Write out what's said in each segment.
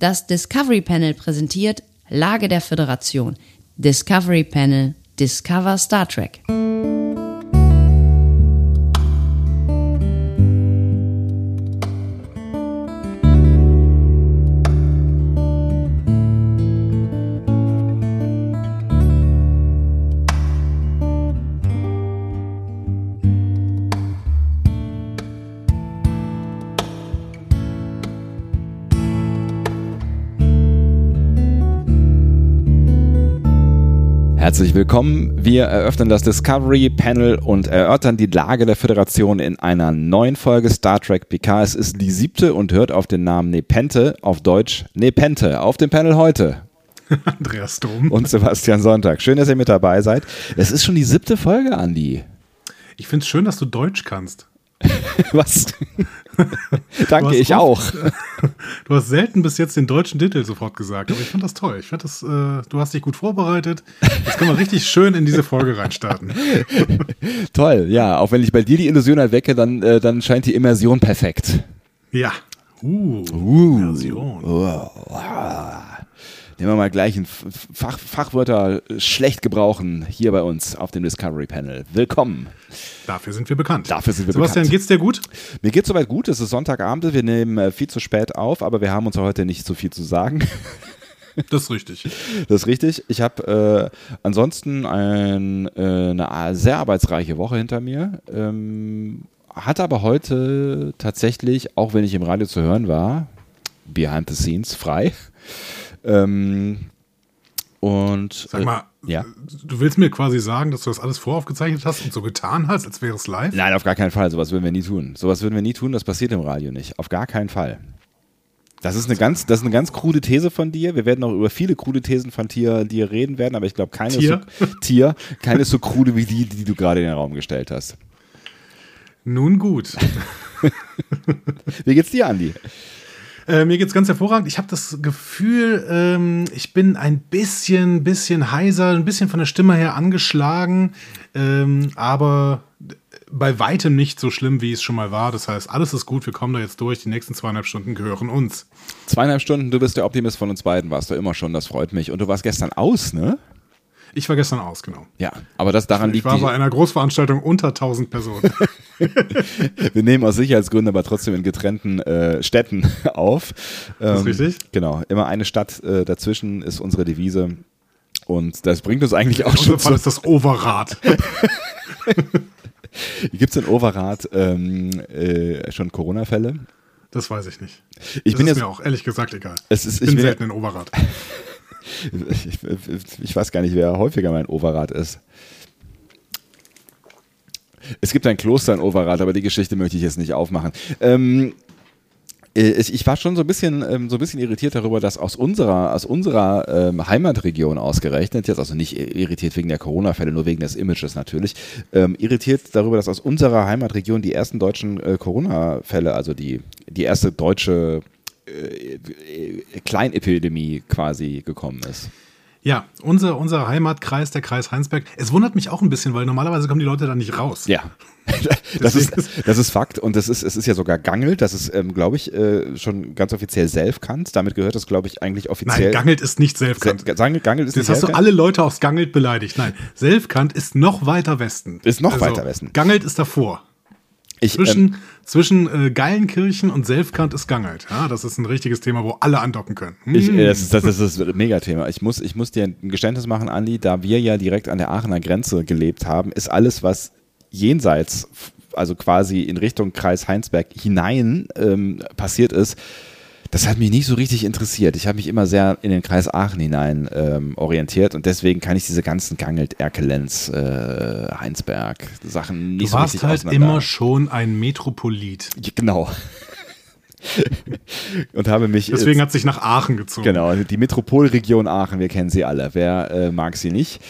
Das Discovery Panel präsentiert Lage der Föderation. Discovery Panel Discover Star Trek. Herzlich willkommen. Wir eröffnen das Discovery Panel und erörtern die Lage der Föderation in einer neuen Folge Star Trek Picard. Es ist die siebte und hört auf den Namen Nepente, auf Deutsch Nepente. Auf dem Panel heute. Andreas Dom. Und Sebastian Sonntag. Schön, dass ihr mit dabei seid. Es ist schon die siebte Folge, Andi. Ich finde es schön, dass du Deutsch kannst. Was? Danke, ich auch. Du hast selten bis jetzt den deutschen Titel sofort gesagt, aber ich fand das toll. Ich fand das, äh, du hast dich gut vorbereitet. Jetzt können wir richtig schön in diese Folge reinstarten. Toll, ja. Auch wenn ich bei dir die Illusion erwecke, dann, äh, dann scheint die Immersion perfekt. Ja. Uh, Uh. Immersion. Oh. Nehmen wir mal gleich ein Fach, Fachwörter schlecht gebrauchen hier bei uns auf dem Discovery Panel. Willkommen. Dafür sind wir bekannt. Dafür sind wir Sebastian, bekannt. geht's dir gut? Mir geht soweit gut. Es ist Sonntagabend. Wir nehmen äh, viel zu spät auf, aber wir haben uns heute nicht so viel zu sagen. Das ist richtig. Das ist richtig. Ich habe äh, ansonsten ein, äh, eine sehr arbeitsreiche Woche hinter mir. Ähm, hatte aber heute tatsächlich, auch wenn ich im Radio zu hören war, behind the scenes frei. Ähm, und Sag mal, äh, ja. du willst mir quasi sagen, dass du das alles voraufgezeichnet hast und so getan hast, als wäre es live? Nein, auf gar keinen Fall. Sowas würden wir nie tun. Sowas würden wir nie tun. Das passiert im Radio nicht. Auf gar keinen Fall. Das ist eine ganz, das ist eine ganz krude These von dir. Wir werden auch über viele krude Thesen von dir, dir reden werden, aber ich glaube, keine Tier? ist so, Tier, keine ist so krude wie die, die du gerade in den Raum gestellt hast. Nun gut. Wie geht's dir, Andi? Äh, mir geht's ganz hervorragend. Ich habe das Gefühl, ähm, ich bin ein bisschen, bisschen heiser, ein bisschen von der Stimme her angeschlagen, ähm, aber bei weitem nicht so schlimm, wie es schon mal war. Das heißt, alles ist gut, wir kommen da jetzt durch. Die nächsten zweieinhalb Stunden gehören uns. Zweieinhalb Stunden, du bist der Optimist von uns beiden, warst du immer schon, das freut mich. Und du warst gestern aus, ne? Ich war gestern aus, genau. Ja, aber das daran Ich liegt, war die, bei einer Großveranstaltung unter 1000 Personen. wir nehmen aus Sicherheitsgründen aber trotzdem in getrennten äh, Städten auf. Das ist Ähm, richtig. Genau, immer eine Stadt äh, dazwischen ist unsere Devise. Und das bringt uns eigentlich auch In schon Fall zu. ist das Overrad. Gibt es in Overath ähm, äh, schon Corona-Fälle? Das weiß ich nicht. Ich das bin ist jetzt. mir auch ehrlich gesagt egal. Es ist, Ich ich, bin bin, selten in Overrad. Ich, ich weiß gar nicht, wer häufiger mein Overath ist. Es gibt ein Kloster in Overath, aber die Geschichte möchte ich jetzt nicht aufmachen. Ähm, äh, ich war schon so ein bisschen, ähm, so ein bisschen irritiert darüber, dass aus unserer, aus unserer ähm, Heimatregion ausgerechnet, jetzt also nicht irritiert wegen der Corona-Fälle, nur wegen des Images natürlich, ähm, irritiert darüber, dass aus unserer Heimatregion die ersten deutschen äh, Corona-Fälle, also die, die erste deutsche äh, Kleinepidemie quasi gekommen ist. Ja, unser, unser Heimatkreis, der Kreis Heinsberg. Es wundert mich auch ein bisschen, weil normalerweise kommen die Leute da nicht raus. Ja. Das ist, das ist Fakt und das ist, es ist ja sogar Gangelt, das ist, ähm, glaube ich, äh, schon ganz offiziell Selfkant. Damit gehört das, glaube ich, eigentlich offiziell. Nein, Gangelt ist nicht Selfkant. Se- Gangelt, Gangelt ist Jetzt nicht hast du Selfkant? alle Leute aus Gangelt beleidigt. Nein, Selfkant ist noch weiter Westen. Also, Ist noch weiter Westen. Gangelt ist davor. Ich, ähm, Zwischen, zwischen äh, Geilenkirchen und Selfkant ist Gangelt. Ja, das ist ein richtiges Thema, wo alle andocken können. Hm. Ich, äh, das, ist, das ist das Megathema. Ich muss, ich muss dir ein Geständnis machen, Andi, da wir ja direkt an der Aachener Grenze gelebt haben, ist alles, was jenseits, also quasi in Richtung Kreis Heinsberg hinein ähm, passiert ist, das hat mich nicht so richtig interessiert. Ich habe mich immer sehr in den Kreis Aachen hinein ähm, orientiert und deswegen kann ich diese ganzen Gangelt, Erkelenz, äh, Heinsberg Sachen nicht Du so warst richtig halt auseinander- immer schon ein Metropolit. Genau. und habe mich Deswegen hat sich nach Aachen gezogen. Genau, die Metropolregion Aachen, wir kennen sie alle. Wer äh, mag sie nicht?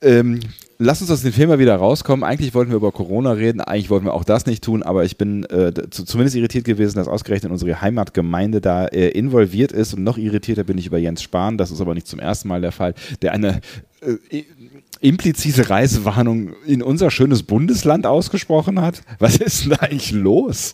Ähm, lass uns aus dem Film mal wieder rauskommen. Eigentlich wollten wir über Corona reden, eigentlich wollten wir auch das nicht tun, aber ich bin äh, zu, zumindest irritiert gewesen, dass ausgerechnet unsere Heimatgemeinde da äh, involviert ist und noch irritierter bin ich über Jens Spahn, das ist aber nicht zum ersten Mal der Fall, der eine äh, implizite Reisewarnung in unser schönes Bundesland ausgesprochen hat. Was ist denn da eigentlich los?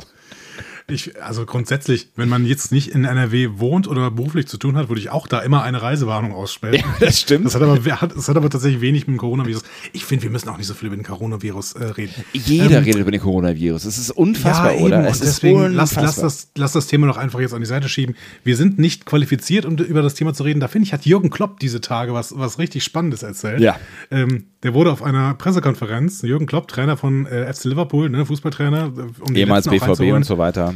Ich, also grundsätzlich, wenn man jetzt nicht in NRW wohnt oder beruflich zu tun hat, würde ich auch da immer eine Reisewarnung aussprechen. Ja, das stimmt. Das hat aber, das hat aber tatsächlich wenig mit dem Coronavirus. Ich finde, wir müssen auch nicht so viel über den Coronavirus äh, reden. Jeder ähm, redet über den Coronavirus. Es ist unfassbar, ja, oder? Es deswegen ist lass, lass, das, lass das Thema doch einfach jetzt an die Seite schieben. Wir sind nicht qualifiziert, um über das Thema zu reden. Da finde ich, hat Jürgen Klopp diese Tage was, was richtig Spannendes erzählt. Ja. Ähm, der wurde auf einer Pressekonferenz, Jürgen Klopp, Trainer von äh, FC Liverpool, ne, Fußballtrainer. Äh, um Ehemals BVB und so weiter.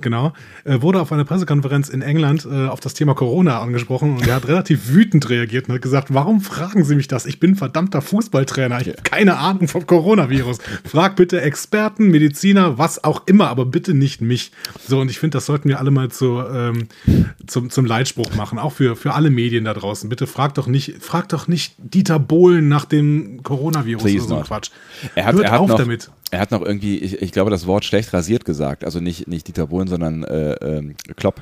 Genau, äh, wurde auf einer Pressekonferenz in England äh, auf das Thema Corona angesprochen und er hat relativ wütend reagiert und hat gesagt, warum fragen Sie mich das? Ich bin verdammter Fußballtrainer, ich habe keine Ahnung vom Coronavirus. Frag bitte Experten, Mediziner, was auch immer, aber bitte nicht mich. So, und ich finde, das sollten wir alle mal zu, ähm, zum, zum Leitspruch machen, auch für, für alle Medien da draußen. Bitte frag doch nicht, frag doch nicht Dieter Bohlen nach dem Coronavirus Please oder so Quatsch. Er hat, Hört er hat auf noch, damit. Er hat noch irgendwie, ich, ich, glaube, das Wort schlecht rasiert gesagt. Also nicht, nicht Dieter Bohlen, sondern äh, äh, Klopp.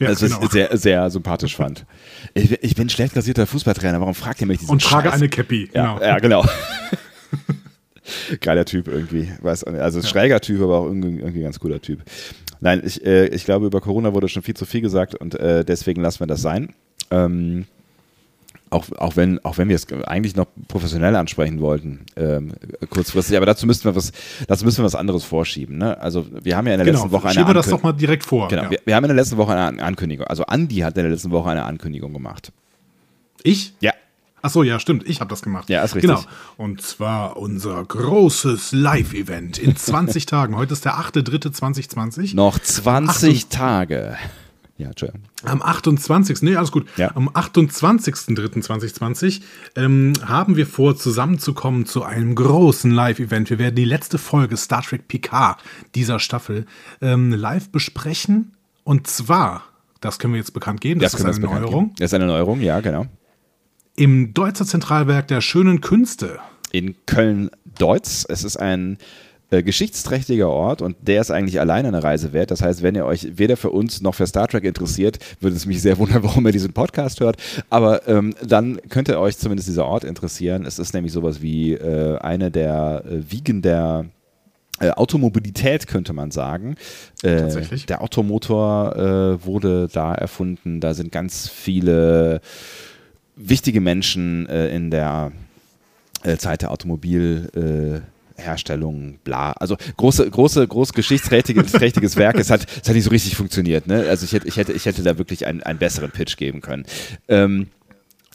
Ja, also genau. sehr, sehr sympathisch fand. Ich, ich, bin schlecht rasierter Fußballtrainer, warum fragt ihr mich diesen Und trage Scheiß? eine Cappy. Ja, genau. Ja, genau. Geiler Typ irgendwie. Also ja. schräger Typ, aber auch irgendwie, irgendwie ganz cooler Typ. Nein, ich, äh, ich glaube, über Corona wurde schon viel zu viel gesagt und äh, deswegen lassen wir das sein. Ähm, auch, auch, wenn, auch wenn wir es eigentlich noch professionell ansprechen wollten, ähm, kurzfristig, aber dazu müssten wir was, dazu müssen wir was anderes vorschieben. Ne? Also wir haben ja in der genau, letzten Woche eine Ankündigung. das doch mal direkt vor. Genau, ja. wir, wir, haben in der letzten Woche eine Ankündigung. Also Andi hat in der letzten Woche eine Ankündigung gemacht. Ich? Ja. Ach so, ja, stimmt. Ich habe das gemacht. Ja, ist richtig. Genau. Und zwar unser großes Live-Event in 20 Tagen. Heute ist der 8.3.2020. Noch 20 Tage. Ja, Entschuldigung. Am 28. Nee, alles gut. Ja. Am 28.03.2020 ähm, haben wir vor, zusammenzukommen zu einem großen Live-Event. Wir werden die letzte Folge Star Trek Picard dieser Staffel ähm, live besprechen. Und zwar, das können wir jetzt bekannt geben, das, das ist eine Neuerung. Das ist eine Neuerung, ja, genau. Im Deutzer Zentralwerk der schönen Künste. In Köln-Deutz. Es ist ein äh, geschichtsträchtiger Ort und der ist eigentlich alleine eine Reise wert. Das heißt, wenn ihr euch weder für uns noch für Star Trek interessiert, würde es mich sehr wundern, warum ihr diesen Podcast hört. Aber ähm, dann könnte euch zumindest dieser Ort interessieren. Es ist nämlich sowas wie äh, eine der äh, Wiegen der äh, Automobilität könnte man sagen. Äh, Tatsächlich. Der Automotor äh, wurde da erfunden. Da sind ganz viele wichtige Menschen in der Zeit der Automobil Herstellung, bla. Also große, große, groß geschichtsträchtiges Werk. Es hat, es hat nicht so richtig funktioniert. Ne? Also ich hätte, ich hätte, ich hätte da wirklich einen, einen besseren Pitch geben können. Ähm,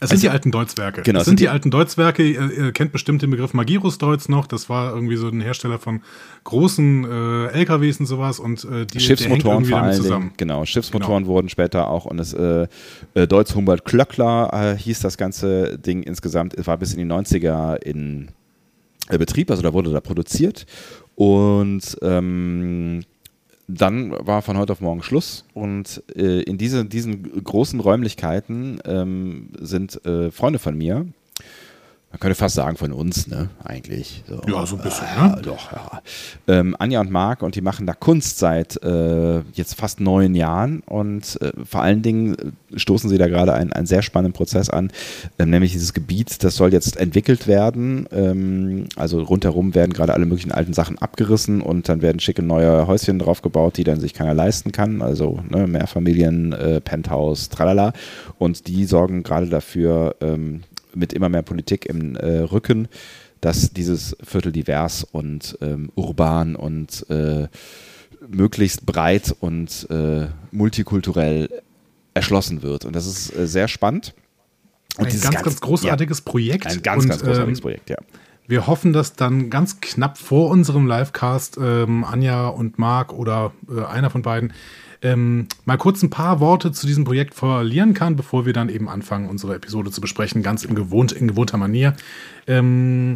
es sind also, die alten Deutzwerke. Genau, es sind die, alten Deutzwerke. Ihr, ihr, kennt bestimmt den Begriff Magirus Deutz noch. Das war irgendwie so ein Hersteller von großen äh, LKWs und sowas. Und äh, die Schiffsmotoren vor allen Dingen. Genau, Schiffsmotoren genau. wurden später auch. Und das äh, äh, Deutz Humboldt Klöckler äh, hieß das ganze Ding insgesamt. Es war bis in die 90er in äh, Betrieb, also da wurde da produziert. Und ähm, dann war von heute auf morgen Schluss. Und äh, in diese, diesen großen Räumlichkeiten ähm, sind äh, Freunde von mir, man könnte fast sagen von uns, ne, eigentlich. So. Ja, so ein bisschen, äh, ne? Doch, ja. Ähm, Anja und Marc und die machen da Kunst seit äh, jetzt fast neun Jahren und äh, vor allen Dingen äh, stoßen sie da gerade einen, einen sehr spannenden Prozess an, ähm, nämlich dieses Gebiet, das soll jetzt entwickelt werden. Ähm, also rundherum werden gerade alle möglichen alten Sachen abgerissen und dann werden schicke neue Häuschen drauf gebaut, die dann sich keiner leisten kann. Also ne, Mehrfamilien, äh, Penthouse, tralala. Und die sorgen gerade dafür, ähm, mit immer mehr Politik im äh, Rücken, dass dieses Viertel divers und ähm, urban und äh, möglichst breit und äh, multikulturell erschlossen wird. Und das ist äh, sehr spannend. Und ein ganz, ganz großartiges ja, Projekt. Ein ganz, und, ganz großartiges ähm, Projekt, ja. Wir hoffen, dass dann ganz knapp vor unserem Livecast ähm, Anja und Marc oder äh, einer von beiden ähm, mal kurz ein paar Worte zu diesem Projekt verlieren kann, bevor wir dann eben anfangen, unsere Episode zu besprechen, ganz in, gewohnt, in gewohnter Manier. Ähm,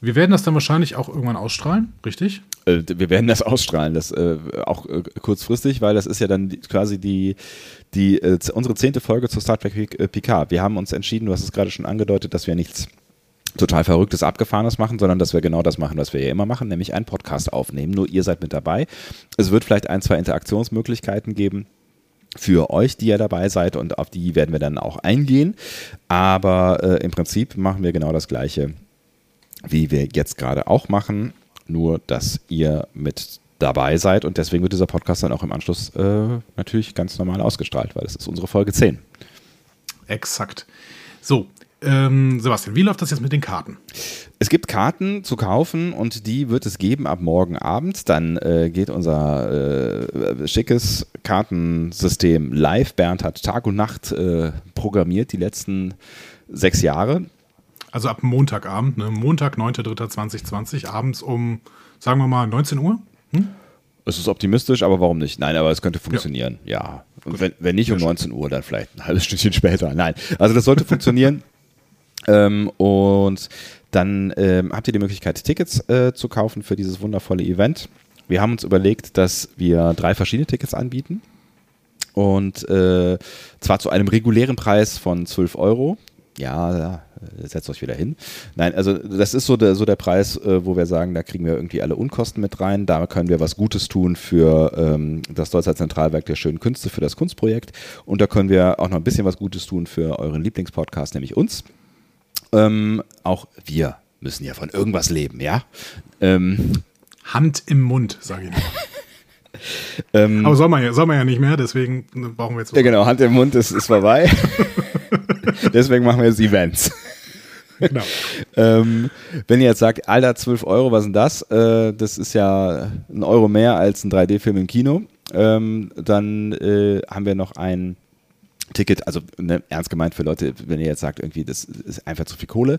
wir werden das dann wahrscheinlich auch irgendwann ausstrahlen, richtig? Äh, wir werden das ausstrahlen, das äh, auch äh, kurzfristig, weil das ist ja dann die, quasi die, die äh, unsere zehnte Folge zu Star Trek äh, Picard. Wir haben uns entschieden, du hast es gerade schon angedeutet, dass wir nichts total verrücktes, abgefahrenes machen, sondern dass wir genau das machen, was wir ja immer machen, nämlich einen Podcast aufnehmen. Nur ihr seid mit dabei. Es wird vielleicht ein, zwei Interaktionsmöglichkeiten geben für euch, die ihr dabei seid und auf die werden wir dann auch eingehen. Aber äh, im Prinzip machen wir genau das Gleiche, wie wir jetzt gerade auch machen, nur dass ihr mit dabei seid und deswegen wird dieser Podcast dann auch im Anschluss äh, natürlich ganz normal ausgestrahlt, weil es ist unsere Folge 10. Exakt. So, ähm, Sebastian, wie läuft das jetzt mit den Karten? Es gibt Karten zu kaufen und die wird es geben ab morgen Abend. Dann äh, geht unser äh, schickes Kartensystem live. Bernd hat Tag und Nacht äh, programmiert die letzten sechs Jahre. Also ab Montagabend, ne? Montag, 9.3.2020, abends um, sagen wir mal, 19 Uhr? Hm? Es ist optimistisch, aber warum nicht? Nein, aber es könnte funktionieren, ja. ja. Wenn, wenn, nicht um 19 Uhr, dann vielleicht ein halbes Stückchen später. Nein, also das sollte funktionieren. Ähm, und dann ähm, habt ihr die Möglichkeit, Tickets äh, zu kaufen für dieses wundervolle Event. Wir haben uns überlegt, dass wir drei verschiedene Tickets anbieten. Und äh, zwar zu einem regulären Preis von 12 Euro. Ja, setzt euch wieder hin. Nein, also das ist so der, so der Preis, äh, wo wir sagen, da kriegen wir irgendwie alle Unkosten mit rein. Da können wir was Gutes tun für ähm, das Deutscher Zentralwerk der schönen Künste, für das Kunstprojekt. Und da können wir auch noch ein bisschen was Gutes tun für euren Lieblingspodcast, nämlich uns. Ähm, auch wir müssen ja von irgendwas leben, ja. Ähm, Hand im Mund, sage ich mal. ähm, Aber soll man, ja, soll man ja nicht mehr, deswegen brauchen wir jetzt. Ja, genau, Hand im Mund ist, ist vorbei. deswegen machen wir jetzt Events. Genau. ähm, wenn ihr jetzt sagt, Alter, 12 Euro, was ist denn das? Äh, das ist ja ein Euro mehr als ein 3D-Film im Kino. Ähm, dann äh, haben wir noch ein Ticket, also ne, ernst gemeint für Leute, wenn ihr jetzt sagt, irgendwie, das ist einfach zu viel Kohle,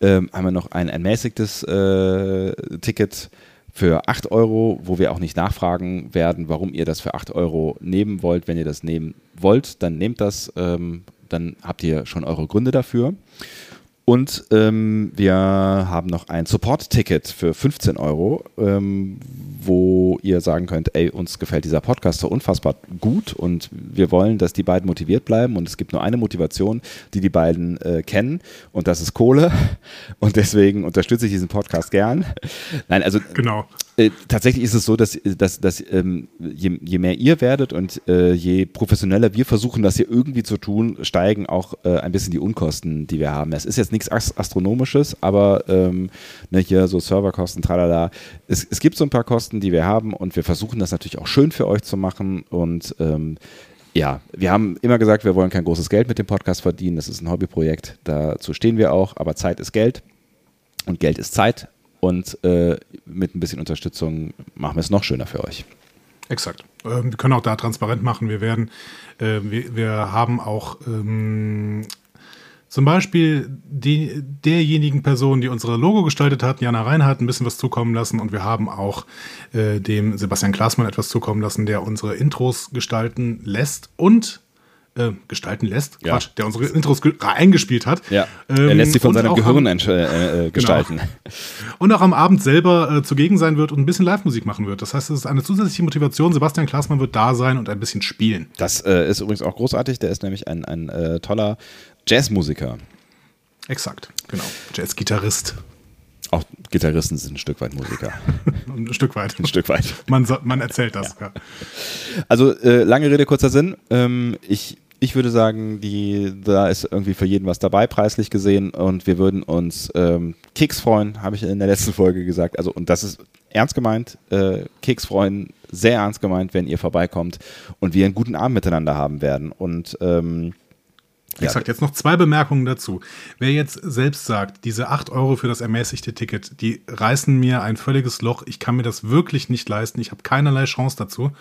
ähm, haben wir noch ein ermäßigtes äh, Ticket für 8 Euro, wo wir auch nicht nachfragen werden, warum ihr das für 8 Euro nehmen wollt. Wenn ihr das nehmen wollt, dann nehmt das, ähm, dann habt ihr schon eure Gründe dafür. Und ähm, wir haben noch ein Support-Ticket für 15 Euro, ähm, wo ihr sagen könnt, ey, uns gefällt dieser Podcast so unfassbar gut und wir wollen, dass die beiden motiviert bleiben und es gibt nur eine Motivation, die die beiden äh, kennen und das ist Kohle und deswegen unterstütze ich diesen Podcast gern. Nein, also genau. Äh, tatsächlich ist es so, dass, dass, dass ähm, je, je, mehr ihr werdet und äh, je professioneller wir versuchen, das hier irgendwie zu tun, steigen auch äh, ein bisschen die Unkosten, die wir haben. Es ist jetzt nichts Astronomisches, aber ähm, ne, hier so Serverkosten, tralala. Es, es gibt so ein paar Kosten, die wir haben und wir versuchen das natürlich auch schön für euch zu machen und ähm, ja, wir haben immer gesagt, wir wollen kein großes Geld mit dem Podcast verdienen. Das ist ein Hobbyprojekt. Dazu stehen wir auch. Aber Zeit ist Geld und Geld ist Zeit. Und äh, mit ein bisschen Unterstützung machen wir es noch schöner für euch. Exakt. Ähm, wir können auch da transparent machen. Wir werden, äh, wir, wir haben auch ähm, zum Beispiel die, derjenigen Person, die unsere Logo gestaltet hat, Jana Reinhardt, ein bisschen was zukommen lassen. Und wir haben auch äh, dem Sebastian Klaasmann etwas zukommen lassen, der unsere Intros gestalten lässt und äh, gestalten lässt, ja. Quatsch, der unsere Intros eingespielt hat. Ja. Ähm, er lässt sie von seinem Gehirn am, äh, äh, gestalten. Genau. Und auch am Abend selber äh, zugegen sein wird und ein bisschen Live-Musik machen wird. Das heißt, es ist eine zusätzliche Motivation. Sebastian Klaasmann wird da sein und ein bisschen spielen. Das äh, ist übrigens auch großartig. Der ist nämlich ein, ein äh, toller Jazzmusiker. Exakt, genau. Jazzgitarrist. Auch Gitarristen sind ein Stück weit Musiker. ein Stück weit. Ein Stück weit. Man, man erzählt das. Ja. Ja. Also äh, lange Rede, kurzer Sinn. Ähm, ich ich würde sagen, die, da ist irgendwie für jeden was dabei, preislich gesehen. Und wir würden uns ähm, Keks freuen, habe ich in der letzten Folge gesagt. Also, und das ist ernst gemeint. Äh, Keks freuen, sehr ernst gemeint, wenn ihr vorbeikommt und wir einen guten Abend miteinander haben werden. Und ähm, Exakt, ja. jetzt noch zwei Bemerkungen dazu. Wer jetzt selbst sagt, diese 8 Euro für das ermäßigte Ticket, die reißen mir ein völliges Loch, ich kann mir das wirklich nicht leisten, ich habe keinerlei Chance dazu,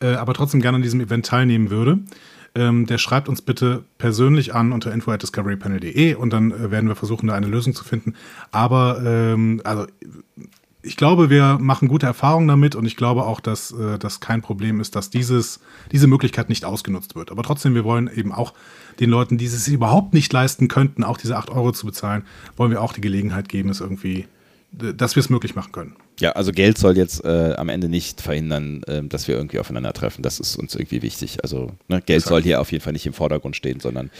äh, aber trotzdem gerne an diesem Event teilnehmen würde, ähm, der schreibt uns bitte persönlich an unter info@discoverypanel.de und dann äh, werden wir versuchen, da eine Lösung zu finden. Aber ähm, also ich glaube, wir machen gute Erfahrungen damit und ich glaube auch, dass äh, das kein Problem ist, dass dieses, diese Möglichkeit nicht ausgenutzt wird. Aber trotzdem, wir wollen eben auch den Leuten, die es überhaupt nicht leisten könnten, auch diese 8 Euro zu bezahlen, wollen wir auch die Gelegenheit geben, es irgendwie dass wir es möglich machen können. Ja, also Geld soll jetzt äh, am Ende nicht verhindern, äh, dass wir irgendwie aufeinandertreffen. Das ist uns irgendwie wichtig. Also ne, Geld soll hier auf jeden Fall nicht im Vordergrund stehen, sondern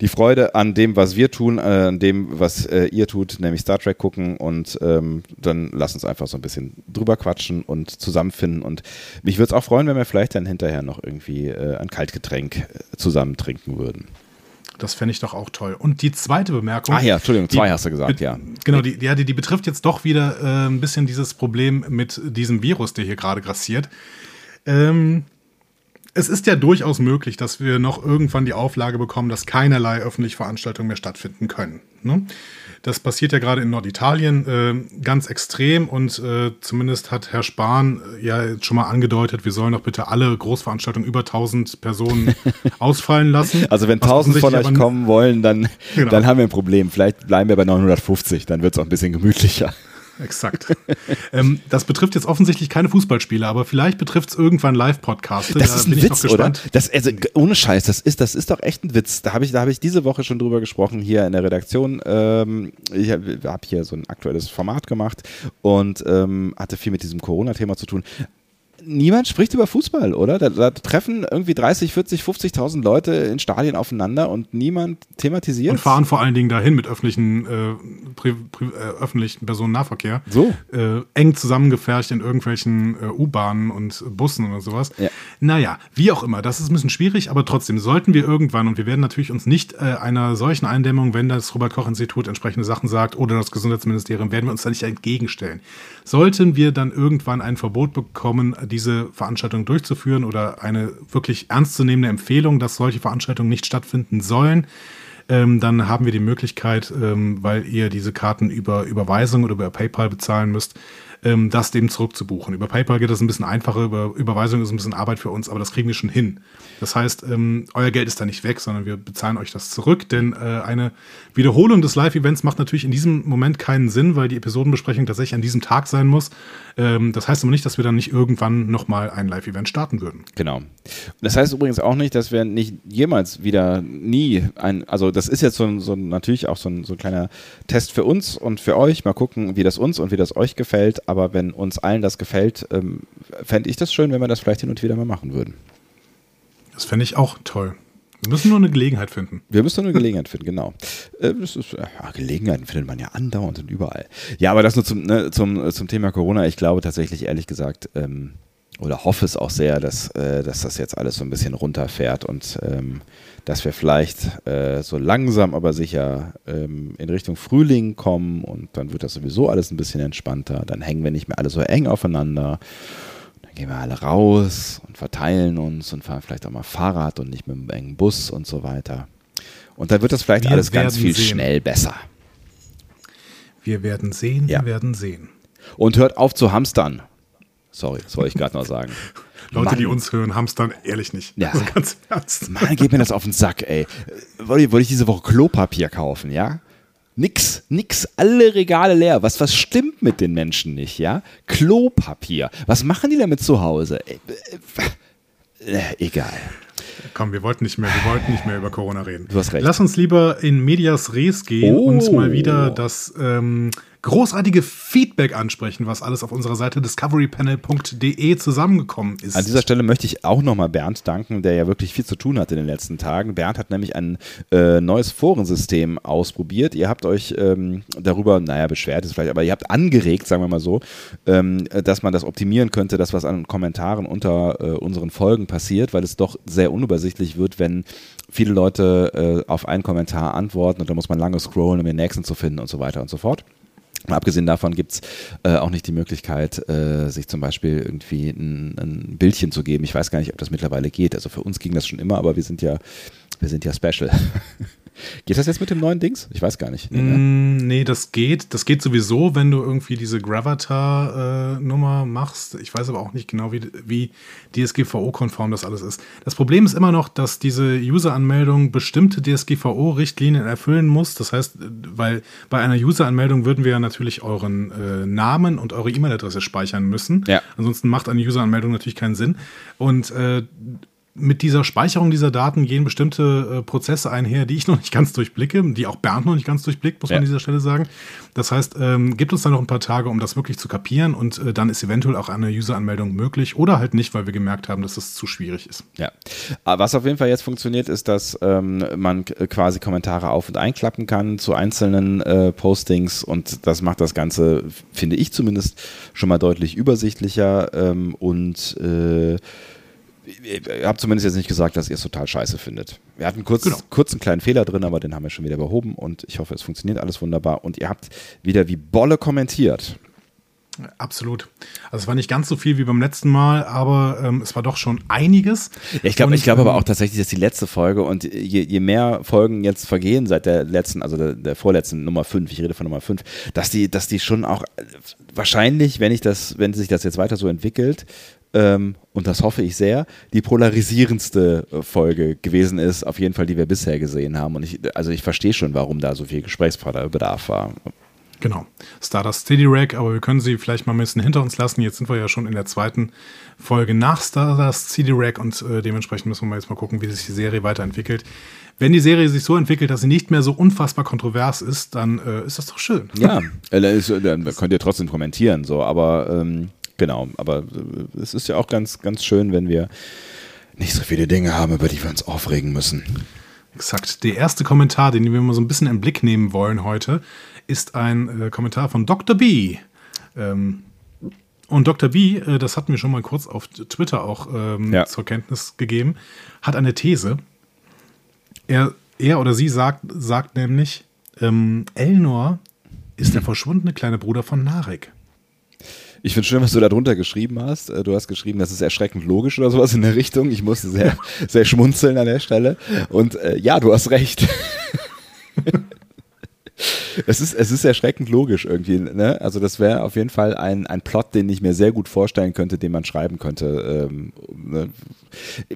die Freude an dem, was wir tun, äh, an dem, was äh, ihr tut, nämlich Star Trek gucken und ähm, dann lass uns einfach so ein bisschen drüber quatschen und zusammenfinden. Und mich würde es auch freuen, wenn wir vielleicht dann hinterher noch irgendwie äh, ein Kaltgetränk äh, zusammen trinken würden. Das fände ich doch auch toll. Und die zweite Bemerkung. Ah ja, Entschuldigung, zwei hast du gesagt, ja. Genau, die, ja, die, die betrifft jetzt doch wieder äh, ein bisschen dieses Problem mit diesem Virus, der hier gerade grassiert. Ähm, es ist ja durchaus möglich, dass wir noch irgendwann die Auflage bekommen, dass keinerlei öffentliche Veranstaltungen mehr stattfinden können. Ne? Das passiert ja gerade in Norditalien äh, ganz extrem und äh, zumindest hat Herr Spahn äh, ja jetzt schon mal angedeutet, wir sollen doch bitte alle Großveranstaltungen über 1000 Personen ausfallen lassen. Also wenn 1000 von euch kommen wollen, dann, genau. dann haben wir ein Problem. Vielleicht bleiben wir bei 950, dann wird es auch ein bisschen gemütlicher exakt. ähm, das betrifft jetzt offensichtlich keine Fußballspiele, aber vielleicht betrifft es irgendwann Live-Podcasts. Das da ist ein Witz, oder? Das, also, ohne Scheiß, das ist, das ist doch echt ein Witz. Da habe ich, hab ich diese Woche schon drüber gesprochen hier in der Redaktion. Ähm, ich habe hab hier so ein aktuelles Format gemacht und ähm, hatte viel mit diesem Corona-Thema zu tun niemand spricht über Fußball, oder? Da, da treffen irgendwie 30, 40, 50.000 Leute in Stadien aufeinander und niemand thematisiert. Und fahren vor allen Dingen dahin mit öffentlichen, äh, äh, öffentlichen Personennahverkehr. So. Äh, eng zusammengefercht in irgendwelchen äh, U-Bahnen und Bussen oder sowas. Ja. Naja, wie auch immer, das ist ein bisschen schwierig, aber trotzdem sollten wir irgendwann, und wir werden natürlich uns nicht äh, einer solchen Eindämmung, wenn das Robert-Koch-Institut entsprechende Sachen sagt oder das Gesundheitsministerium, werden wir uns da nicht entgegenstellen. Sollten wir dann irgendwann ein Verbot bekommen, diese Veranstaltung durchzuführen oder eine wirklich ernstzunehmende Empfehlung, dass solche Veranstaltungen nicht stattfinden sollen, ähm, dann haben wir die Möglichkeit, ähm, weil ihr diese Karten über Überweisung oder über PayPal bezahlen müsst, ähm, das dem zurückzubuchen. Über PayPal geht das ein bisschen einfacher, über Überweisung ist ein bisschen Arbeit für uns, aber das kriegen wir schon hin. Das heißt, ähm, euer Geld ist da nicht weg, sondern wir bezahlen euch das zurück, denn äh, eine Wiederholung des Live-Events macht natürlich in diesem Moment keinen Sinn, weil die Episodenbesprechung tatsächlich an diesem Tag sein muss. Ähm, das heißt aber nicht, dass wir dann nicht irgendwann nochmal ein Live-Event starten würden. Genau. Das heißt übrigens auch nicht, dass wir nicht jemals wieder nie ein, also das ist jetzt so, so natürlich auch so ein, so ein kleiner Test für uns und für euch. Mal gucken, wie das uns und wie das euch gefällt. Aber wenn uns allen das gefällt, ähm, fände ich das schön, wenn wir das vielleicht hin und wieder mal machen würden. Das fände ich auch toll. Wir müssen nur eine Gelegenheit finden. Wir müssen nur eine Gelegenheit finden, genau. Äh, ist, ja, Gelegenheiten findet man ja andauernd und überall. Ja, aber das nur zum, ne, zum, zum Thema Corona. Ich glaube tatsächlich, ehrlich gesagt, ähm, oder hoffe es auch sehr, dass, äh, dass das jetzt alles so ein bisschen runterfährt und ähm, dass wir vielleicht äh, so langsam aber sicher ähm, in Richtung Frühling kommen und dann wird das sowieso alles ein bisschen entspannter. Dann hängen wir nicht mehr alle so eng aufeinander gehen wir alle raus und verteilen uns und fahren vielleicht auch mal Fahrrad und nicht mit einem engen Bus und so weiter. Und dann wird das vielleicht wir alles ganz viel sehen. schnell besser. Wir werden sehen, ja. wir werden sehen. Und hört auf zu hamstern. Sorry, das wollte ich gerade noch sagen. Leute, Mann. die uns hören, hamstern ehrlich nicht. Ja. Also ganz ernst. Mann, geht mir das auf den Sack, ey. Wollte ich, wollte ich diese Woche Klopapier kaufen, ja? Nix, nix, alle Regale leer. Was, was stimmt mit den Menschen nicht, ja? Klopapier. Was machen die damit zu Hause? Äh, äh, äh, egal. Komm, wir wollten nicht mehr, wir wollten nicht mehr über Corona reden. Du hast recht. Lass uns lieber in Medias Res gehen oh. und mal wieder das ähm, großartige Feedback ansprechen, was alles auf unserer Seite discoverypanel.de zusammengekommen ist. An dieser Stelle möchte ich auch nochmal Bernd danken, der ja wirklich viel zu tun hat in den letzten Tagen. Bernd hat nämlich ein äh, neues Forensystem ausprobiert. Ihr habt euch ähm, darüber, naja, beschwert ist vielleicht, aber ihr habt angeregt, sagen wir mal so, ähm, dass man das optimieren könnte, das, was an Kommentaren unter äh, unseren Folgen passiert, weil es doch sehr unübersichtlich wird, wenn viele Leute äh, auf einen Kommentar antworten und da muss man lange scrollen, um den nächsten zu finden und so weiter und so fort. Mal abgesehen davon gibt es äh, auch nicht die Möglichkeit, äh, sich zum Beispiel irgendwie ein, ein, Bildchen zu geben. Ich weiß gar nicht, ob das mittlerweile geht. Also für uns ging das schon immer, aber wir sind ja, wir sind ja special. Geht das jetzt mit dem neuen Dings? Ich weiß gar nicht. Nee, ne? Mm, nee, das geht. Das geht sowieso, wenn du irgendwie diese Gravatar-Nummer äh, machst. Ich weiß aber auch nicht genau, wie, wie DSGVO-konform das alles ist. Das Problem ist immer noch, dass diese User-Anmeldung bestimmte DSGVO-Richtlinien erfüllen muss. Das heißt, weil bei einer User-Anmeldung würden wir ja natürlich euren äh, Namen und eure E-Mail-Adresse speichern müssen. Ja. Ansonsten macht eine User-Anmeldung natürlich keinen Sinn. Und äh, mit dieser Speicherung dieser Daten gehen bestimmte äh, Prozesse einher, die ich noch nicht ganz durchblicke, die auch Bernd noch nicht ganz durchblickt, muss man an dieser Stelle sagen. Das heißt, ähm, gibt uns dann noch ein paar Tage, um das wirklich zu kapieren und äh, dann ist eventuell auch eine User-Anmeldung möglich oder halt nicht, weil wir gemerkt haben, dass es zu schwierig ist. Ja. Was auf jeden Fall jetzt funktioniert, ist, dass ähm, man quasi Kommentare auf- und einklappen kann zu einzelnen äh, Postings und das macht das Ganze, finde ich zumindest, schon mal deutlich übersichtlicher ähm, und äh, ihr habt zumindest jetzt nicht gesagt, dass ihr es total scheiße findet. Wir hatten kurz, Genau. kurz einen kleinen Fehler drin, aber den haben wir schon wieder behoben und ich hoffe, es funktioniert alles wunderbar. Und ihr habt wieder wie Bolle kommentiert. Absolut. Also es war nicht ganz so viel wie beim letzten Mal, aber ähm, es war doch schon einiges. Ja, ich glaube glaube aber ähm, auch tatsächlich, dass die letzte Folge und je, je mehr Folgen jetzt vergehen seit der letzten, also der, der vorletzten Nummer 5, ich rede von Nummer 5, dass die, dass die schon auch äh, wahrscheinlich, wenn ich das, wenn sich das jetzt weiter so entwickelt, ähm, und das hoffe ich sehr, die polarisierendste äh, Folge gewesen ist, auf jeden Fall, die wir bisher gesehen haben. Und ich, also ich verstehe schon, warum da so viel Gesprächsbedarf war. Genau. Stardust Steady Rack, aber wir können sie vielleicht mal ein bisschen hinter uns lassen. Jetzt sind wir ja schon in der zweiten Folge nach Stardust Steady Rack und äh, dementsprechend müssen wir mal jetzt mal gucken, wie sich die Serie weiterentwickelt. Wenn die Serie sich so entwickelt, dass sie nicht mehr so unfassbar kontrovers ist, dann äh, ist das doch schön. Ja, äh, dann ist- dann könnt ihr trotzdem kommentieren, so, aber ähm, genau, aber äh, es ist ja auch ganz, ganz schön, wenn wir nicht so viele Dinge haben, über die wir uns aufregen müssen. Exakt. Der erste Kommentar, den wir mal so ein bisschen im Blick nehmen wollen heute, ist ein äh, Kommentar von Dr. B. Ähm, und Dr. B, äh, das hatten wir schon mal kurz auf Twitter auch ähm, Ja. zur Kenntnis gegeben, hat eine These. Er, er oder sie sagt, sagt nämlich, ähm, Elnor ist der verschwundene kleine Bruder von Narek. Ich finde schön, was du da drunter geschrieben hast. Äh, Du hast geschrieben, das ist erschreckend logisch oder sowas in der Richtung. Ich musste sehr, sehr schmunzeln an der Stelle. Und äh, ja, du hast recht. es, ist, es ist erschreckend logisch irgendwie. Ne? Also das wäre auf jeden Fall ein, ein Plot, den ich mir sehr gut vorstellen könnte, den man schreiben könnte. Ähm, ne?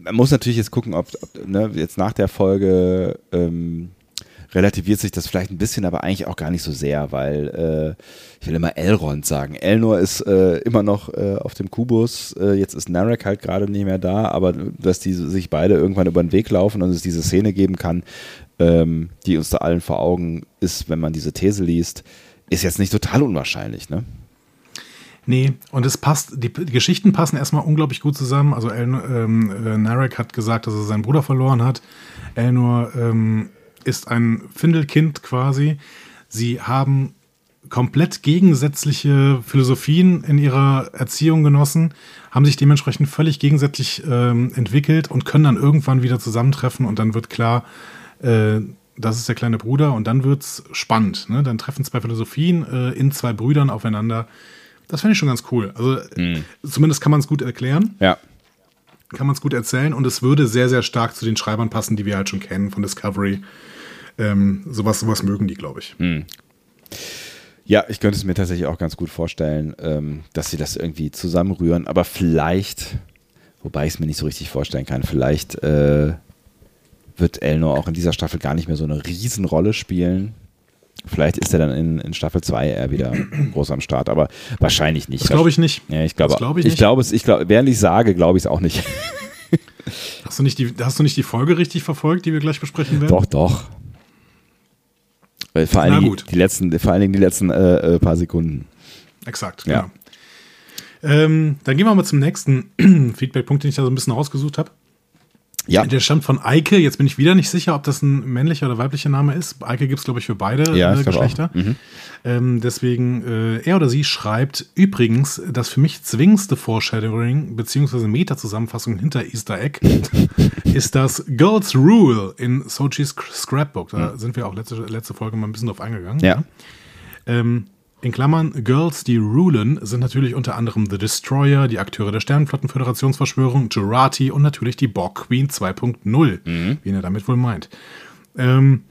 Man muss natürlich jetzt gucken, ob, ob ne, jetzt nach der Folge ähm, relativiert sich das vielleicht ein bisschen, aber eigentlich auch gar nicht so sehr, weil äh, ich will immer Elrond sagen. Elnor ist äh, immer noch äh, auf dem Kubus, äh, jetzt ist Narek halt gerade nicht mehr da, aber dass die sich beide irgendwann über den Weg laufen und es diese Szene geben kann, ähm, die uns da allen vor Augen ist, wenn man diese These liest, ist jetzt nicht total unwahrscheinlich, ne? Nee, und es passt, die, die Geschichten passen erstmal unglaublich gut zusammen. Also El, ähm, äh, Narek hat gesagt, dass er seinen Bruder verloren hat. Elnor ähm, ist ein Findelkind quasi. Sie haben komplett gegensätzliche Philosophien in ihrer Erziehung genossen, haben sich dementsprechend völlig gegensätzlich ähm, entwickelt und können dann irgendwann wieder zusammentreffen und dann wird klar, äh, das ist der kleine Bruder und dann wird's spannend. Ne? Dann treffen zwei Philosophien äh, in zwei Brüdern aufeinander. Das finde ich schon ganz cool. Also zumindest kann man es gut erklären, Ja. Kann man es gut erzählen und es würde sehr, sehr stark zu den Schreibern passen, die wir halt schon kennen von Discovery. Ähm, sowas, sowas mögen die, glaube ich. Ja, ich könnte es mir tatsächlich auch ganz gut vorstellen, ähm, dass sie das irgendwie zusammenrühren, aber vielleicht, wobei ich es mir nicht so richtig vorstellen kann, vielleicht äh, wird Elnor auch in dieser Staffel gar nicht mehr so eine Riesenrolle spielen. Vielleicht ist er dann in, in Staffel 2 eher wieder groß am Start, aber wahrscheinlich nicht. Das glaube ich nicht. Ja, ich glaube, Das glaube ich ich, glaube es, ich glaube, während ich sage, glaube ich es auch nicht. Hast du, nicht die, hast du nicht die Folge richtig verfolgt, die wir gleich besprechen werden? Doch, doch. Weil vor allen Dingen gut. die letzten, vor allen Dingen die letzten äh, äh, paar Sekunden. Exakt, Ja. genau. Ähm, dann gehen wir mal zum nächsten Feedback-Punkt, den ich da so ein bisschen rausgesucht habe. Ja, Der stammt von Eike. Jetzt bin ich wieder nicht sicher, ob das ein männlicher oder weiblicher Name ist. Eike gibt es, glaube ich, für beide Ja, äh. Geschlechter. Ähm, deswegen, äh, er oder sie schreibt übrigens, das für mich zwingendste Foreshadowing bzw. Meta-Zusammenfassung hinter Easter Egg ist das Girls Rule in Sochis Scrapbook. Da sind wir auch letzte, letzte Folge mal ein bisschen drauf eingegangen. ja. Ähm, in Klammern, Girls, die rulen, sind natürlich unter anderem The Destroyer, die Akteure der Sternenflottenföderationsverschwörung, Jurati und natürlich die Borg Queen 2.0, wie er damit wohl meint. Ähm,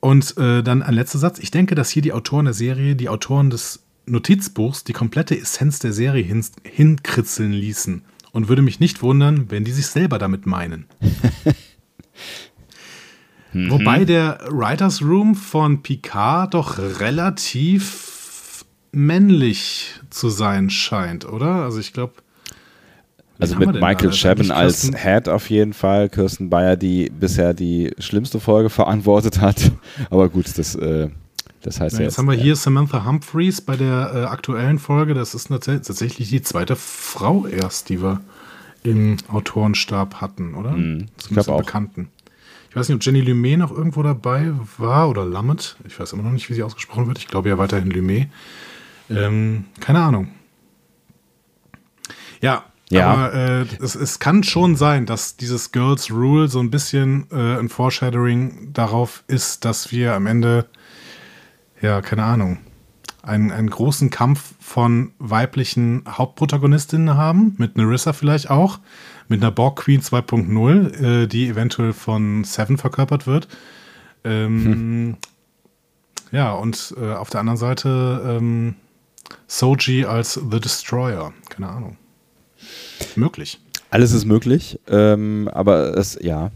Und äh, dann ein letzter Satz. Ich denke, dass hier die Autoren der Serie, die Autoren des Notizbuchs, die komplette Essenz der Serie hin, hinkritzeln ließen. Und würde mich nicht wundern, wenn die sich selber damit meinen. Wobei der Writers Room von Picard doch relativ männlich zu sein scheint, oder? Also ich glaube. Also mit Michael Chabon als Head auf jeden Fall, Kirsten Bayer, die bisher die schlimmste Folge verantwortet hat. Aber gut, das, äh, das heißt ja, ja jetzt haben wir hier Samantha Humphreys bei der äh, aktuellen Folge. Das ist tatsächlich die zweite Frau erst, die wir im Autorenstab hatten, oder? Mhm. ich Zumindest glaub im auch. Bekannten. Ich weiß nicht, ob Jenny Lumet noch irgendwo dabei war oder Lammet. Ich weiß immer noch nicht, wie sie ausgesprochen wird. Ich glaube ja weiterhin Lumet. Ähm, keine Ahnung. Ja, Ja. Aber äh, es, es kann schon sein, dass dieses Girls Rule so ein bisschen äh, ein Foreshadowing darauf ist, dass wir am Ende, ja, keine Ahnung, einen, einen großen Kampf von weiblichen Hauptprotagonistinnen haben, mit Narissa vielleicht auch, mit einer Borg Queen 2.0, äh, die eventuell von Seven verkörpert wird. Ähm, Ja, und äh, auf der anderen Seite ähm, Soji als The Destroyer. Keine Ahnung. Möglich. Alles ist möglich, ähm, aber es, ja.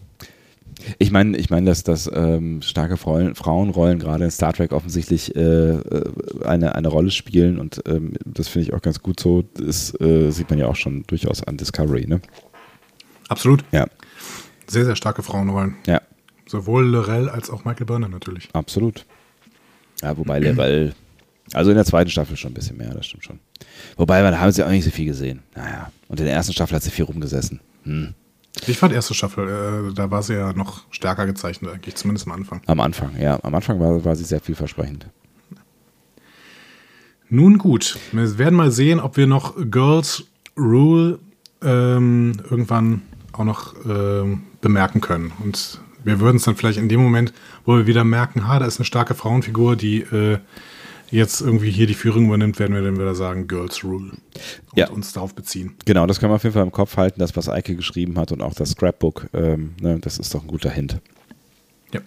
Ich meine, ich meine, dass, dass ähm, starke Frauen, Frauenrollen gerade in Star Trek offensichtlich äh, äh, eine, eine Rolle spielen und ähm, das finde ich auch ganz gut so. Das äh, sieht man ja auch schon durchaus an Discovery, ne? Absolut. Ja, Sehr, sehr starke Frauenrollen. ja, Sowohl Lorel als auch Michael Burnham natürlich. absolut. Ja, wobei Lerell, also in der zweiten Staffel schon ein bisschen mehr, das stimmt schon. Wobei, da haben sie auch nicht so viel gesehen. Naja, und in der ersten Staffel hat sie viel rumgesessen. Hm. Ich fand erste Staffel, äh, da war sie ja noch stärker gezeichnet eigentlich, zumindest am Anfang. Am Anfang, ja. Am Anfang war, war sie sehr vielversprechend. Nun gut, wir werden mal sehen, ob wir noch Girls Rule ähm, irgendwann auch noch ähm, bemerken können. Und wir würden es dann vielleicht in dem Moment, wo wir wieder merken, ha, da ist eine starke Frauenfigur, die äh, jetzt irgendwie hier die Führung übernimmt, werden wir dann wieder sagen Girls Rule und Ja. uns darauf beziehen. Genau, das kann man auf jeden Fall im Kopf halten, das, was Eike geschrieben hat und auch das Scrapbook, ähm, ne, das ist doch ein guter Hint. Ja.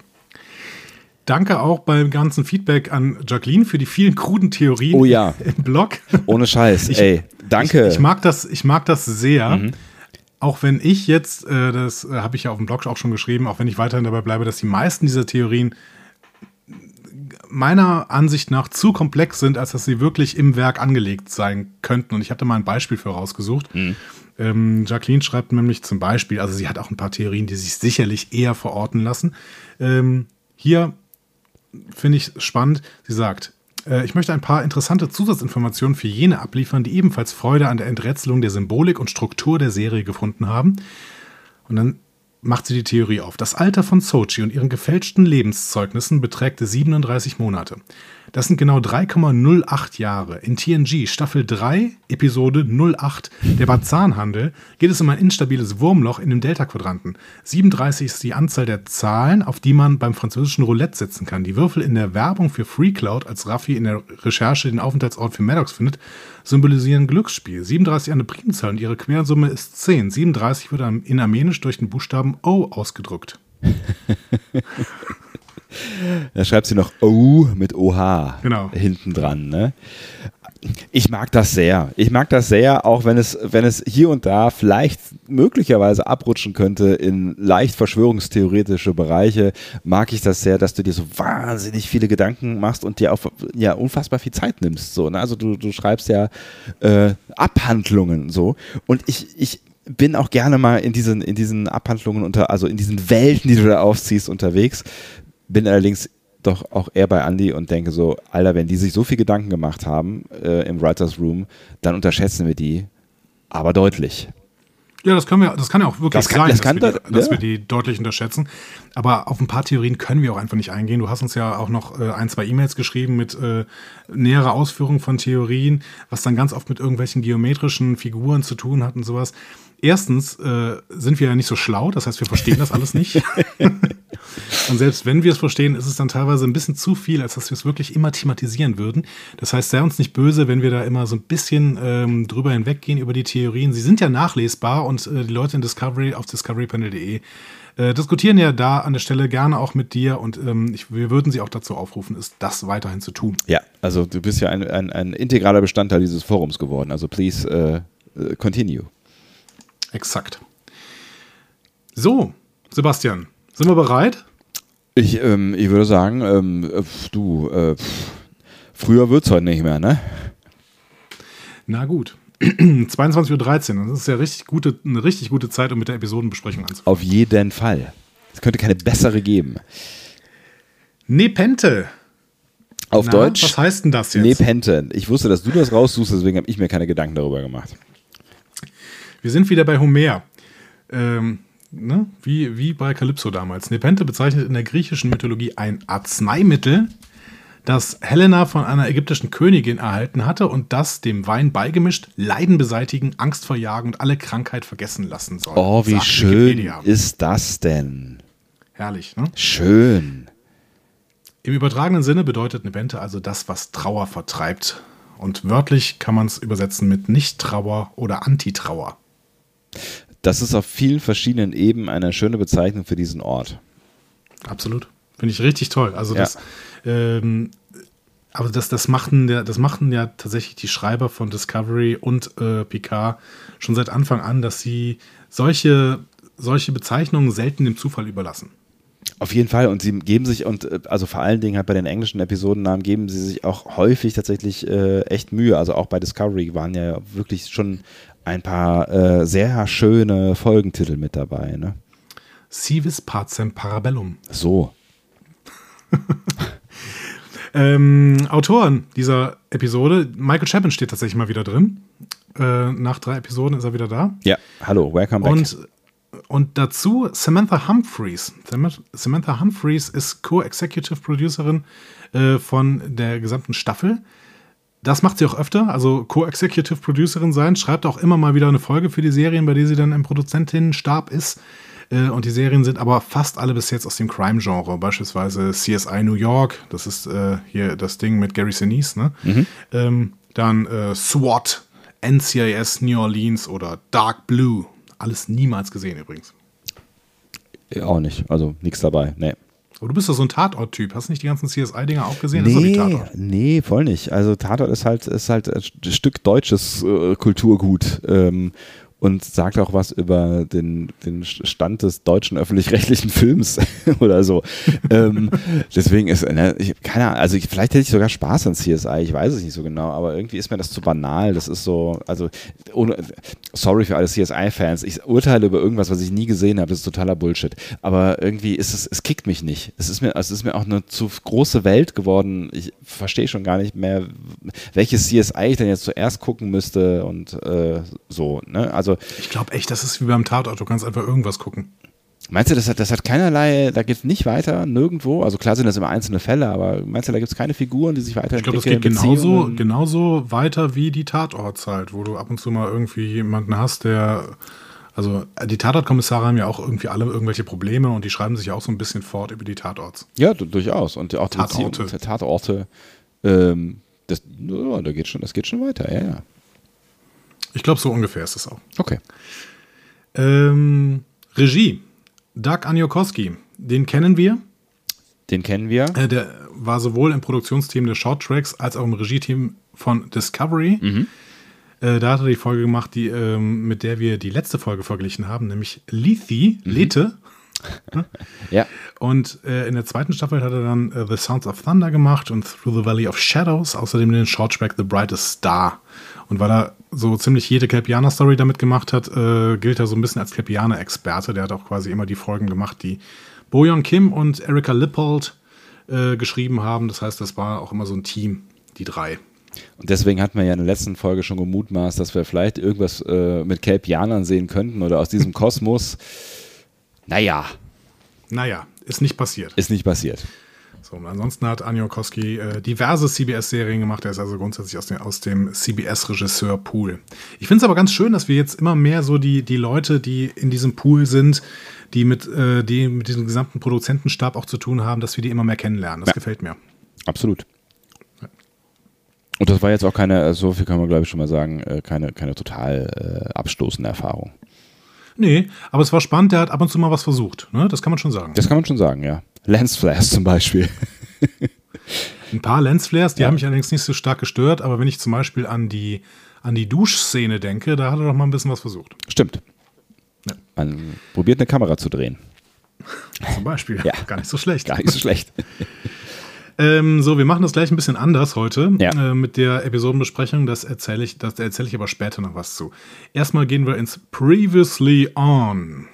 Danke auch beim ganzen Feedback an Jacqueline für die vielen kruden Theorien Oh ja. im Blog. Ohne Scheiß, Ich- ey, danke. Ich, ich, mag das, ich mag das sehr. Mhm. Auch wenn ich jetzt, äh, das äh, habe ich ja auf dem Blog auch schon geschrieben, auch wenn ich weiterhin dabei bleibe, dass die meisten dieser Theorien meiner Ansicht nach zu komplex sind, als dass sie wirklich im Werk angelegt sein könnten. Und ich hatte mal ein Beispiel für rausgesucht. Mhm. Ähm, Jacqueline schreibt nämlich zum Beispiel, also sie hat auch ein paar Theorien, die sich sicherlich eher verorten lassen. Ähm, hier finde ich spannend. Sie sagt, ich möchte ein paar interessante Zusatzinformationen für jene abliefern, die ebenfalls Freude an der Enträtselung der Symbolik und Struktur der Serie gefunden haben. Und dann macht sie die Theorie auf. Das Alter von Sochi und ihren gefälschten Lebenszeugnissen beträgt 37 Monate. Das sind genau 3,08 Jahre. In TNG Staffel 3, Episode 08, der Bazanhandel, geht es um ein instabiles Wurmloch in dem Delta-Quadranten. 37 ist die Anzahl der Zahlen, auf die man beim französischen Roulette setzen kann. Die Würfel in der Werbung für FreeCloud, als Raffi in der Recherche den Aufenthaltsort für Maddox findet, symbolisieren Glücksspiel. 37 eine Primzahl und ihre Quersumme ist 10. 37 wird in Armenisch durch den Buchstaben O ausgedrückt. Da schreibt sie noch O mit OH Genau. hinten dran. Ne? Ich mag das sehr. Ich mag das sehr, auch wenn es, wenn es hier und da vielleicht möglicherweise abrutschen könnte in leicht verschwörungstheoretische Bereiche, mag ich das sehr, dass du dir so wahnsinnig viele Gedanken machst und dir auch ja, unfassbar viel Zeit nimmst. So, ne? Also du, du schreibst ja äh, Abhandlungen so. Und ich, ich bin auch gerne mal in diesen, in diesen Abhandlungen unter, also in diesen Welten, die du da aufziehst, unterwegs. Bin allerdings doch auch eher bei Andy und denke so, Alter, wenn die sich so viel Gedanken gemacht haben äh, im Writers Room, dann unterschätzen wir die, aber deutlich. Ja, das können wir, das kann ja auch wirklich Das kann- sein, das dass, kann wir die, dass ja. wir die deutlich unterschätzen. Aber auf ein paar Theorien können wir auch einfach nicht eingehen. Du hast uns ja auch noch äh, ein, zwei E-Mails geschrieben mit äh, näherer Ausführung von Theorien, was dann ganz oft mit irgendwelchen geometrischen Figuren zu tun hat und sowas. Erstens äh, sind wir ja nicht so schlau, das heißt, wir verstehen das alles nicht. Und selbst wenn wir es verstehen, ist es dann teilweise ein bisschen zu viel, als dass wir es wirklich immer thematisieren würden. Das heißt, sei uns nicht böse, wenn wir da immer so ein bisschen ähm, drüber hinweggehen über die Theorien. Sie sind ja nachlesbar und äh, die Leute in Discovery auf discoverypanel.de äh, diskutieren ja da an der Stelle gerne auch mit dir und ähm, ich, wir würden sie auch dazu aufrufen, ist das weiterhin zu tun. Ja, also du bist ja ein, ein, ein integraler Bestandteil dieses Forums geworden. Also please äh, continue. Exakt. So, Sebastian, sind wir bereit? Ich, ähm, ich würde sagen, ähm, äh, du, äh, früher wird's heute nicht mehr, ne? Na gut. 22.13 Uhr, das ist ja richtig gute, eine richtig gute Zeit, um mit der Episodenbesprechung anzufangen. Auf jeden Fall. Es könnte keine bessere geben. Nepente. Auf Na, Deutsch. Was heißt denn das jetzt? Nepente. Ich wusste, dass du das raussuchst, deswegen habe ich mir keine Gedanken darüber gemacht. Wir sind wieder bei Homer. Ähm, ne? wie, wie bei Kalypso damals. Nepente bezeichnet in der griechischen Mythologie ein Arzneimittel, das Helena von einer ägyptischen Königin erhalten hatte und das dem Wein beigemischt Leiden beseitigen, Angst verjagen und alle Krankheit vergessen lassen soll. Oh, wie schön Wikipedia. ist das denn? Herrlich, ne? Schön. Im übertragenen Sinne bedeutet Nepente also das, was Trauer vertreibt. Und wörtlich kann man es übersetzen mit Nicht-Trauer oder Antitrauer. Das ist auf vielen verschiedenen Ebenen eine schöne Bezeichnung für diesen Ort. Absolut. Finde ich richtig toll. Also Ja. das, ähm, aber das, das machten ja, das machten ja tatsächlich die Schreiber von Discovery und äh, Picard schon seit Anfang an, dass sie solche, solche Bezeichnungen selten dem Zufall überlassen. Auf jeden Fall. Und sie geben sich, und äh, also vor allen Dingen halt bei den englischen Episodennamen geben sie sich auch häufig tatsächlich äh, echt Mühe. Also auch bei Discovery waren ja wirklich schon ein paar äh, sehr schöne Folgentitel mit dabei. Ne? Civis pacem parabellum. So. Ähm, Autoren dieser Episode, Michael Chapin steht tatsächlich mal wieder drin. Äh, nach drei Episoden ist er wieder da. Ja, hallo, welcome back. Und, und dazu Samantha Humphreys. Samantha- Samantha Humphreys ist Co-Executive Producerin äh, von der gesamten Staffel. Das macht sie auch öfter, also Co-Executive Producerin sein, schreibt auch immer mal wieder eine Folge für die Serien, bei der sie dann im Produzentinnenstab ist. Äh, Und die Serien sind aber fast alle bis jetzt aus dem Crime-Genre. Beispielsweise CSI New York, das ist äh, hier das Ding mit Gary Sinise, ne? Ähm, dann äh, SWAT, NCIS New Orleans oder Dark Blue. Alles niemals gesehen übrigens. Auch nicht, also nichts dabei. Nee. Aber du bist doch so ein Tatort-Typ. Hast du nicht die ganzen CSI-Dinger auch gesehen? Nee, nee, voll nicht. Also Tatort ist halt, ist halt ein Stück deutsches äh, Kulturgut ähm, und sagt auch was über den, den Stand des deutschen öffentlich-rechtlichen Films oder so. ähm, deswegen ist, ne, ich, keine Ahnung, also ich, vielleicht hätte ich sogar Spaß an CSI, ich weiß es nicht so genau, aber irgendwie ist mir das zu banal. Das ist so, also ohne, sorry für alle CSI-Fans, ich urteile über irgendwas, was ich nie gesehen habe, das ist totaler Bullshit. Aber irgendwie ist es, es kickt mich nicht. Es ist mir, es ist mir auch eine zu große Welt geworden. Ich verstehe schon gar nicht mehr, welches CSI ich denn jetzt zuerst gucken müsste und äh, so. Ne? Also Ich glaube echt, das ist wie beim Tatort. Du kannst einfach irgendwas gucken. meinst du, das hat, das hat keinerlei, da geht es nicht weiter, nirgendwo? Also klar sind das immer einzelne Fälle, aber meinst du, da gibt es keine Figuren, die sich Ich weiterentwickeln? glaube, das geht genauso, genauso weiter wie die Tatorts halt, wo du ab und zu mal irgendwie jemanden hast, der. Also, die Tatortkommissare haben ja auch irgendwie alle irgendwelche Probleme und die schreiben sich ja auch so ein bisschen fort über die Tatorts. Ja, du- durchaus. Und auch die Tatorte. Tatorte. Ähm, das, ja, da geht schon, das geht schon weiter, ja, ja. Ich glaube, so ungefähr ist es auch. Okay. Ähm, Regie. Doug Anjokowski. Den kennen wir. Den kennen wir. Äh, der war sowohl im Produktionsteam der Short Tracks als auch im Regie-Team von Discovery. Äh, da hat er die Folge gemacht, die, ähm, mit der wir die letzte Folge verglichen haben, nämlich Lethe, Lethe. Ja. Und äh, in der zweiten Staffel hat er dann äh, The Sounds of Thunder gemacht und Through the Valley of Shadows, außerdem den Shorttrack The Brightest Star. Und weil er so ziemlich jede Kelpianer-Story damit gemacht hat, äh, gilt er so ein bisschen als Kelpianer-Experte. Der hat auch quasi immer die Folgen gemacht, die Boyon Kim und Erika Lippold äh, geschrieben haben. Das heißt, das war auch immer so ein Team, die drei. Und deswegen hatten wir ja in der letzten Folge schon gemutmaßt, dass wir vielleicht irgendwas äh, mit Kelpianern sehen könnten oder aus diesem Kosmos. Naja, Naja, ist nicht passiert. ist nicht passiert. So, und ansonsten hat Anjo Koski äh, diverse CBS-Serien gemacht. Er ist also grundsätzlich aus dem, aus dem CBS-Regisseur-Pool. Ich finde es aber ganz schön, dass wir jetzt immer mehr so die, die Leute, die in diesem Pool sind, die mit, äh, die mit diesem gesamten Produzentenstab auch zu tun haben, dass wir die immer mehr kennenlernen. Das Ja. gefällt mir. Absolut. Und das war jetzt auch keine, so viel kann man glaube ich schon mal sagen, äh, keine, keine total äh, abstoßende Erfahrung. Nee, aber es war spannend, der hat ab und zu mal was versucht. Ne? Das kann man schon sagen. Das kann man schon sagen, ja. Lensflares zum Beispiel. Ein paar Lensflares, die Ja. haben mich allerdings nicht so stark gestört, aber wenn ich zum Beispiel an die, an die Duschszene denke, da hat er doch mal ein bisschen was versucht. Stimmt. Ja. Man probiert eine Kamera zu drehen. Zum Beispiel. Ja. Gar nicht so schlecht. Gar nicht so schlecht. Ähm, so, wir machen das gleich ein bisschen anders heute Ja. äh, mit der Episodenbesprechung. Das erzähle ich, das erzähle ich aber später noch was zu. Erstmal gehen wir ins Previously On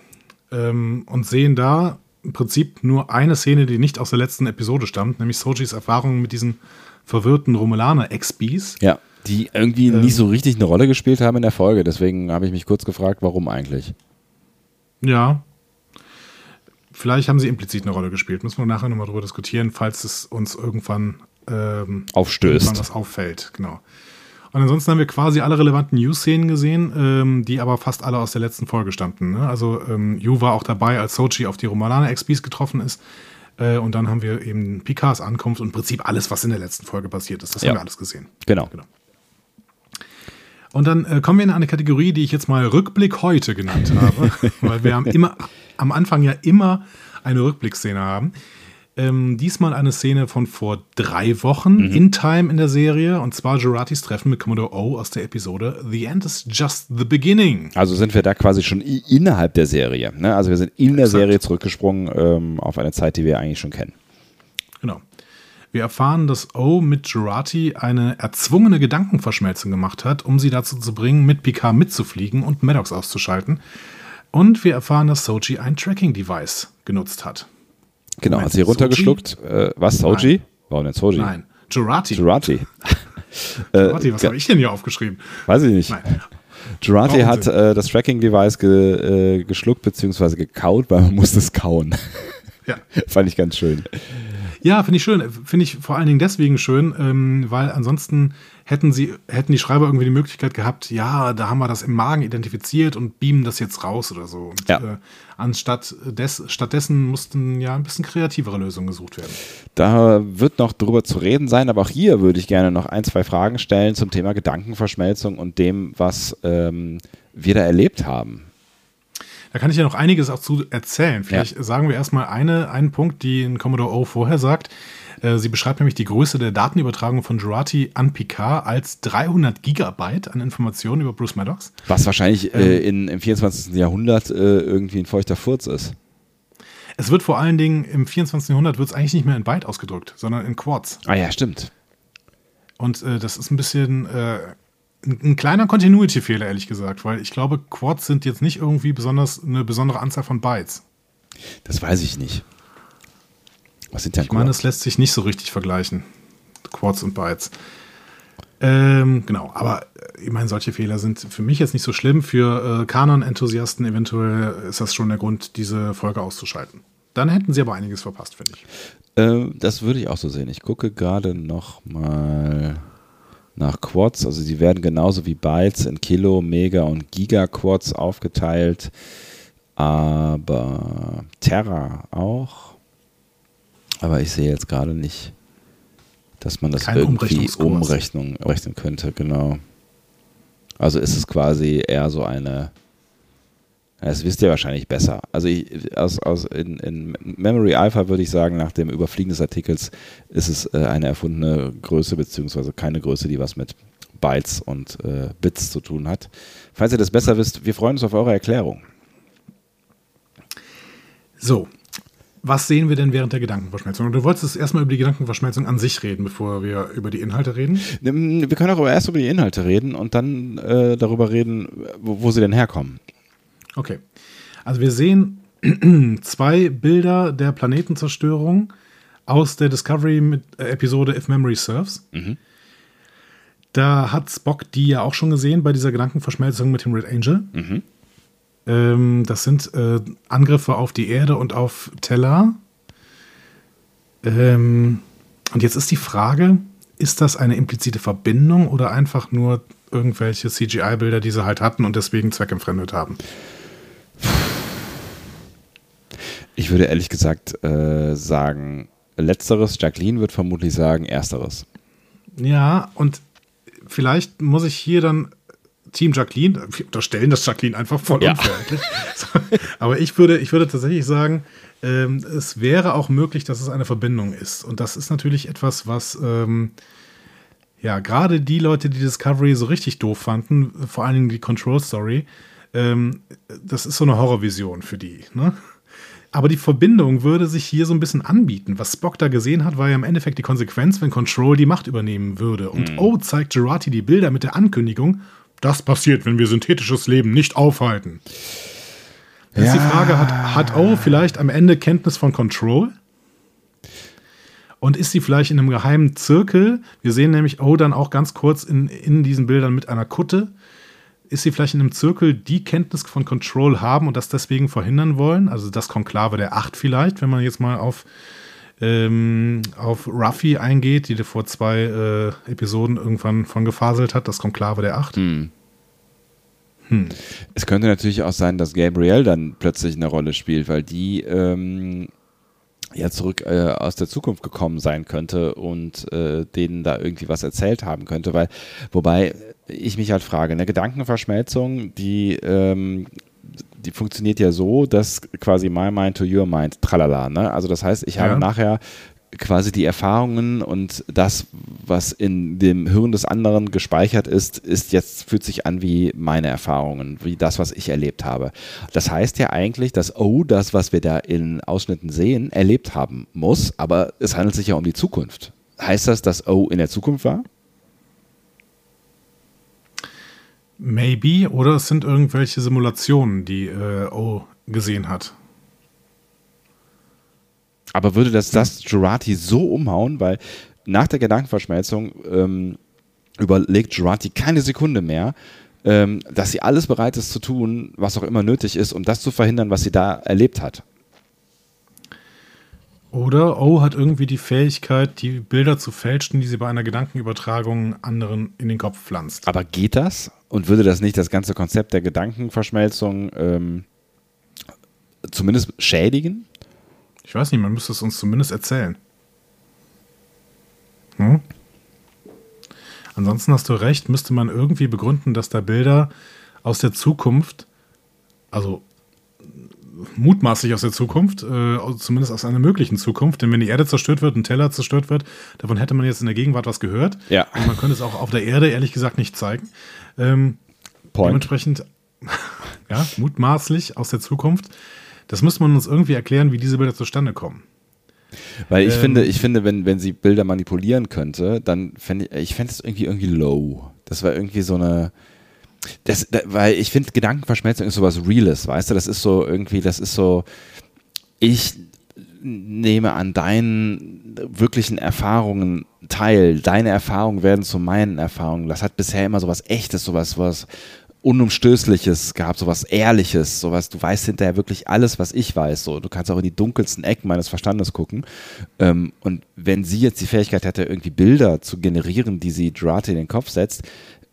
ähm, und sehen da im Prinzip nur eine Szene, die nicht aus der letzten Episode stammt, nämlich Sojis Erfahrungen mit diesen verwirrten Romulaner-Expies. Ja, die irgendwie nicht so richtig eine Rolle gespielt haben in der Folge. Deswegen habe ich mich kurz gefragt, warum eigentlich. Ja. Vielleicht haben sie implizit eine Rolle gespielt. Müssen wir nachher nochmal drüber diskutieren, falls es uns irgendwann ähm, Aufstößt. was auffällt. Genau. Und ansonsten haben wir quasi alle relevanten News-Szenen gesehen, ähm, die aber fast alle aus der letzten Folge stammten. Ne? Also ähm, Yu war auch dabei, als Sochi auf die Romulaner-XPs getroffen ist. Äh, und dann haben wir eben Picards Ankunft und im Prinzip alles, was in der letzten Folge passiert ist. Das Ja. haben wir alles gesehen. Genau. genau. Und dann äh, kommen wir in eine Kategorie, die ich jetzt mal Rückblick heute genannt habe, weil wir haben immer am Anfang ja immer eine Rückblickszene haben. Ähm, diesmal eine Szene von vor drei Wochen in Time in der Serie und zwar Juratis Treffen mit Commodore O aus der Episode The End is Just the Beginning. Also sind wir da quasi schon innerhalb der Serie. Ne? Also wir sind in der Exakt. Serie zurückgesprungen ähm, auf eine Zeit, die wir eigentlich schon kennen. Wir erfahren, dass O mit Jurati eine erzwungene Gedankenverschmelzung gemacht hat, um sie dazu zu bringen, mit Picard mitzufliegen und Maddox auszuschalten. Und wir erfahren, dass Soji ein Tracking-Device genutzt hat. Genau, hat sie runtergeschluckt. Äh, was, Soji? Warum denn Soji? Nein, Jurati. Jurati. Jurati, was Äh, habe ich denn hier aufgeschrieben? Weiß ich nicht. Nein. Jurati Warum hat äh, das Tracking-Device ge, äh, geschluckt bzw. gekaut, weil man musste es kauen. Ja. Fand ich ganz schön. Ja, finde ich schön. Finde ich vor allen Dingen deswegen schön, ähm, weil ansonsten hätten sie, hätten die Schreiber irgendwie die Möglichkeit gehabt, ja, da haben wir das im Magen identifiziert und beamen das jetzt raus oder so. Und Ja. äh, anstatt des, stattdessen mussten ja ein bisschen kreativere Lösungen gesucht werden. Da wird noch drüber zu reden sein, aber auch hier würde ich gerne noch ein, zwei Fragen stellen zum Thema Gedankenverschmelzung und dem, was ähm, wir da erlebt haben. Da kann ich ja noch einiges auch zu erzählen. Vielleicht sagen wir erstmal eine, einen Punkt, die in Commodore O vorher sagt. Äh, Sie beschreibt nämlich die Größe der Datenübertragung von Jurati an Picard als 300 Gigabyte an Informationen über Bruce Maddox. Was wahrscheinlich Ähm. äh, in, im 24. Jahrhundert äh, irgendwie ein feuchter Furz ist. Es wird vor allen Dingen im 24. Jahrhundert wird es eigentlich nicht mehr in Byte ausgedrückt, sondern in Quartz. Ah ja, stimmt. Und äh, das ist ein bisschen äh, ein, ein kleiner Continuity-Fehler, ehrlich gesagt, weil ich glaube, Quartz sind jetzt nicht irgendwie besonders eine besondere Anzahl von Bytes. Das weiß ich nicht. Was sind denn Ich meine, es lässt sich nicht so richtig vergleichen. Quartz und Bytes. Ähm, genau, aber äh, ich meine, solche Fehler sind für mich jetzt nicht so schlimm. Für äh, Kanon-Enthusiasten eventuell ist das schon der Grund, diese Folge auszuschalten. Dann hätten sie aber einiges verpasst, finde ich. Äh, das würde ich auch so sehen. Ich gucke gerade noch mal nach Quads. Also sie werden genauso wie Bytes in Kilo, Mega und Giga-Quads aufgeteilt. Aber Terra auch. Aber ich sehe jetzt gerade nicht, dass man das Kein irgendwie umrechnen rechnen könnte. Genau. Also ist es quasi eher so eine das wisst ihr wahrscheinlich besser. Also ich, aus, aus in, in Memory Alpha würde ich sagen, nach dem Überfliegen des Artikels ist es äh, eine erfundene Größe, beziehungsweise keine Größe, die was mit Bytes und äh, Bits zu tun hat. Falls ihr das besser wisst, wir freuen uns auf eure Erklärung. So, was sehen wir denn während der Gedankenverschmelzung? Du wolltest erstmal über die Gedankenverschmelzung an sich reden, bevor wir über die Inhalte reden. Ähm, Wir können auch erst über die Inhalte reden und dann äh, darüber reden, wo, wo sie denn herkommen. Okay. Also wir sehen zwei Bilder der Planetenzerstörung aus der Discovery-Episode If Memory Serves. Da hat Spock die ja auch schon gesehen bei dieser Gedankenverschmelzung mit dem Red Angel. Ähm, das sind äh, Angriffe auf die Erde und auf Tellar. Ähm, und jetzt ist die Frage, ist das eine implizite Verbindung oder einfach nur irgendwelche CGI-Bilder, die sie halt hatten und deswegen zweckentfremdet haben? Ich würde ehrlich gesagt äh, sagen, letzteres, Jacqueline wird vermutlich sagen, ersteres. Ja, und vielleicht muss ich hier dann Team Jacqueline, wir unterstellen das Jacqueline einfach voll Ja. So, aber ich würde, ich würde tatsächlich sagen, ähm, es wäre auch möglich, dass es eine Verbindung ist. Und das ist natürlich etwas, was ähm, ja gerade die Leute, die Discovery so richtig doof fanden, vor allen Dingen die Control Story, ähm, das ist so eine Horrorvision für die. Ne? Aber die Verbindung würde sich hier so ein bisschen anbieten. Was Spock da gesehen hat, war ja im Endeffekt die Konsequenz, wenn Control die Macht übernehmen würde. Und oh, zeigt Gerati die Bilder mit der Ankündigung, das passiert, wenn wir synthetisches Leben nicht aufhalten. Jetzt die Frage, hat, hat O vielleicht am Ende Kenntnis von Control? Und ist sie vielleicht in einem geheimen Zirkel? Wir sehen nämlich O dann auch ganz kurz in, in diesen Bildern mit einer Kutte. Ist sie vielleicht in einem Zirkel, die Kenntnis von Control haben und das deswegen verhindern wollen? Also das Konklave der Acht vielleicht, wenn man jetzt mal auf ähm, auf Ruffy eingeht, die vor zwei äh, Episoden irgendwann von gefaselt hat, das Konklave der Acht. Hm. Hm. Es könnte natürlich auch sein, dass Gabriel dann plötzlich eine Rolle spielt, weil die ähm, ja zurück äh, aus der Zukunft gekommen sein könnte und äh, denen da irgendwie was erzählt haben könnte, weil wobei ich mich halt frage, eine Gedankenverschmelzung, die ähm, die funktioniert ja so, dass quasi my mind to your mind, tralala, ne? Also das heißt, ich ja. habe nachher quasi die Erfahrungen und das, was in dem Hirn des anderen gespeichert ist, ist jetzt, fühlt sich an wie meine Erfahrungen, wie das, was ich erlebt habe. Das heißt ja eigentlich, dass O, das, was wir da in Ausschnitten sehen, erlebt haben muss, aber es handelt sich ja um die Zukunft. Heißt das, dass O in der Zukunft war? Maybe, oder es sind irgendwelche Simulationen, die äh, O gesehen hat. Aber würde das das Jurati so umhauen, weil nach der Gedankenverschmelzung ähm, überlegt Jurati keine Sekunde mehr, ähm, dass sie alles bereit ist zu tun, was auch immer nötig ist, um das zu verhindern, was sie da erlebt hat. Oder O hat irgendwie die Fähigkeit, die Bilder zu fälschen, die sie bei einer Gedankenübertragung anderen in den Kopf pflanzt. Aber geht das? Und würde das nicht das ganze Konzept der Gedankenverschmelzung ähm, zumindest schädigen? Ich weiß nicht, man müsste es uns zumindest erzählen. Hm? Ansonsten hast du recht, müsste man irgendwie begründen, dass da Bilder aus der Zukunft, also mutmaßlich aus der Zukunft, äh, zumindest aus einer möglichen Zukunft, denn wenn die Erde zerstört wird, ein Teller zerstört wird, davon hätte man jetzt in der Gegenwart was gehört. Ja. Und man könnte es auch auf der Erde ehrlich gesagt nicht zeigen. Ähm, dementsprechend, ja, mutmaßlich aus der Zukunft das müsste man uns irgendwie erklären, wie diese Bilder zustande kommen. Weil ich ähm, finde, ich finde, wenn, wenn sie Bilder manipulieren könnte, dann fände ich, ich fände es irgendwie irgendwie low. Das war irgendwie so eine, das, da, weil ich finde, Gedankenverschmelzung ist sowas Reales, weißt du? Das ist so irgendwie, das ist so, ich nehme an deinen wirklichen Erfahrungen teil. Deine Erfahrungen werden zu meinen Erfahrungen. Das hat bisher immer sowas Echtes, sowas, was Unumstößliches gehabt, sowas Ehrliches, sowas, du weißt hinterher wirklich alles, was ich weiß. So, du kannst auch in die dunkelsten Ecken meines Verstandes gucken. Ähm, und wenn sie jetzt die Fähigkeit hätte, irgendwie Bilder zu generieren, die sie Drate in den Kopf setzt,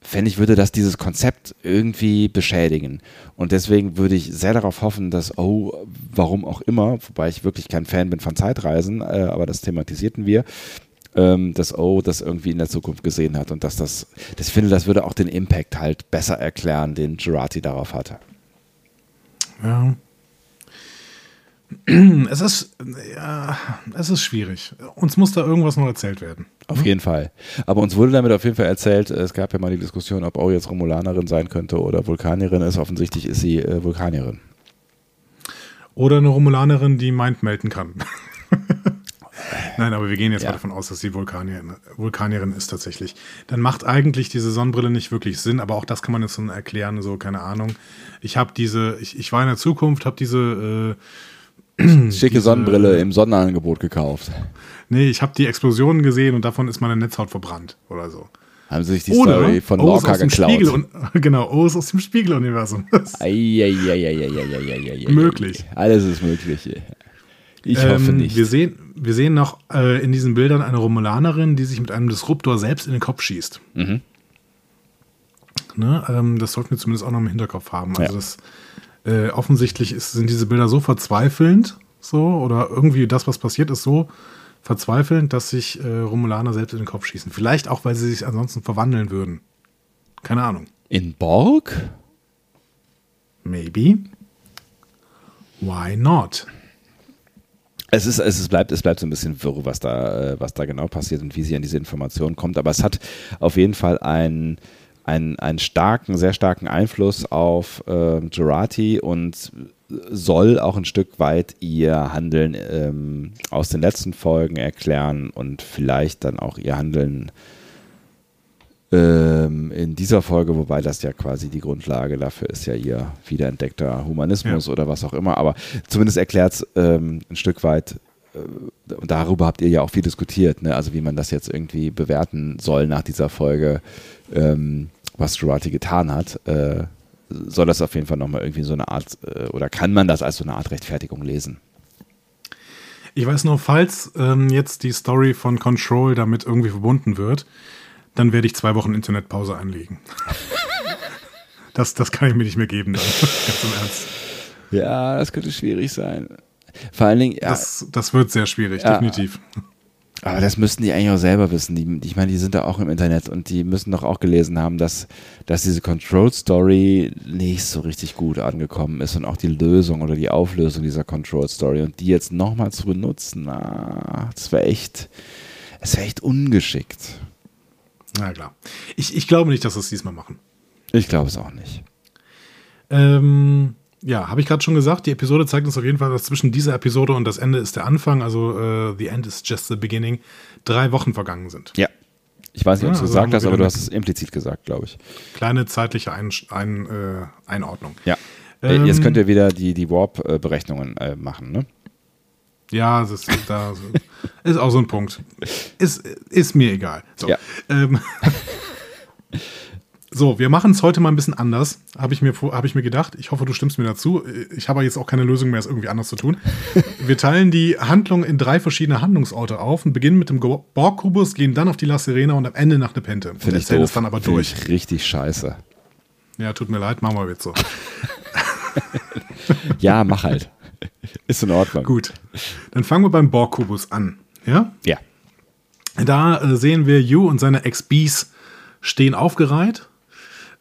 fände ich, würde das dieses Konzept irgendwie beschädigen. Und deswegen würde ich sehr darauf hoffen, dass, oh, warum auch immer, wobei ich wirklich kein Fan bin von Zeitreisen, äh, aber das thematisierten wir, ähm, dass O das irgendwie in der Zukunft gesehen hat und dass das, das finde, das würde auch den Impact halt besser erklären, den Girardi darauf hatte. Ja. Es ist, ja, es ist schwierig. Uns muss da irgendwas noch erzählt werden. Auf mhm. jeden Fall. Aber uns wurde damit auf jeden Fall erzählt, es gab ja mal die Diskussion, ob O jetzt Romulanerin sein könnte oder Vulkanierin ist. Offensichtlich ist sie äh, Vulkanierin. Oder eine Romulanerin, die Mind melden kann. Nein, aber wir gehen jetzt ja. mal davon aus, dass sie Vulkanierin, Vulkanierin ist tatsächlich. Dann macht eigentlich diese Sonnenbrille nicht wirklich Sinn, aber auch das kann man jetzt so erklären, so, keine Ahnung. Ich habe diese, ich, ich war in der Zukunft, habe diese äh, schicke Sonnenbrille im Sonnenangebot gekauft. Nee, ich habe die Explosionen gesehen und davon ist meine Netzhaut verbrannt oder so. Haben sie sich die Oder Story von Lorca geklaut. Spiegel, genau, O ist aus dem Spiegeluniversum. möglich. Alles ist möglich. Ich ähm, hoffe nicht. Wir sehen, wir sehen noch äh, in diesen Bildern eine Romulanerin, die sich mit einem Disruptor selbst in den Kopf schießt. Mhm. Ne, ähm, das sollten wir zumindest auch noch im Hinterkopf haben. Also ja. das äh, offensichtlich ist, sind diese Bilder so verzweifelnd, so, oder irgendwie das, was passiert, ist so verzweifelnd, dass sich äh, Romulaner selbst in den Kopf schießen. Vielleicht auch, weil sie sich ansonsten verwandeln würden. Keine Ahnung. In Borg? Maybe. Why not? Es, ist, es, bleibt, es bleibt so ein bisschen wirr, was da, äh, was da genau passiert und wie sie an diese Informationen kommt. Aber es hat auf jeden Fall einen, einen, einen starken, sehr starken Einfluss auf äh, Gerati und soll auch ein Stück weit ihr Handeln ähm, aus den letzten Folgen erklären und vielleicht dann auch ihr Handeln ähm, in dieser Folge, wobei das ja quasi die Grundlage dafür ist ja ihr wiederentdeckter Humanismus ja. oder was auch immer, aber zumindest erklärt es ähm, ein Stück weit, äh, und darüber habt ihr ja auch viel diskutiert, ne? also wie man das jetzt irgendwie bewerten soll nach dieser Folge, ähm, was Jurati getan hat. Äh, soll das auf jeden Fall nochmal irgendwie so eine Art, äh, oder kann man das als so eine Art Rechtfertigung lesen? Ich weiß nur, falls ähm, jetzt die Story von Control damit irgendwie verbunden wird, dann werde ich zwei Wochen Internetpause einlegen. das, das kann ich mir nicht mehr geben, dann. ganz im Ernst. Ja, das könnte schwierig sein. Vor allen Dingen, ja, Das, das wird sehr schwierig, Ja. definitiv. Aber das müssten die eigentlich auch selber wissen. Die, ich meine, die sind da auch im Internet und die müssen doch auch gelesen haben, dass, dass diese Control-Story nicht so richtig gut angekommen ist und auch die Lösung oder die Auflösung dieser Control-Story und die jetzt nochmal zu benutzen, na, das wäre echt, es wäre echt ungeschickt. Na klar. Ich, ich glaube nicht, dass sie es diesmal machen. Ich glaube es auch nicht. Ähm, ja, habe ich gerade schon gesagt, die Episode zeigt uns auf jeden Fall, dass zwischen dieser Episode und das Ende ist der Anfang, also äh, The End is just the beginning, drei Wochen vergangen sind. Ja. Ich weiß nicht, ob du es also gesagt hast, aber du hast es implizit gesagt, glaube ich. Kleine zeitliche ein, ein, äh, Einordnung. Ja. Äh, Ähm, Jetzt könnt ihr wieder die, die Warp-Berechnungen äh, machen, ne? Ja, das ist, da, ist auch so ein Punkt. Ist, ist mir egal. So, Ja. ähm, so wir machen es heute mal ein bisschen anders, habe ich, mir vor- hab ich mir gedacht. Ich hoffe, du stimmst mir dazu. Ich habe jetzt auch keine Lösung mehr, es irgendwie anders zu tun. Wir teilen die Handlung in drei verschiedene Handlungsorte auf und beginnen mit dem Borg-Kubus, gehen dann auf die La Serena und am Ende nach Nepente. Finde ich doof. es dann aber durch. ich richtig scheiße. Ja, tut mir leid, machen wir jetzt so. Ja, mach halt. Ist in Ordnung. Gut, dann fangen wir beim Borg-Kubus an. Ja? Ja. Da äh, sehen wir Yu und seine Ex-Bees stehen aufgereiht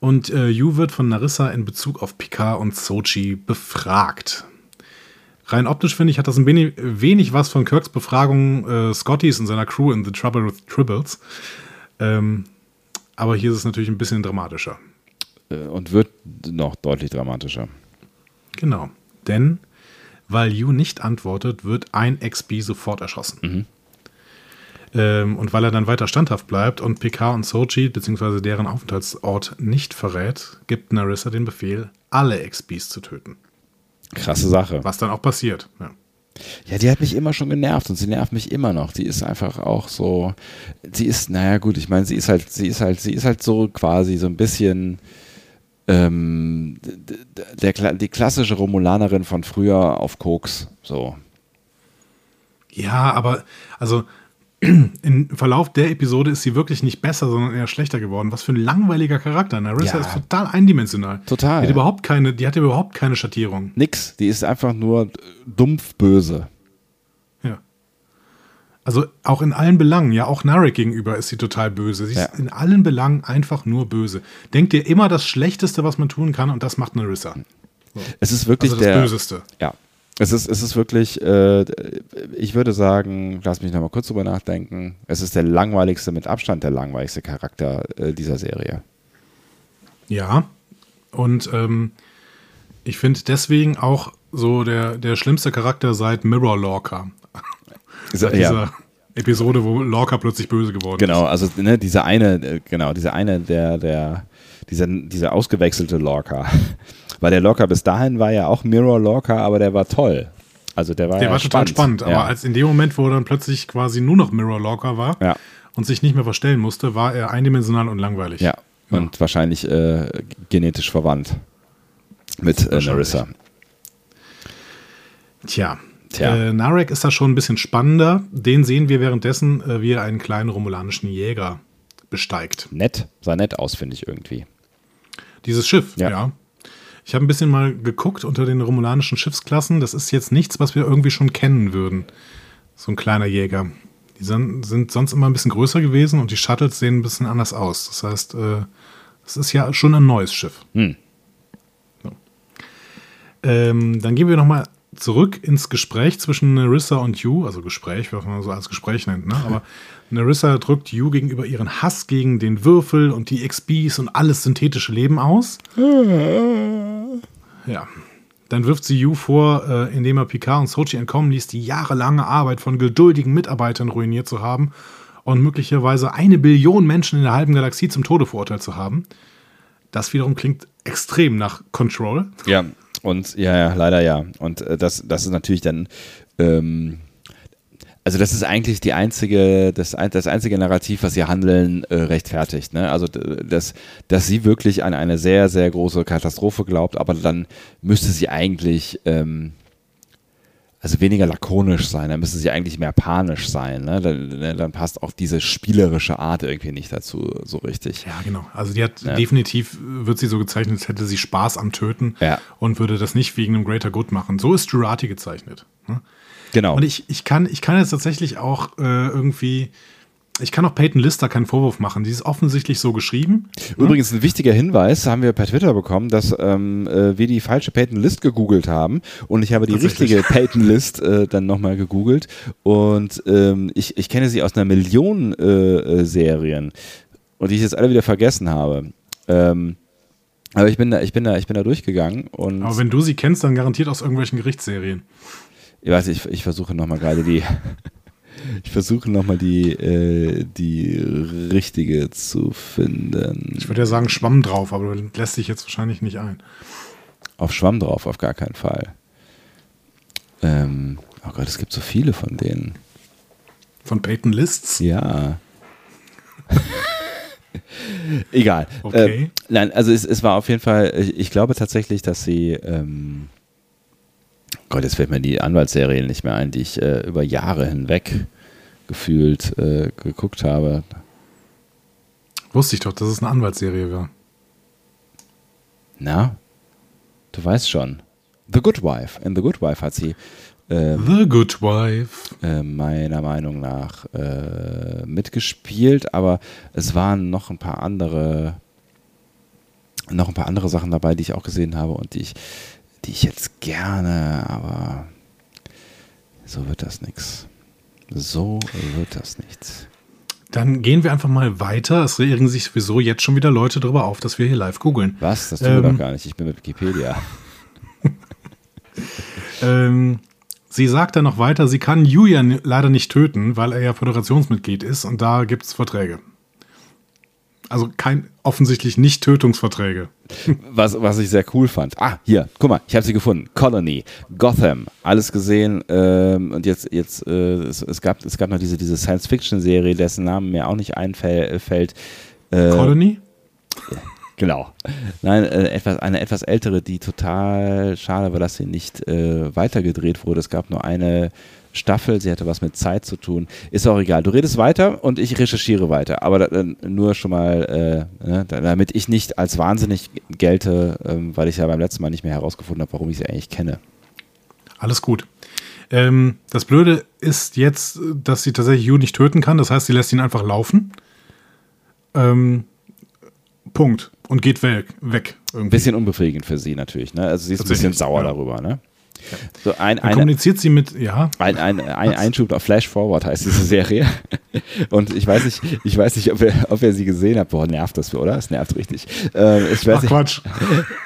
und äh, Yu wird von Narissa in Bezug auf Picard und Sochi befragt. Rein optisch finde ich, hat das ein wenig, wenig was von Kirks Befragung äh, Scottys und seiner Crew in The Trouble with Tribbles. Ähm, aber hier ist es natürlich ein bisschen dramatischer. Äh, Und wird noch deutlich dramatischer. Genau. Denn weil Yu nicht antwortet, wird ein Ex-Bee sofort erschossen. Ähm, und weil er dann weiter standhaft bleibt und Picard und Sochi bzw. deren Aufenthaltsort nicht verrät, gibt Narissa den Befehl, alle Ex-Bees zu töten. Krasse Sache. Was dann auch passiert. Ja. Ja, die hat mich immer schon genervt und sie nervt mich immer noch. Die ist einfach auch so, sie ist, naja gut, ich meine, sie ist halt, sie ist halt, sie ist halt so quasi so ein bisschen ähm, der, Kla- die klassische Romulanerin von früher auf Koks. So. ja, aber also im Verlauf der Episode ist sie wirklich nicht besser, sondern eher schlechter geworden. Was für ein langweiliger Charakter. Narissa Ja. ist total eindimensional. Total. Die hat überhaupt keine, die hat überhaupt keine Schattierung. Nix. Die ist einfach nur dumpf böse. Ja. Also auch in allen Belangen, ja, auch Narek gegenüber ist sie total böse. Sie ist Ja. in allen Belangen einfach nur böse. Denkt dir immer das Schlechteste, was man tun kann, und das macht Narissa. Es ist wirklich Also das der. Böseste. Ja. Es ist, es ist wirklich, äh, ich würde sagen, lass mich nochmal kurz drüber nachdenken. Es ist der langweiligste, mit Abstand der langweiligste Charakter äh, dieser Serie. Ja. Und ähm, ich finde deswegen auch so der, der schlimmste Charakter seit Mirror Lorca. Seit ja. dieser Episode, wo Lorca plötzlich böse geworden Genau, ist. also ne, diese eine, äh, genau, diese eine, der, der, dieser, dieser ausgewechselte Lorca. Weil der Lorca bis dahin war ja auch Mirror Lorca, aber der war toll. Also der war Der ja war total spannend, aber ja. als in dem Moment, wo er dann plötzlich quasi nur noch Mirror Lorca war Ja. und sich nicht mehr verstellen musste, war er eindimensional und langweilig. ja. Und wahrscheinlich äh, genetisch verwandt mit äh. Narissa. Tja. Tja. Äh, Narek ist da schon ein bisschen spannender. Den sehen wir währenddessen, äh, wie er einen kleinen romulanischen Jäger besteigt. Nett, sah nett aus, finde ich irgendwie. Dieses Schiff, Ja. ja. Ich habe ein bisschen mal geguckt unter den romulanischen Schiffsklassen. Das ist jetzt nichts, was wir irgendwie schon kennen würden. So ein kleiner Jäger. Die sind, sind sonst immer ein bisschen größer gewesen und die Shuttles sehen ein bisschen anders aus. Das heißt, äh, es ist ja schon ein neues Schiff. Hm. So. Ähm, dann gehen wir nochmal zurück ins Gespräch zwischen Narissa und Yu. Also Gespräch, was man so als Gespräch nennt. Ne? Aber Narissa drückt Yu gegenüber ihren Hass gegen den Würfel und die XBs und alles synthetische Leben aus. Ja. Dann wirft sie Yu vor, äh, indem er Picard und Sochi entkommen ließ, die jahrelange Arbeit von geduldigen Mitarbeitern ruiniert zu haben und möglicherweise eine Billion Menschen in der halben Galaxie zum Tode verurteilt zu haben. Das wiederum klingt extrem nach Control. Ja, und ja, ja, leider ja. Und äh, das, das ist natürlich dann, ähm, also das ist eigentlich die einzige, das, ein- das einzige Narrativ, was ihr Handeln äh, rechtfertigt. Ne? Also dass, dass sie wirklich an eine sehr, sehr große Katastrophe glaubt, aber dann müsste sie eigentlich ähm, also weniger lakonisch sein, dann müsste sie eigentlich mehr panisch sein. Ne? Dann, ne, dann, passt auch diese spielerische Art irgendwie nicht dazu so richtig. Ja, genau. Also die hat ja. definitiv, wird sie so gezeichnet, als hätte sie Spaß am Töten ja. und würde das nicht wegen einem Greater Good machen. So ist Jurati gezeichnet. Ne? Genau. Und ich, ich, kann, ich kann jetzt tatsächlich auch äh, irgendwie ich kann auch Peyton Lister keinen Vorwurf machen. Die ist offensichtlich so geschrieben. Ne? Übrigens ein wichtiger Hinweis haben wir per Twitter bekommen, dass ähm, äh, wir die falsche Peyton List gegoogelt haben und ich habe die richtige Peyton List äh, dann nochmal gegoogelt und ähm, ich, ich kenne sie aus einer Million äh, äh, Serien und die ich jetzt alle wieder vergessen habe. Ähm, aber ich bin da, ich bin da, ich bin da durchgegangen und. Aber wenn du sie kennst, dann garantiert aus irgendwelchen Gerichtsserien. Ich weiß, ich, ich versuche nochmal gerade die ich versuche nochmal die, äh, die richtige zu finden. Ich würde ja sagen Schwamm drauf, aber du lässt sich jetzt wahrscheinlich nicht ein. Auf Schwamm drauf, auf gar keinen Fall. Ähm, oh Gott, es gibt so viele von denen. Von Peyton Lists? Ja. Egal. Okay. Äh, nein, also es, es war auf jeden Fall, ich, ich glaube tatsächlich, dass sie. Ähm, Gott, jetzt fällt mir die Anwaltsserie nicht mehr ein, die ich äh, über Jahre hinweg gefühlt äh, geguckt habe. Wusste ich doch, dass es eine Anwaltsserie war. Na? Du weißt schon. The Good Wife. In The Good Wife hat sie. Äh, The Good Wife. Äh, meiner Meinung nach äh, mitgespielt, aber es waren noch ein paar andere. Noch ein paar andere Sachen dabei, die ich auch gesehen habe und die ich die ich jetzt gerne, aber so wird das nichts. So wird das nichts. Dann gehen wir einfach mal weiter. Es regen sich sowieso jetzt schon wieder Leute darüber auf, dass wir hier live googeln. Was? Das tun ähm, wir doch ähm, gar nicht. Ich bin mit Wikipedia. ähm, sie sagt dann noch weiter, sie kann Julian leider nicht töten, weil er ja Föderationsmitglied ist und da gibt es Verträge. Also kein offensichtlich nicht Tötungsverträge. Was, was ich sehr cool fand. Ah, hier, guck mal, ich habe sie gefunden. Colony, Gotham, alles gesehen. Ähm, und jetzt, jetzt äh, es, es, gab, es gab noch diese, diese Science-Fiction-Serie, dessen Namen mir auch nicht einfällt. Äh, Colony? Genau. Nein, äh, etwas, eine etwas ältere, die total schade war, dass sie nicht äh, weitergedreht wurde. Es gab nur eine Staffel, sie hatte was mit Zeit zu tun. Ist auch egal. Du redest weiter und ich recherchiere weiter. Aber da, nur schon mal, äh, ne, damit ich nicht als wahnsinnig gelte, ähm, weil ich ja beim letzten Mal nicht mehr herausgefunden habe, warum ich sie eigentlich kenne. Alles gut. Ähm, das Blöde ist jetzt, dass sie tatsächlich Yu nicht töten kann. Das heißt, sie lässt ihn einfach laufen. Ähm, Punkt. Und geht weg. weg Ein bisschen unbefriedigend für sie natürlich. Ne? Also sie ist ein bisschen sauer ja. darüber. Ne? So ein, eine, kommuniziert sie mit, ja. Ein, ein, ein Einschub auf Flash Forward heißt diese Serie. Und ich weiß nicht, ich weiß nicht, ob ihr, ob ihr sie gesehen habt. Boah, nervt das, oder? Es nervt richtig. Ähm, ich weiß Ach, nicht, Quatsch.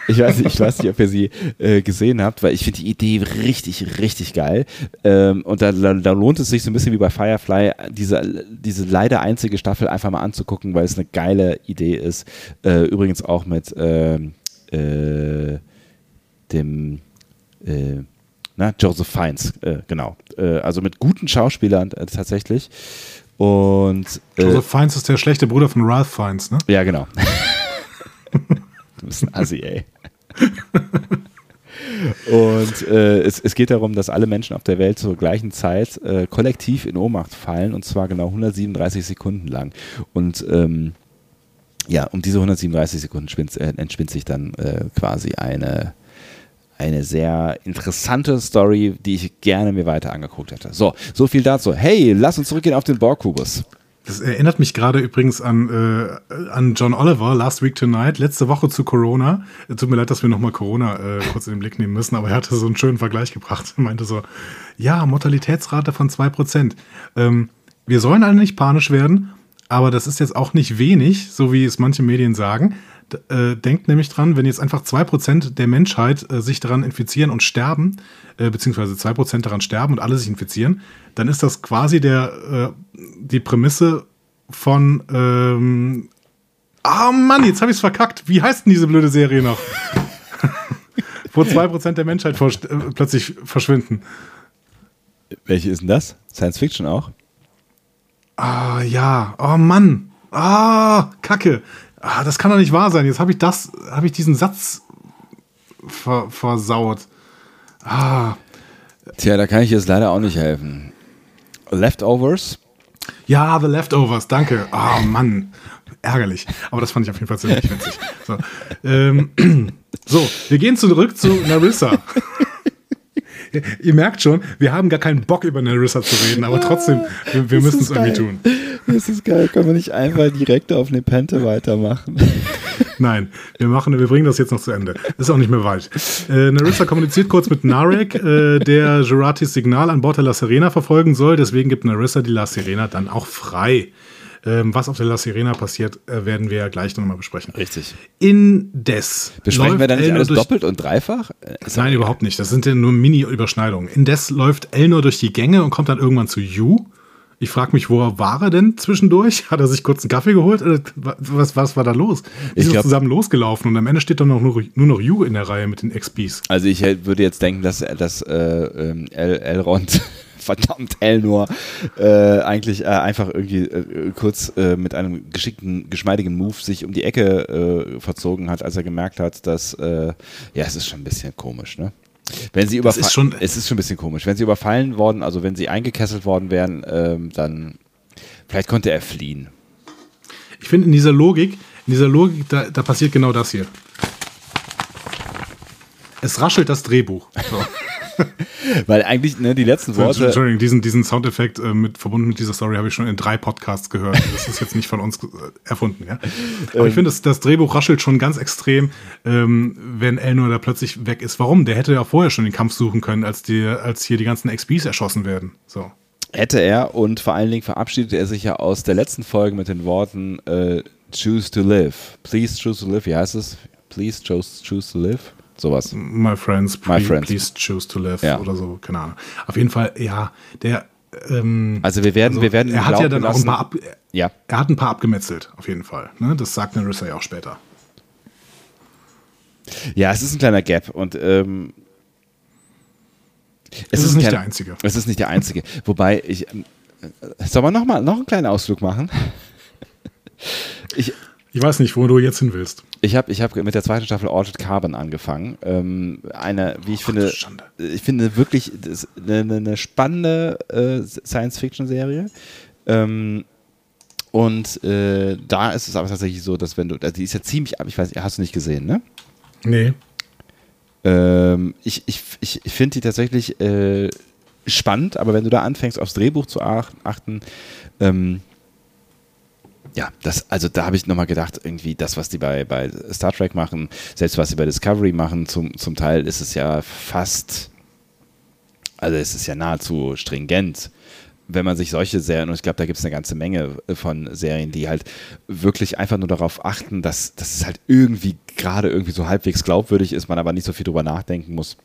Ich weiß, ich weiß nicht, ob ihr sie äh, gesehen habt, weil ich finde die Idee richtig, richtig geil. Ähm, und da, da, da, lohnt es sich so ein bisschen wie bei Firefly, diese, diese leider einzige Staffel einfach mal anzugucken, weil es eine geile Idee ist. Äh, übrigens auch mit ähm, äh, dem äh, na, Joseph Fiennes, äh, genau. Äh, also mit guten Schauspielern äh, tatsächlich. Und äh, Joseph Fiennes ist der schlechte Bruder von Ralph Fiennes, ne? Ja, genau. du bist ein Assi, ey. Und äh, es, es, geht darum, dass alle Menschen auf der Welt zur gleichen Zeit äh, kollektiv in Ohnmacht fallen und zwar genau 137 Sekunden lang. Und ähm, ja, um diese 137 Sekunden äh, entspinnt sich dann äh, quasi eine eine sehr interessante Story, die ich gerne mir weiter angeguckt hätte. So, so viel dazu. Hey, lass uns zurückgehen auf den Borg-Kubus. Das erinnert mich gerade übrigens an, äh, an John Oliver, Last Week Tonight, letzte Woche zu Corona. Tut mir leid, dass wir nochmal Corona äh, kurz in den Blick nehmen müssen, aber er hatte so einen schönen Vergleich gebracht. Er meinte so, ja, Mortalitätsrate von 2%. Ähm, wir sollen alle nicht panisch werden, aber das ist jetzt auch nicht wenig, so wie es manche Medien sagen. Äh, denkt nämlich dran, wenn jetzt einfach 2% der Menschheit äh, sich daran infizieren und sterben, äh, beziehungsweise 2% daran sterben und alle sich infizieren, dann ist das quasi der, äh, die Prämisse von ähm, Ah Mann, jetzt habe ich es verkackt. Wie heißt denn diese blöde Serie noch? Wo 2% der Menschheit vor, äh, plötzlich verschwinden. Welche ist denn das? Science Fiction auch? Ah, ja. Oh Mann. Ah, Kacke ah, das kann doch nicht wahr sein. Jetzt habe ich das, habe ich diesen Satz ver versaut. Ah, Tja, da kann ich jetzt leider auch nicht helfen. Leftovers? Ja, The Leftovers, danke. Ah, oh, Mann. Ärgerlich. Aber das fand ich auf jeden Fall ziemlich witzig. So, ähm, so wir gehen zurück zu Narissa. Ihr merkt schon, wir haben gar keinen Bock über Narissa zu reden, aber trotzdem, wir, wir müssen es irgendwie tun. Das ist geil. Können wir nicht einfach direkt auf Nepente weitermachen? Nein, wir machen, wir bringen das jetzt noch zu Ende. Ist auch nicht mehr weit. Äh, Narissa kommuniziert kurz mit Narek, äh, der Juratis Signal an Bord der La Serena verfolgen soll. Deswegen gibt Narissa die La Serena dann auch frei. Ähm, was auf der La Sirena passiert, äh, werden wir ja gleich nochmal besprechen. Richtig. Indes. Besprechen wir dann nicht alles doppelt und dreifach? Ist Nein, überhaupt nicht. Das sind ja nur Mini-Überschneidungen. Indes läuft Elnor durch die Gänge und kommt dann irgendwann zu Yu. Ich frage mich, wo war er denn zwischendurch? Hat er sich kurz einen Kaffee geholt? Was, was war da los? Die sind zusammen losgelaufen und am Ende steht dann noch nur, nur noch Yu in der Reihe mit den XPs. Also ich würde jetzt denken, dass, dass äh, ähm, El Elrond verdammt Elnor äh, eigentlich äh, einfach irgendwie äh, kurz äh, mit einem geschickten, geschmeidigen Move sich um die Ecke äh, verzogen hat, als er gemerkt hat, dass äh, ja, es ist schon ein bisschen komisch, ne? Wenn sie überfallen, schon, es ist schon ein bisschen komisch. Wenn sie überfallen worden, also wenn sie eingekesselt worden wären, ähm, dann vielleicht konnte er fliehen. Ich finde in dieser Logik, in dieser Logik, da, da passiert genau das hier. Es raschelt das Drehbuch. So. Weil eigentlich, ne, die letzten Worte. Entschuldigung, diesen, diesen Soundeffekt äh, mit, verbunden mit dieser Story habe ich schon in drei Podcasts gehört. Das ist jetzt nicht von uns äh, erfunden, ja. Aber ähm. ich finde, das, das Drehbuch raschelt schon ganz extrem, ähm, wenn Elnor da plötzlich weg ist. Warum? Der hätte ja vorher schon den Kampf suchen können, als, die, als hier die ganzen XBs erschossen werden. So. Hätte er und vor allen Dingen verabschiedet er sich ja aus der letzten Folge mit den Worten äh, Choose to live. Please choose to live. Wie heißt es? Please choose, choose to live. Sowas. My friends, My friends. please choose to live ja. oder so, keine Ahnung. Auf jeden Fall, ja, der. Ähm, also wir werden, also wir werden. Er hat ja dann auch ein paar ab, ja. Er hat ein paar abgemetzelt, auf jeden Fall. Ne? Das sagt Narissa ja auch später. Ja, es ist ein kleiner Gap und ähm, es, ist, ist, nicht kleiner, der einzige. Es ist nicht der einzige. Wobei ich. Äh, soll man noch mal noch einen kleinen Ausflug machen? ich, ich weiß nicht, wo du jetzt hin willst. Ich habe ich hab mit der zweiten Staffel Altered Carbon angefangen. Ähm, eine, wie ich Ach, finde, ich finde wirklich eine, eine spannende äh, Science-Fiction-Serie. Ähm, und äh, da ist es aber tatsächlich so, dass wenn du, also die ist ja ziemlich ich weiß, hast du nicht gesehen, ne? Nee. Ähm, ich ich, ich finde die tatsächlich äh, spannend, aber wenn du da anfängst, aufs Drehbuch zu achten, ähm, ja, das, also da habe ich nochmal gedacht, irgendwie das, was die bei, bei Star Trek machen, selbst was sie bei Discovery machen, zum, zum Teil ist es ja fast, also es ist ja nahezu stringent, wenn man sich solche Serien, und ich glaube, da gibt es eine ganze Menge von Serien, die halt wirklich einfach nur darauf achten, dass, dass es halt irgendwie gerade irgendwie so halbwegs glaubwürdig ist, man aber nicht so viel drüber nachdenken muss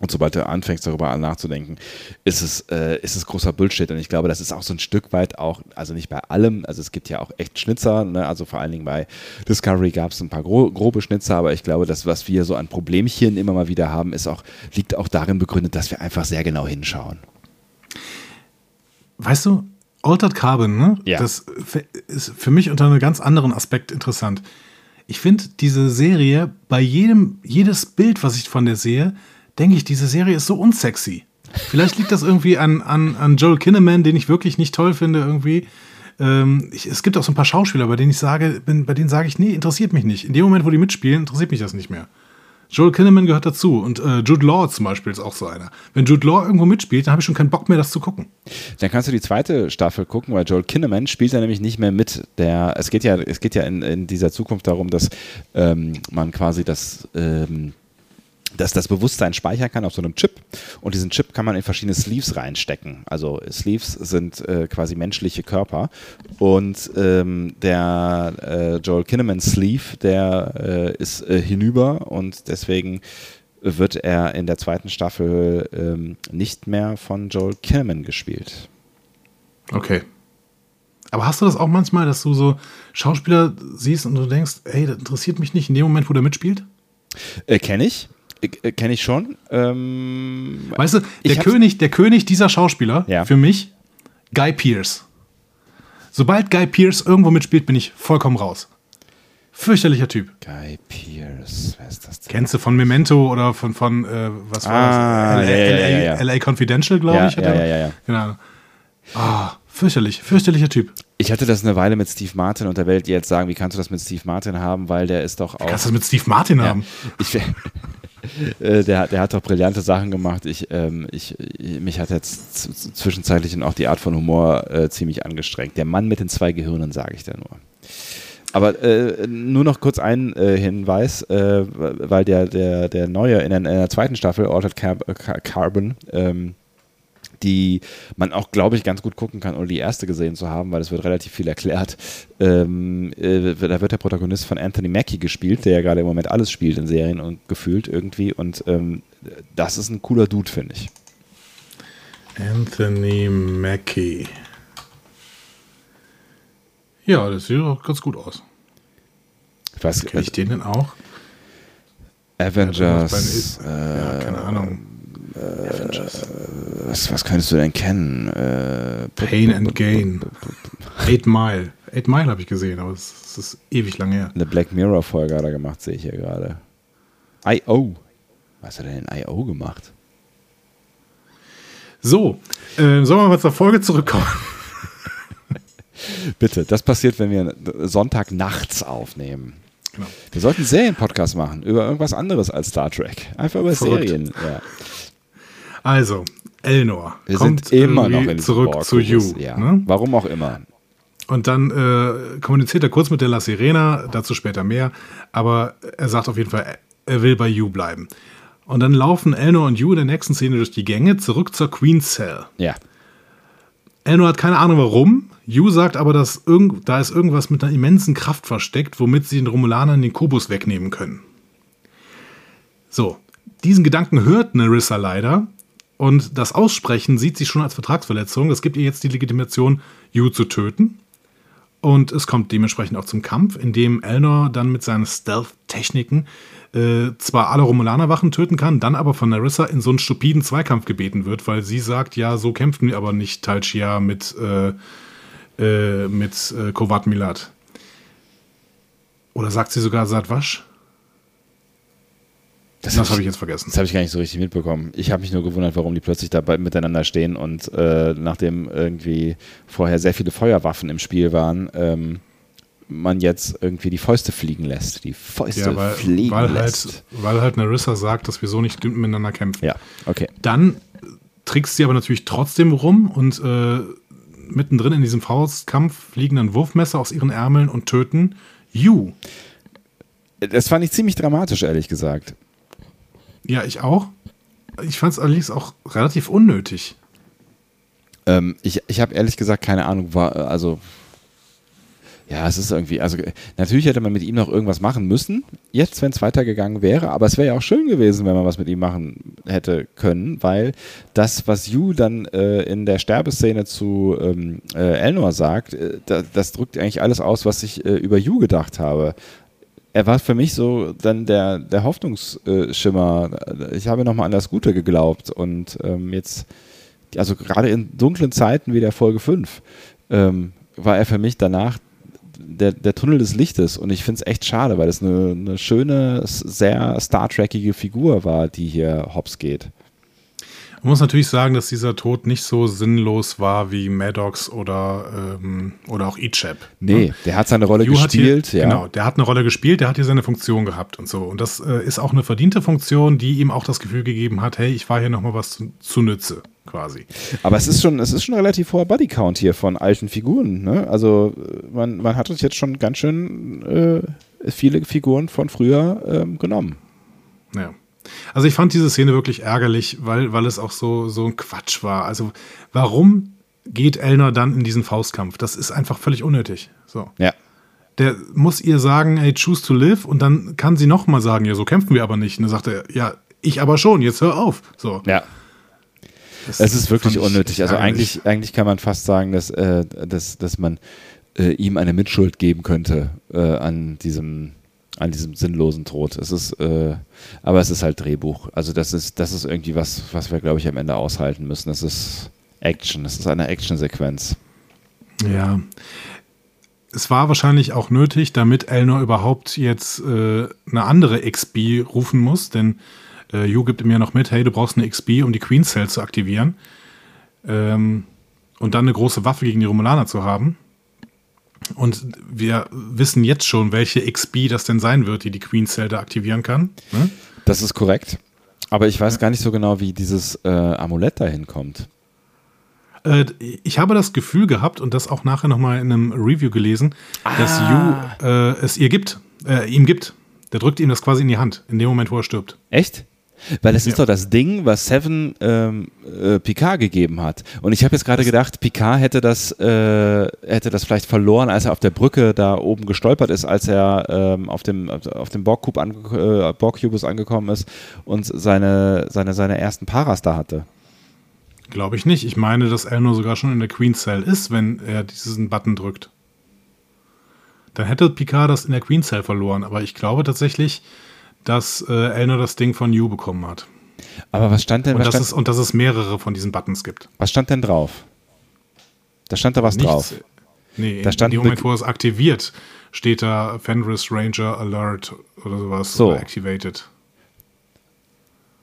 und sobald du anfängst, darüber nachzudenken, ist es, äh, ist es großer Bullshit. Und ich glaube, das ist auch so ein Stück weit auch, also nicht bei allem, also es gibt ja auch echt Schnitzer, ne? also vor allen Dingen bei Discovery gab es ein paar gro grobe Schnitzer, aber ich glaube, das, was wir so an Problemchen immer mal wieder haben, ist auch, liegt auch darin begründet, dass wir einfach sehr genau hinschauen. Weißt du, Altered Carbon, ne? Ja. Das ist für mich unter einem ganz anderen Aspekt interessant. Ich finde diese Serie, bei jedem, jedes Bild, was ich von der sehe, denke ich, diese Serie ist so unsexy. Vielleicht liegt das irgendwie an, an, an Joel Kinnaman, den ich wirklich nicht toll finde irgendwie. Ähm, ich, es gibt auch so ein paar Schauspieler, bei denen ich sage, bin, bei denen sage ich, nee, interessiert mich nicht. In dem Moment, wo die mitspielen, interessiert mich das nicht mehr. Joel Kinnaman gehört dazu und äh, Jude Law zum Beispiel ist auch so einer. Wenn Jude Law irgendwo mitspielt, dann habe ich schon keinen Bock mehr, das zu gucken. Dann kannst du die zweite Staffel gucken, weil Joel Kinnaman spielt da nämlich nicht mehr mit. Der, es geht ja, es geht ja in, in dieser Zukunft darum, dass ähm, man quasi das ähm, dass das Bewusstsein speichern kann auf so einem Chip und diesen Chip kann man in verschiedene Sleeves reinstecken. Also Sleeves sind äh, quasi menschliche Körper und ähm, der äh, Joel Kinnaman Sleeve, der äh, ist äh, hinüber und deswegen wird er in der zweiten Staffel ähm, nicht mehr von Joel Kinnaman gespielt. Okay. Aber hast du das auch manchmal, dass du so Schauspieler siehst und du denkst, ey, das interessiert mich nicht in dem Moment, wo der mitspielt? Äh, Kenne ich. Äh, kenne ich schon. Ähm, weißt du, der König, der König dieser Schauspieler ja. für mich, Guy Pierce. Sobald Guy Pierce irgendwo mitspielt, bin ich vollkommen raus. Fürchterlicher Typ. Guy Pierce, wer ist das denn? Kennst du von Memento oder von, von äh, was war Ah, das? ja, ja, LA, ja, ja. LA Confidential, glaube ich. ja, ja, ja. Genau. Ah, fürchterlich, fürchterlicher Typ. Ich hatte das eine Weile mit Steve Martin und da werdet ihr jetzt sagen, wie kannst du das mit Steve Martin haben, weil der ist doch auch. Kannst du das mit Steve Martin haben? Ich, äh, der, der hat doch brillante Sachen gemacht. Ich, ähm, ich, mich hat jetzt zwischenzeitlich auch die Art von Humor äh, ziemlich angestrengt. Der Mann mit den zwei Gehirnen, sage ich da nur. Aber äh, nur noch kurz ein äh, Hinweis, äh, weil der, der, der neue in der, in der zweiten Staffel, Altered Car Car Carbon, ähm, die man auch, glaube ich, ganz gut gucken kann, ohne die erste gesehen zu haben, weil es wird relativ viel erklärt. Ähm, äh, da wird der Protagonist von Anthony Mackie gespielt, der ja gerade im Moment alles spielt in Serien und gefühlt irgendwie. Und ähm, das ist ein cooler Dude, finde ich. Anthony Mackie. Ja, das sieht doch ganz gut aus. Ich weiß, Kenne ich den denn auch? Avengers. Ja, ja, keine Ahnung. Was, was könntest du denn kennen? Äh, Pain and Gain. Eight Mile. Eight Mile habe ich gesehen, aber es ist ewig lang her. Eine Black Mirror-Folge hat er gemacht, sehe ich hier gerade. I.O. Was hat er denn in I.O. gemacht? So, äh, sollen wir mal zur Folge zurückkommen? Bitte, das passiert, wenn wir Sonntag nachts aufnehmen. Genau. Wir sollten einen Serienpodcast machen über irgendwas anderes als Star Trek. Einfach über Verrückt. Serien. Ja. Also, Elnor Wir kommt sind immer noch irgendwie in zurück zu You. Ja. Ne? Warum auch immer. Und dann äh, kommuniziert er kurz mit der La Sirena, dazu später mehr, aber er sagt auf jeden Fall, er will bei You bleiben. Und dann laufen Elnor und You in der nächsten Szene durch die Gänge zurück zur Queen's Cell. Ja. Elnor hat keine Ahnung warum. Yu sagt aber, dass irgend, da ist irgendwas mit einer immensen Kraft versteckt, womit sie den Romulanern den Kubus wegnehmen können. So, diesen Gedanken hört Nerissa leider und das Aussprechen sieht sie schon als Vertragsverletzung. Das gibt ihr jetzt die Legitimation, Yu zu töten. Und es kommt dementsprechend auch zum Kampf, in dem Elnor dann mit seinen Stealth-Techniken äh, zwar alle Romulaner-Wachen töten kann, dann aber von Narissa in so einen stupiden Zweikampf gebeten wird, weil sie sagt, ja, so kämpfen wir aber nicht Tal Shia mit, äh, äh, mit äh, Kovat Milat. Oder sagt sie sogar Sadwasch? Das, hab habe ich jetzt vergessen. Das habe ich gar nicht so richtig mitbekommen. Ich habe mich nur gewundert, warum die plötzlich dabei miteinander stehen und äh, nachdem irgendwie vorher sehr viele Feuerwaffen im Spiel waren, ähm, man jetzt irgendwie die Fäuste fliegen lässt. Die Fäuste Ja, weil, fliegen weil, lässt. halt, weil halt Narissa sagt, dass wir so nicht miteinander kämpfen. Ja, okay. Dann trickst sie aber natürlich trotzdem rum und äh, mittendrin in diesem Faustkampf fliegen dann Wurfmesser aus ihren Ärmeln und töten Yu. Das fand ich ziemlich dramatisch, ehrlich gesagt. Ja, ich auch. Ich fand es allerdings auch relativ unnötig. Ähm, ich ich habe ehrlich gesagt keine Ahnung, war, also ja, es ist irgendwie, also natürlich hätte man mit ihm noch irgendwas machen müssen, jetzt, wenn es weitergegangen wäre, aber es wäre ja auch schön gewesen, wenn man was mit ihm machen hätte können, weil das, was Yu dann äh, in der Sterbeszene zu ähm, äh, Elnor sagt, äh, da, das drückt eigentlich alles aus, was ich äh, über Yu gedacht habe. Er war für mich so dann der, der Hoffnungsschimmer. Ich habe nochmal an das Gute geglaubt und ähm, jetzt also gerade in dunklen Zeiten wie der Folge 5, ähm, war er für mich danach der, der Tunnel des Lichtes. Und ich finde es echt schade, weil es eine, eine schöne, sehr Star Trekige Figur war, die hier hops geht. Man muss natürlich sagen, dass dieser Tod nicht so sinnlos war wie Maddox oder, ähm, oder auch Ichab. Nee, der hat seine Rolle Yu gespielt. hier, ja. Genau, der hat eine Rolle gespielt, der hat hier seine Funktion gehabt und so. Und das äh, ist auch eine verdiente Funktion, die ihm auch das Gefühl gegeben hat, hey, ich war hier nochmal was zu, zu Nütze, quasi. Aber es ist schon, es ist schon ein relativ hoher Bodycount hier von alten Figuren. Ne? Also äh, man, man hat uns jetzt schon ganz schön äh, viele Figuren von früher ähm, genommen. Ja. Also ich fand diese Szene wirklich ärgerlich, weil, weil es auch so, so ein Quatsch war. Also warum geht Elner dann in diesen Faustkampf? Das ist einfach völlig unnötig. So. Ja. Der muss ihr sagen, hey, choose to live und dann kann sie nochmal sagen, ja, so kämpfen wir aber nicht. Und dann sagt er, ja, ich aber schon, jetzt hör auf. So. Ja. Das Es ist wirklich unnötig. Also eigentlich, eigentlich kann man fast sagen, dass, äh, dass, dass man äh, ihm eine Mitschuld geben könnte äh, an diesem an diesem sinnlosen Tod. Es ist, äh, aber es ist halt Drehbuch. Also das ist, das ist irgendwie was, was wir, glaube ich, am Ende aushalten müssen. Es ist Action. Es ist eine Action-Sequenz. Ja. es war wahrscheinlich auch nötig, damit Elnor überhaupt jetzt äh, eine andere XB rufen muss, denn äh, Yu gibt ja noch mit, hey, du brauchst eine XB, um die Queen Cell zu aktivieren. Ähm, und dann eine große Waffe gegen die Romulaner zu haben. Und wir wissen jetzt schon, welche XB das denn sein wird, die die Queen Cell da aktivieren kann. Ne? Das ist korrekt. Aber ich weiß gar nicht so genau, wie dieses äh, Amulett dahin kommt. Äh, ich habe das Gefühl gehabt und das auch nachher nochmal in einem Review gelesen, ah. dass Yu äh, es ihr gibt, äh, ihm gibt. Der drückt ihm das quasi in die Hand, in dem Moment, wo er stirbt. Echt? Weil das ja. ist doch das Ding, was Seven ähm, äh, Picard gegeben hat. Und ich habe jetzt gerade gedacht, Picard hätte das, äh, hätte das vielleicht verloren, als er auf der Brücke da oben gestolpert ist, als er ähm, auf dem, auf dem Borg-Cube ange äh, Borg angekommen ist und seine, seine, seine ersten Paras da hatte. Glaube ich nicht. Ich meine, dass Elnor sogar schon in der Queen Cell ist, wenn er diesen Button drückt. Dann hätte Picard das in der Queen Cell verloren. Aber ich glaube tatsächlich, dass äh, Elnor das Ding von You bekommen hat. Aber was stand denn? Und, was dass stand, es, und dass es mehrere von diesen Buttons gibt. Was stand denn drauf? Da stand da was Nichts. drauf. Nee, da stand in dem Moment, wo es aktiviert, steht da Fenris Ranger Alert oder sowas so. oder Activated.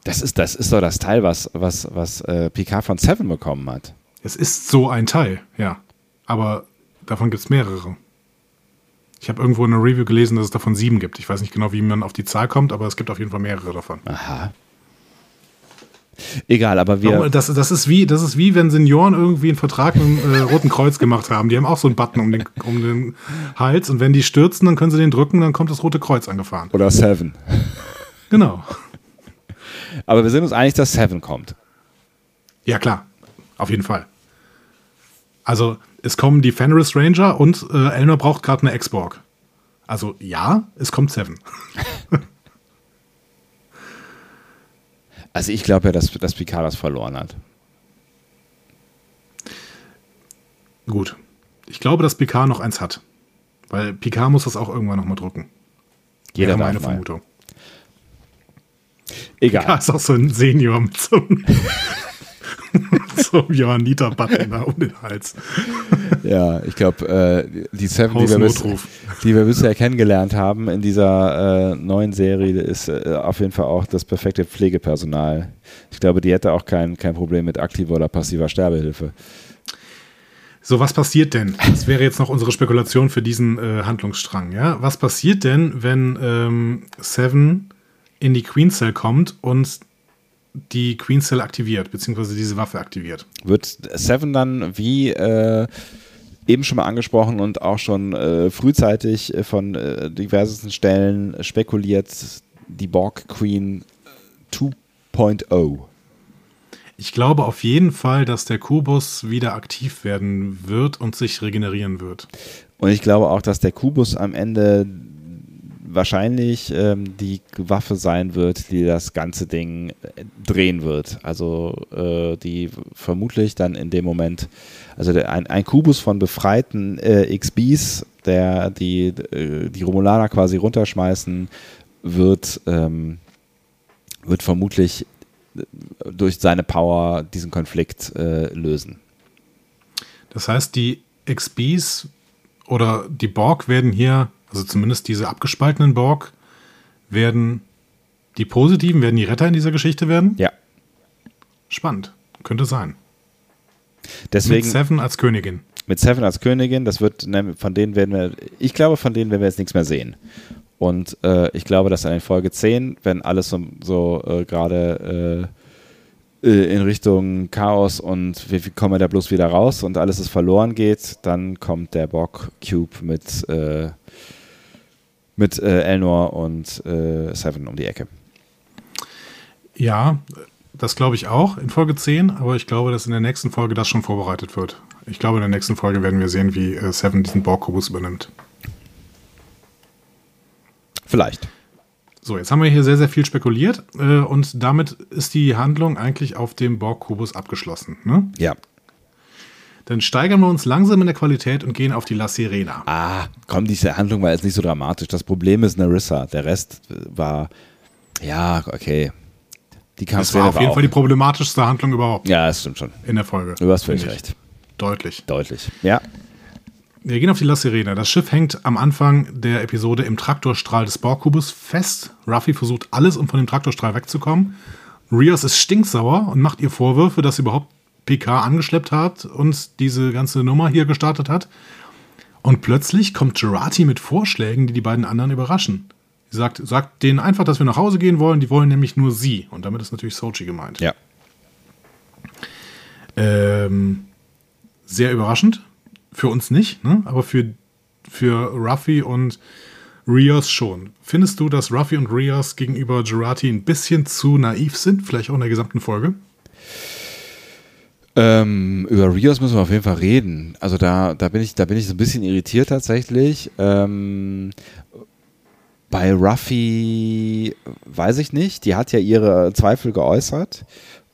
Das ist, das ist doch das Teil, was, was, was äh, Picard von Seven bekommen hat. Es ist so ein Teil, ja. Aber davon gibt es mehrere. Ich habe irgendwo in einer Review gelesen, dass es davon sieben gibt. Ich weiß nicht genau, wie man auf die Zahl kommt, aber es gibt auf jeden Fall mehrere davon. Aha. Egal, aber wir. Das, das, ist wie, das ist wie, wenn Senioren irgendwie einen Vertrag mit dem äh, Roten Kreuz gemacht haben. Die haben auch so einen Button um den, um den Hals und wenn die stürzen, dann können sie den drücken, dann kommt das Rote Kreuz angefahren. Oder Seven. Genau. Aber wir sind uns einig, dass Seven kommt. Ja, klar. Auf jeden Fall. Also, es kommen die Fenris Ranger und äh, Elnor braucht gerade eine X-Borg. Also ja, es kommt Seven. also ich glaube ja, dass, dass Picard das verloren hat. Gut. Ich glaube, dass Picard noch eins hat. Weil Picard muss das auch irgendwann nochmal drücken. Jeder meine Vermutung. Egal. Picard ist auch so ein Senior mit so einem so ein Johanniter-Button da um den Hals. ja, ich glaube, äh, die Seven, die wir, bis, die wir, bisher kennengelernt haben in dieser äh, neuen Serie, ist äh, auf jeden Fall auch das perfekte Pflegepersonal. Ich glaube, die hätte auch kein, kein Problem mit aktiver oder passiver Sterbehilfe. So, was passiert denn? Das wäre jetzt noch unsere Spekulation für diesen äh, Handlungsstrang. Ja? Was passiert denn, wenn ähm, Seven in die Queen Cell kommt und die Queen Cell aktiviert, beziehungsweise diese Waffe aktiviert. Wird Seven dann wie äh, eben schon mal angesprochen und auch schon äh, frühzeitig von äh, diversen Stellen spekuliert, die Borg Queen 2.0? Ich glaube auf jeden Fall, dass der Kubus wieder aktiv werden wird und sich regenerieren wird. Und ich glaube auch, dass der Kubus am Ende wahrscheinlich ähm, die Waffe sein wird, die das ganze Ding äh, drehen wird. Also äh, die vermutlich dann in dem Moment, also der, ein, ein Kubus von befreiten äh, XBs, der die, äh, die Romulaner quasi runterschmeißen, wird, ähm, wird vermutlich äh, durch seine Power diesen Konflikt lösen. Das heißt, die XBs oder die Borg werden hier also zumindest diese abgespaltenen Borg werden die positiven, werden die Retter in dieser Geschichte werden? Ja. Spannend. Könnte sein. Deswegen, mit Seven als Königin. Mit Seven als Königin, das wird, von denen werden wir, ich glaube, von denen werden wir jetzt nichts mehr sehen. Und äh, ich glaube, dass in Folge 10, wenn alles so, so äh, gerade äh, äh, in Richtung Chaos und wie, wie kommen wir da bloß wieder raus und alles ist verloren geht, dann kommt der Borg Cube mit äh, mit äh, Elnor und äh, Seven um die Ecke. Ja, das glaube ich auch in Folge 10, aber ich glaube, dass in der nächsten Folge das schon vorbereitet wird. Ich glaube, in der nächsten Folge werden wir sehen, wie äh, Seven diesen Borg-Kubus übernimmt. Vielleicht. So, jetzt haben wir hier sehr, sehr viel spekuliert äh, und damit ist die Handlung eigentlich auf dem Borg-Kubus abgeschlossen. Ne? Ja. Dann steigern wir uns langsam in der Qualität und gehen auf die La Sirena. Ah, komm, diese Handlung war jetzt nicht so dramatisch. Das Problem ist Narissa. Der Rest war, ja, okay. Die das war auf jeden auch. Fall die problematischste Handlung überhaupt. Ja, das stimmt schon. In der Folge. Du hast völlig recht. Deutlich. Deutlich, ja. Wir gehen auf die La Sirena. Das Schiff hängt am Anfang der Episode im Traktorstrahl des Borgkubus fest. Ruffy versucht alles, um von dem Traktorstrahl wegzukommen. Rios ist stinksauer und macht ihr Vorwürfe, dass sie überhaupt PK angeschleppt hat und diese ganze Nummer hier gestartet hat. Und plötzlich kommt Gerati mit Vorschlägen, die die beiden anderen überraschen. Sie sagt, sagt denen einfach, dass wir nach Hause gehen wollen. Die wollen nämlich nur sie. Und damit ist natürlich Sochi gemeint. Ja. Ähm, sehr überraschend. Für uns nicht, ne? aber für, für Ruffy und Rios schon. Findest du, dass Ruffy und Rios gegenüber Gerati ein bisschen zu naiv sind? Vielleicht auch in der gesamten Folge? Ähm, über Rios müssen wir auf jeden Fall reden. Also da, da bin ich, da bin ich so ein bisschen irritiert tatsächlich. Ähm, bei Ruffy weiß ich nicht. Die hat ja ihre Zweifel geäußert.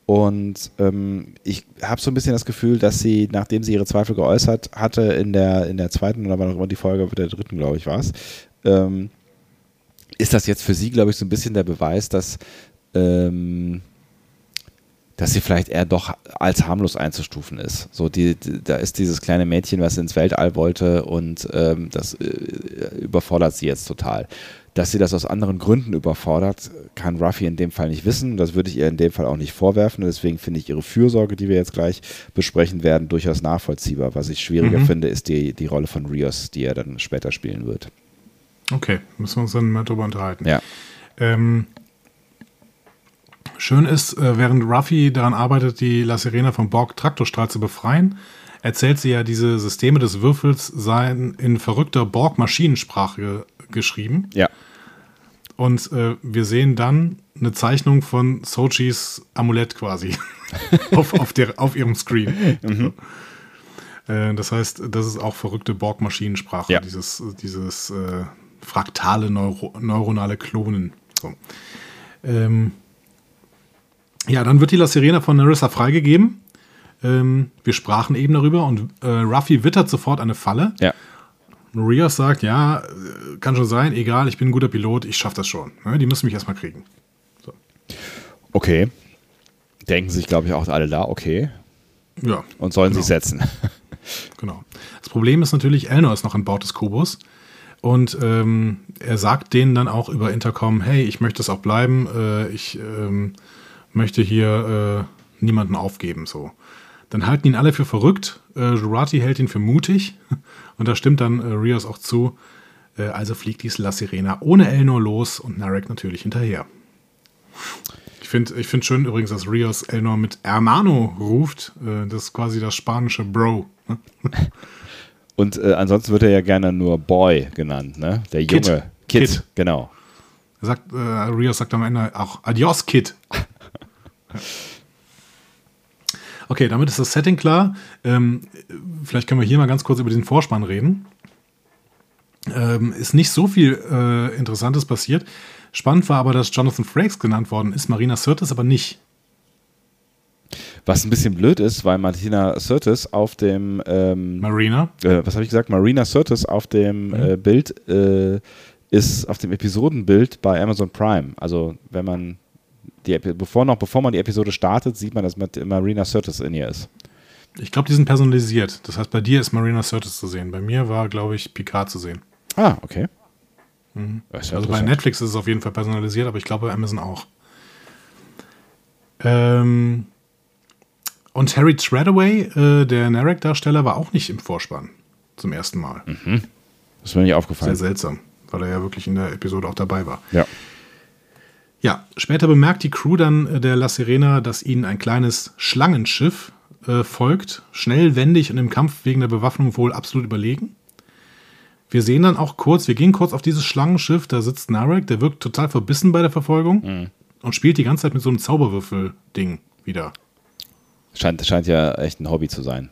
Und ähm, ich habe so ein bisschen das Gefühl, dass sie, nachdem sie ihre Zweifel geäußert hatte, in der, in der zweiten oder war noch immer die Folge der dritten, glaube ich, war es, ähm, ist das jetzt für sie, glaube ich, so ein bisschen der Beweis, dass, ähm, dass sie vielleicht eher doch als harmlos einzustufen ist. So, die, die, da ist dieses kleine Mädchen, was ins Weltall wollte und ähm, das äh, überfordert sie jetzt total. Dass sie das aus anderen Gründen überfordert, kann Ruffy in dem Fall nicht wissen. Das würde ich ihr in dem Fall auch nicht vorwerfen. Deswegen finde ich ihre Fürsorge, die wir jetzt gleich besprechen werden, durchaus nachvollziehbar. Was ich schwieriger mhm. finde, ist die, die Rolle von Rios, die er dann später spielen wird. Okay, müssen wir uns dann mal drüber unterhalten. Ja. Ähm, schön ist, äh, während Ruffy daran arbeitet, die La Sirena vom Borg-Traktorstrahl zu befreien, erzählt sie ja, diese Systeme des Würfels seien in verrückter Borg-Maschinensprache geschrieben. Ja. Und äh, wir sehen dann eine Zeichnung von Sochis Amulett quasi auf, auf, der, auf ihrem Screen. Mhm. Äh, das heißt, das ist auch verrückte Borg-Maschinensprache, ja. dieses, dieses äh, fraktale Neuro neuronale Klonen. So. Ähm, ja, dann wird die La Sirena von Narissa freigegeben. Ähm, wir sprachen eben darüber und äh, Ruffy wittert sofort eine Falle. Ja. Rios sagt, ja, äh, kann schon sein, egal, ich bin ein guter Pilot, ich schaffe das schon. Ne, die müssen mich erstmal kriegen. So. Okay. Denken sich, glaube ich, auch alle da, okay. Ja. Und sollen genau. sich setzen. genau. Das Problem ist natürlich, Elnor ist noch an Bord des Kubus. Und ähm, er sagt denen dann auch über Intercom, hey, ich möchte es auch bleiben, äh, ich ähm, möchte hier äh, niemanden aufgeben. So. Dann halten ihn alle für verrückt. Äh, Jurati hält ihn für mutig. Und da stimmt dann äh, Rios auch zu. Äh, also fliegt dies La Sirena ohne Elnor los und Narek natürlich hinterher. Ich finde ich find schön übrigens, dass Rios Elnor mit Hermano ruft. Äh, das ist quasi das spanische Bro. Ne? Und äh, ansonsten wird er ja gerne nur Boy genannt, ne? Der Junge. Kid, Kid. Kid. genau. Er sagt, äh, Rios sagt am Ende auch Adios, Kid. Okay, damit ist das Setting klar. Ähm, vielleicht können wir hier mal ganz kurz über den Vorspann reden. Ähm, ist nicht so viel äh, Interessantes passiert. Spannend war aber, dass Jonathan Frakes genannt worden ist, Marina Sirtis aber nicht. Was ein bisschen blöd ist, weil Martina Sirtis auf dem ähm, Marina, äh, was habe ich gesagt? Marina Sirtis auf dem mhm. äh, Bild äh, ist auf dem Episodenbild bei Amazon Prime. Also wenn man die, bevor noch, bevor man die Episode startet, sieht man, dass mit Marina Sirtis in ihr ist. Ich glaube, die sind personalisiert. Das heißt, bei dir ist Marina Sirtis zu sehen. Bei mir war, glaube ich, Picard zu sehen. Ah, okay. Mhm. Also bei Netflix ist es auf jeden Fall personalisiert, aber ich glaube bei Amazon auch. Ähm und Harry Treadaway, äh, der Narek-Darsteller, war auch nicht im Vorspann zum ersten Mal. Mhm. Das ist mir nicht aufgefallen. Sehr seltsam, weil er ja wirklich in der Episode auch dabei war. Ja. Ja, später bemerkt die Crew dann äh, der La Sirena, dass ihnen ein kleines Schlangenschiff äh, folgt, schnell, wendig und im Kampf wegen der Bewaffnung wohl absolut überlegen. Wir sehen dann auch kurz, wir gehen kurz auf dieses Schlangenschiff, da sitzt Narek, der wirkt total verbissen bei der Verfolgung mhm. und spielt die ganze Zeit mit so einem Zauberwürfel-Ding wieder. Scheint, scheint ja echt ein Hobby zu sein.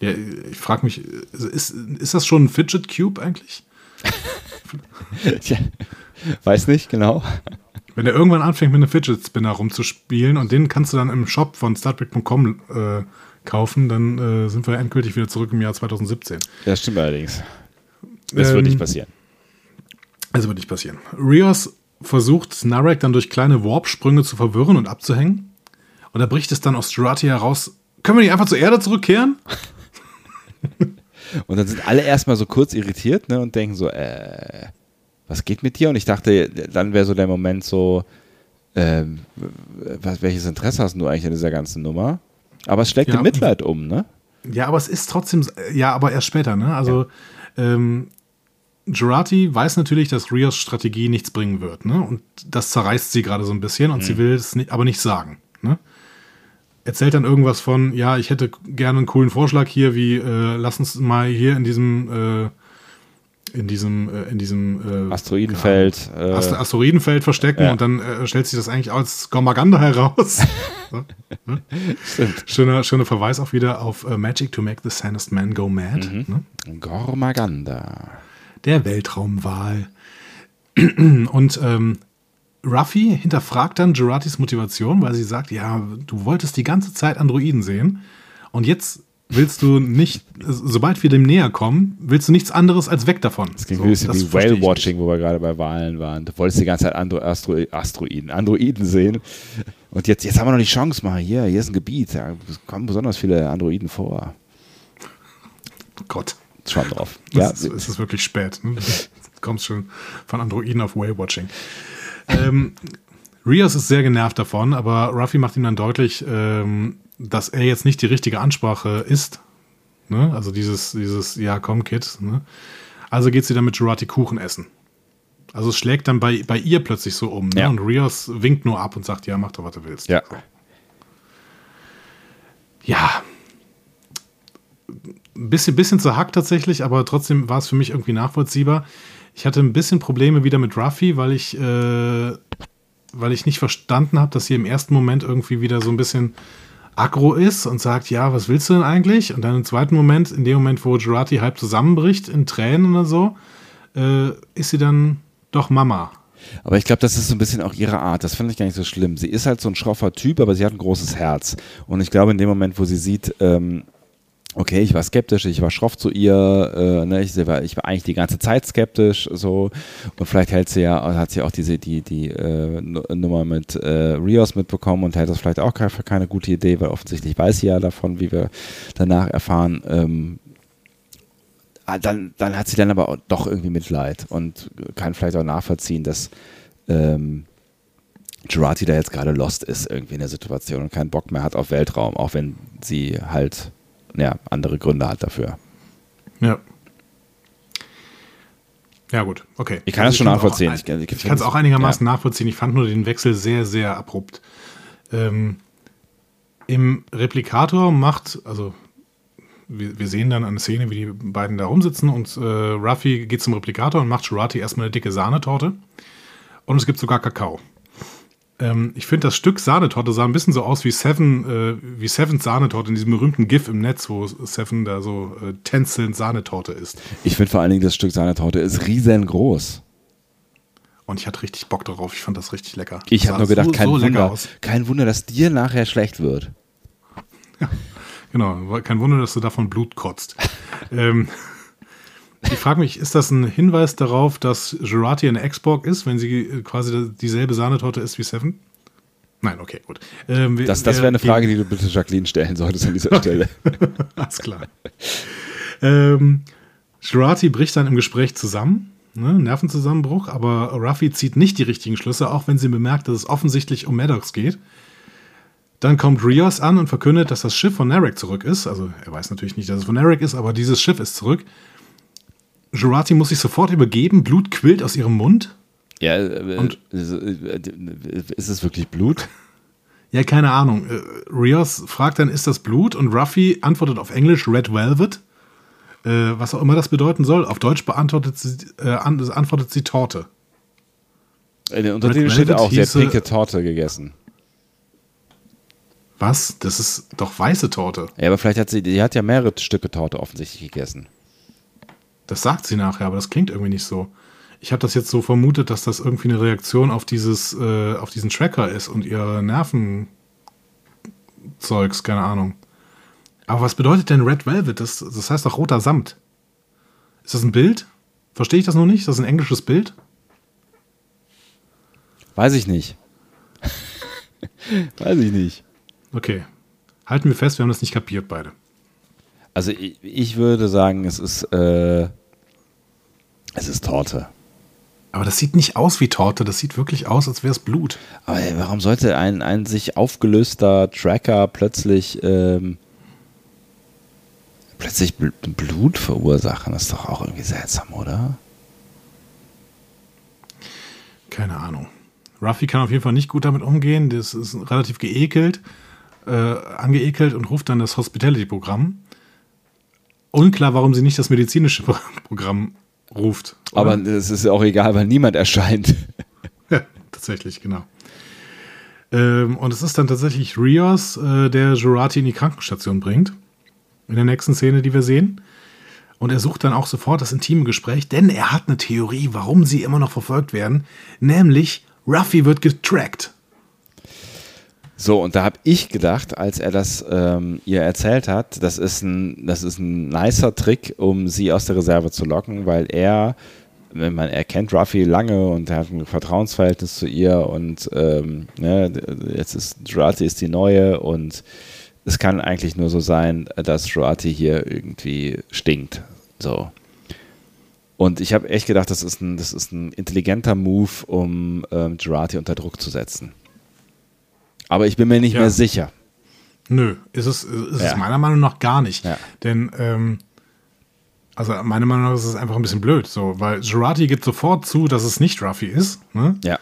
Ja, ich frage mich, ist, ist das schon ein Fidget Cube eigentlich? Tja, weiß nicht, genau. Wenn er irgendwann anfängt, mit einem Fidget Spinner rumzuspielen und den kannst du dann im Shop von StarTrek.com äh, kaufen, dann äh, sind wir endgültig wieder zurück im Jahr 2017. Das stimmt allerdings. Das ähm, wird nicht passieren. Das wird nicht passieren. Rios versucht Narek dann durch kleine Warp-Sprünge zu verwirren und abzuhängen. Und da bricht es dann aus Jurati heraus, können wir nicht einfach zur Erde zurückkehren? Und dann sind alle erstmal so kurz irritiert ne, und denken so, äh, was geht mit dir? Und ich dachte, dann wäre so der Moment so, äh, was, welches Interesse hast du eigentlich an dieser ganzen Nummer? Aber es schlägt Ja, in Mitleid um, ne? Ja, aber es ist trotzdem, ja, aber erst später, ne? Also, ähm, Girardi weiß natürlich, dass Rios Strategie nichts bringen wird, ne? Und das zerreißt sie gerade so ein bisschen und sie will es nicht, aber nicht sagen, ne? Erzählt dann irgendwas von, ja, ich hätte gerne einen coolen Vorschlag hier, wie, äh, lass uns mal hier in diesem, äh, in diesem, äh, in diesem äh, Asteroidenfeld. Äh, Ast Asteroidenfeld verstecken Ja. und dann äh, stellt sich das eigentlich als Gormaganda heraus. So, ne? schöner, schöner Verweis auch wieder auf äh, Magic to make the sanest man go mad. Ne? Gormaganda. Der Weltraumwahl. Und ähm, Ruffy hinterfragt dann Geratis Motivation, weil sie sagt, ja, du wolltest die ganze Zeit Androiden sehen und jetzt willst du nicht, sobald wir dem näher kommen, willst du nichts anderes als weg davon. Das klingt So, ein bisschen wie Whale-Watching, wo wir gerade bei Wahlen waren. Du wolltest die ganze Zeit Andro Astro Asteroiden, Androiden sehen. Und jetzt, jetzt haben wir noch die Chance mal. Hier, hier ist ein Gebiet. Da kommen besonders viele Androiden vor. Gott. Schwamm drauf. Ja, Ja, es, es ist wirklich spät. Ne? Du kommst schon von Androiden auf Whale-Watching. ähm, Rios ist sehr genervt davon, aber Ruffy macht ihm dann deutlich, ähm, dass er jetzt nicht die richtige Ansprache ist. Ne? Also dieses, dieses, ja, komm, Kid. Ne? Also geht sie dann mit Jurati Kuchen essen. Also es schlägt dann bei, bei ihr plötzlich so um. Ne? Ja. Und Rios winkt nur ab und sagt, ja, mach doch, was du willst. ja. Ja. Ein bisschen, bisschen zerhackt tatsächlich, aber trotzdem war es für mich irgendwie nachvollziehbar. Ich hatte ein bisschen Probleme wieder mit Ruffy, weil ich, äh, weil ich nicht verstanden habe, dass sie im ersten Moment irgendwie wieder so ein bisschen aggro ist und sagt, ja, was willst du denn eigentlich? Und dann im zweiten Moment, in dem Moment, wo Jurati halb zusammenbricht in Tränen oder so, äh, ist sie dann doch Mama. Aber ich glaube, das ist so ein bisschen auch ihre Art. Das finde ich gar nicht so schlimm. Sie ist halt so ein schroffer Typ, aber sie hat ein großes Herz. Und ich glaube, in dem Moment, wo sie sieht, ähm, okay, ich war skeptisch, ich war schroff zu ihr, äh, ne, ich, war, ich war eigentlich die ganze Zeit skeptisch, so. Und vielleicht hält sie ja, hat sie auch diese, die, die äh, Nu- Nummer mit äh, Rios mitbekommen und hält das vielleicht auch für keine gute Idee, weil offensichtlich weiß sie ja davon, wie wir danach erfahren. Ähm, ah, dann, dann hat sie dann aber doch irgendwie Mitleid und kann vielleicht auch nachvollziehen, dass ähm, Girardi da jetzt gerade lost ist irgendwie in der Situation und keinen Bock mehr hat auf Weltraum, auch wenn sie halt ja, andere Gründe hat dafür. Ja. Ja, gut, okay. Ich kann das schon find's nachvollziehen. Auch, Ich kann- ich ich kann es auch einigermaßen nachvollziehen. Ich fand nur den Wechsel sehr, sehr abrupt. Ähm, Im Replikator macht, also wir, wir sehen dann eine Szene, wie die beiden da rumsitzen und äh, Ruffy geht zum Replikator und macht Shirati erstmal eine dicke Sahnetorte. Und es gibt sogar Kakao. Ähm, ich finde, das Stück Sahnetorte sah ein bisschen so aus wie Seven, äh, wie Sevens Sahnetorte in diesem berühmten GIF im Netz, wo Seven da so äh, tänzelnd Sahnetorte ist. Ich finde vor allen Dingen, das Stück Sahnetorte ist riesengroß. Und ich hatte richtig Bock darauf. Ich fand das richtig lecker. Ich habe nur gedacht, so, kein, so Wunder, kein Wunder, dass dir nachher schlecht wird. Genau, kein Wunder, dass du davon Blut kotzt. ähm, ich frage mich, ist das ein Hinweis darauf, dass Girardi eine Ex-Borg ist, wenn sie äh, quasi dieselbe Sahnetorte ist wie Seven? Nein, okay, gut. Ähm, Das, das wäre eine Frage, die du bitte Jacqueline stellen solltest an dieser Stelle. Alles klar. ähm, Girardi bricht dann im Gespräch zusammen, ne, Nervenzusammenbruch, aber Ruffy zieht nicht die richtigen Schlüsse, auch wenn sie bemerkt, dass es offensichtlich um Maddox geht. Dann kommt Rios an und verkündet, dass das Schiff von Narek zurück ist. Also er weiß natürlich nicht, dass es von Narek ist, aber dieses Schiff ist zurück. Jurati muss sich sofort übergeben, Blut quillt aus ihrem Mund. Ja, äh, Und- ist, äh, ist es wirklich Blut? Ja, keine Ahnung. Äh, Rios fragt dann, ist das Blut? Und Ruffy antwortet auf Englisch Red Velvet. Was auch immer das bedeuten soll. Auf Deutsch beantwortet sie, äh, an, antwortet sie Torte. In den Untertiteln steht auch, sie hat pinke Torte gegessen. Was? Das ist doch weiße Torte. Ja, aber vielleicht hat sie, die hat ja mehrere Stücke Torte offensichtlich gegessen. Das sagt sie nachher, aber das klingt irgendwie nicht so. Ich habe das jetzt so vermutet, dass das irgendwie eine Reaktion auf dieses, äh, auf diesen Tracker ist und ihre Nervenzeugs, keine Ahnung. Aber was bedeutet denn Red Velvet? Das, das heißt doch roter Samt. Ist das ein Bild? Verstehe ich das noch nicht? Ist das ein englisches Bild? Weiß ich nicht. Weiß ich nicht. Okay. Halten wir fest, wir haben das nicht kapiert, beide. Also ich, ich würde sagen, es ist, äh, es ist Torte. Aber das sieht nicht aus wie Torte, das sieht wirklich aus, als wäre es Blut. Aber ey, warum sollte ein, ein sich aufgelöster Tracker plötzlich ähm, plötzlich Bl Blut verursachen? Das ist doch auch irgendwie seltsam, oder? Keine Ahnung. Ruffy kann auf jeden Fall nicht gut damit umgehen. Das ist relativ geekelt, äh, angeekelt und ruft dann das Hospitality-Programm. Unklar, warum sie nicht das medizinische Programm ruft. oder? Aber es ist auch egal, weil niemand erscheint. Ja, tatsächlich, genau. Ähm, und es ist dann tatsächlich Rios, äh, der Jurati in die Krankenstation bringt. In der nächsten Szene, die wir sehen. Und er sucht dann auch sofort das intime Gespräch, denn er hat eine Theorie, warum sie immer noch verfolgt werden. Nämlich, Ruffy wird getrackt. So, und da habe ich gedacht, als er das ähm, ihr erzählt hat, das ist, ein, das ist ein nicer Trick, um sie aus der Reserve zu locken, weil er, wenn man, er kennt Ruffy lange und er hat ein Vertrauensverhältnis zu ihr und ähm, ne, jetzt ist Jurati ist die neue und es kann eigentlich nur so sein, dass Jurati hier irgendwie stinkt. So. Und ich habe echt gedacht, das ist ein, das ist ein intelligenter Move, um ähm, Jurati unter Druck zu setzen. Aber ich bin mir nicht Ja. mehr sicher. Nö, ist es, ist Ja. es meiner Meinung nach gar nicht. Ja. Denn, ähm, also meiner Meinung nach ist es einfach ein bisschen blöd, so, weil Jurati gibt sofort zu, dass es nicht Ruffy ist. Ne? Ja.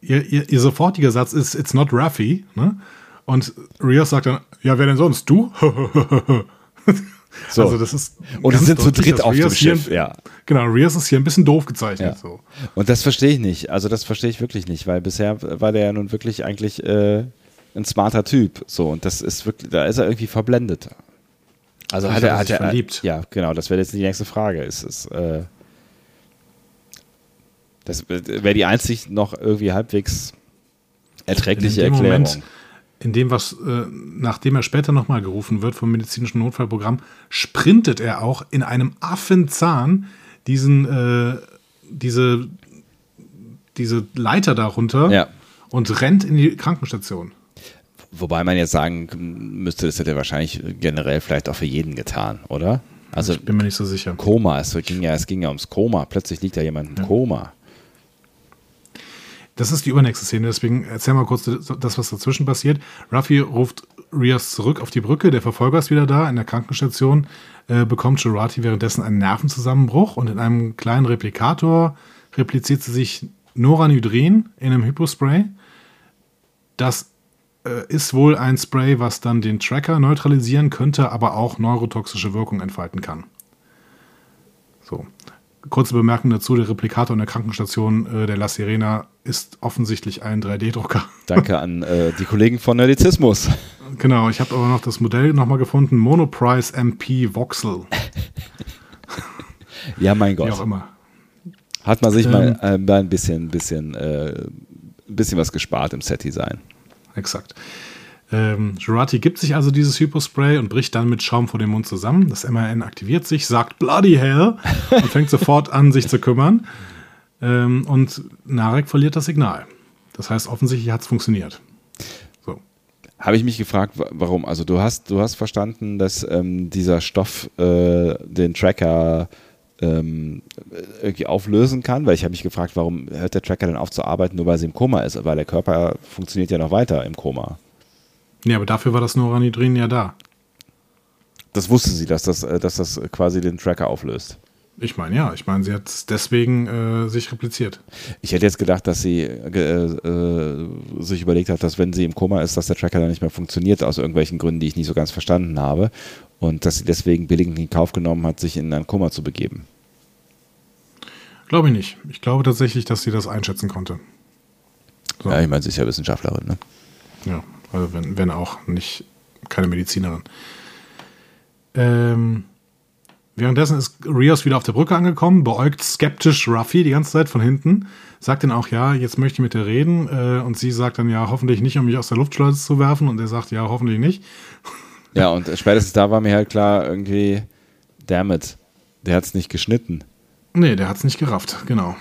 Ihr, ihr, ihr sofortiger Satz ist, it's not Ruffy. Ne? Und Rios sagt dann, ja, wer denn sonst? Du? So. Also das ist Und sie sind zu dritt auf dem Rios hier- Schiff, ja. Genau, Rios ist hier ein bisschen doof gezeichnet. Ja. So. Und das verstehe ich nicht. Also das verstehe ich wirklich nicht, weil bisher war der ja nun wirklich eigentlich äh, ein smarter Typ. So, und das ist wirklich, da ist er irgendwie verblendet. Also Vielleicht hat er, hat er er, verliebt. ja, genau, das wäre jetzt die nächste Frage. Ist es, äh, das wäre die einzig noch irgendwie halbwegs erträgliche dem Erklärung. Moment, in dem was, äh, nachdem er später nochmal gerufen wird vom medizinischen Notfallprogramm, sprintet er auch in einem Affenzahn diesen, äh, diese, diese Leiter darunter Ja. und rennt in die Krankenstation. Wobei man jetzt sagen müsste, das hätte er wahrscheinlich generell vielleicht auch für jeden getan, oder? Also ich bin mir nicht so sicher. Koma, es ging ja, es ging ja ums Koma. Plötzlich liegt da jemand im Koma. Das ist die übernächste Szene, deswegen erzähl mal kurz das, was dazwischen passiert. Ruffy ruft Rias zurück auf die Brücke, der Verfolger ist wieder da in der Krankenstation, äh, bekommt Jurati währenddessen einen Nervenzusammenbruch und in einem kleinen Replikator repliziert sie sich Noranhydrin in einem Hypospray. Das äh, ist wohl ein Spray, was dann den Tracker neutralisieren könnte, aber auch neurotoxische Wirkung entfalten kann. Kurze Bemerkung dazu: Der Replikator in der Krankenstation äh, der La Sirena ist offensichtlich ein 3D-Drucker. Danke an äh, die Kollegen von Nerdizismus. genau, ich habe aber noch das Modell nochmal gefunden: Monoprice MP Voxel. Ja, mein Wie auch Gott. immer. Hat man sich Ähm. mal, äh, mal ein bisschen, bisschen, äh, ein bisschen was gespart im Set-Design. Exakt. Ähm, Jurati gibt sich also dieses Hypospray und bricht dann mit Schaum vor dem Mund zusammen. Das MRN aktiviert sich, sagt Bloody Hell und fängt sofort an, sich zu kümmern. Ähm, und Narek verliert das Signal. Das heißt, offensichtlich hat es funktioniert. So. Habe ich mich gefragt, wa- warum? Also du hast, du hast verstanden, dass ähm, dieser Stoff äh, den Tracker ähm, irgendwie auflösen kann, weil ich habe mich gefragt, warum hört der Tracker denn auf zu arbeiten, nur weil sie im Koma ist, weil der Körper funktioniert ja noch weiter im Koma. Ja, aber dafür war das Noranhydrin ja da. Das wusste sie, dass das, äh, dass das quasi den Tracker auflöst. Ich meine, ja, ich meine, sie hat deswegen äh, sich repliziert. Ich hätte jetzt gedacht, dass sie äh, äh, sich überlegt hat, dass wenn sie im Koma ist, dass der Tracker dann nicht mehr funktioniert, aus irgendwelchen Gründen, die ich nicht so ganz verstanden habe. Und dass sie deswegen billigend in Kauf genommen hat, sich in ein Koma zu begeben. Glaube ich nicht. Ich glaube tatsächlich, dass sie das einschätzen konnte. So. Ja, ich meine, sie ist ja Wissenschaftlerin, ne? Ja, also wenn, wenn auch nicht keine Medizinerin. Ähm, währenddessen ist Rios wieder auf der Brücke angekommen, beäugt skeptisch Ruffy die ganze Zeit von hinten, sagt dann auch, ja, jetzt möchte ich mit dir reden. Äh, und sie sagt dann, ja, hoffentlich nicht, um mich aus der Luftschleuse zu werfen. Und er sagt, ja, hoffentlich nicht. Ja, und spätestens da war mir halt klar, irgendwie, damn it, der hat es nicht geschnitten. Nee, der hat es nicht gerafft, genau.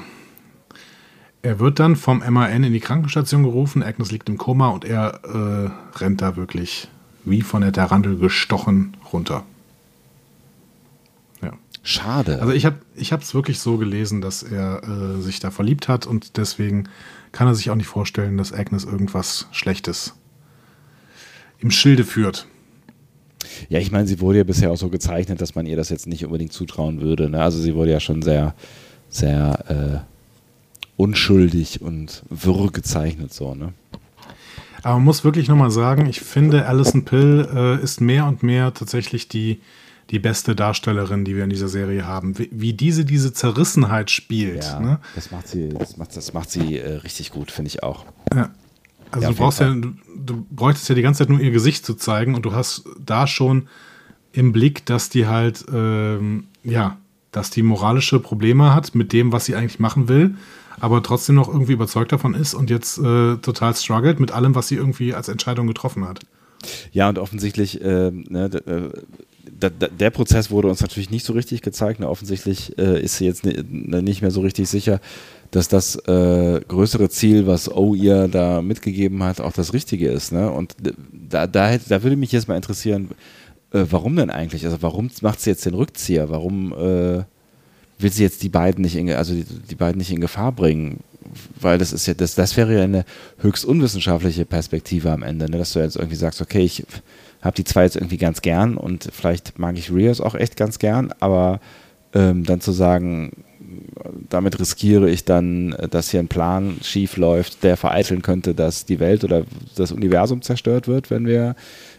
Er wird dann vom MAN in die Krankenstation gerufen, Agnes liegt im Koma und er äh, rennt da wirklich wie von der Tarantel gestochen runter. Schade. Also ich habe es wirklich so gelesen, dass er äh, sich da verliebt hat und deswegen kann er sich auch nicht vorstellen, dass Agnes irgendwas Schlechtes im Schilde führt. Ja, ich meine, sie wurde ja bisher auch so gezeichnet, dass man ihr das jetzt nicht unbedingt zutrauen würde. Ne? Also sie wurde ja schon sehr, sehr äh, unschuldig und wirr gezeichnet so. Ne? Aber man muss wirklich nochmal sagen, ich finde, Alison Pill äh, ist mehr und mehr tatsächlich die, die beste Darstellerin, die wir in dieser Serie haben. Wie, wie diese diese Zerrissenheit spielt. Ja, ne? das macht sie, das macht, das macht sie äh, richtig gut, finde ich auch. Ja. Also Ja, du brauchst ja, du, du bräuchtest ja die ganze Zeit nur ihr Gesicht zu zeigen und du hast da schon im Blick, dass die halt, ähm, ja, dass die moralische Probleme hat mit dem, was sie eigentlich machen will, aber trotzdem noch irgendwie überzeugt davon ist und jetzt äh, total struggelt mit allem, was sie irgendwie als Entscheidung getroffen hat. Ja, und offensichtlich, äh, ne, d- äh, da- da- der Prozess wurde uns natürlich nicht so richtig gezeigt. Ne? Offensichtlich äh, ist sie jetzt ne- nicht mehr so richtig sicher, dass das äh, größere Ziel, was O ihr da mitgegeben hat, auch das Richtige ist. Ne? Und da, da, da würde mich jetzt mal interessieren, äh, warum denn eigentlich? Also warum macht sie jetzt den Rückzieher? Warum äh, will sie jetzt die beiden nicht in, also die, die beiden nicht in Gefahr bringen? Weil das ist ja, das, das wäre ja eine höchst unwissenschaftliche Perspektive am Ende, ne? dass du jetzt irgendwie sagst, okay, ich habe die zwei jetzt irgendwie ganz gern und vielleicht mag ich Rios auch echt ganz gern, aber ähm, dann zu sagen, damit riskiere ich dann, dass hier ein Plan schief läuft, der vereiteln könnte, dass die Welt oder das Universum zerstört wird, wenn wir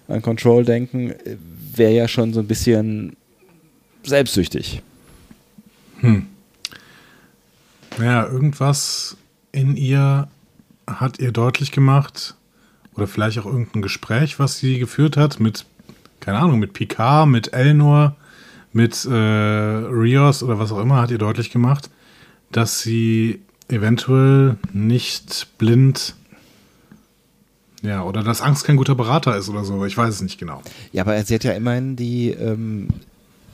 an Control denken, äh, wäre ja schon so ein bisschen selbstsüchtig. Ja, irgendwas in ihr hat ihr deutlich gemacht, oder vielleicht auch irgendein Gespräch, was sie geführt hat mit, keine Ahnung, mit Picard, mit Elnor, mit äh, Rios oder was auch immer, hat ihr deutlich gemacht, dass sie eventuell nicht blind, ja, oder dass Angst kein guter Berater ist oder so. Ich weiß es nicht genau. Ja, aber sie hat ja immerhin die, ähm, äh,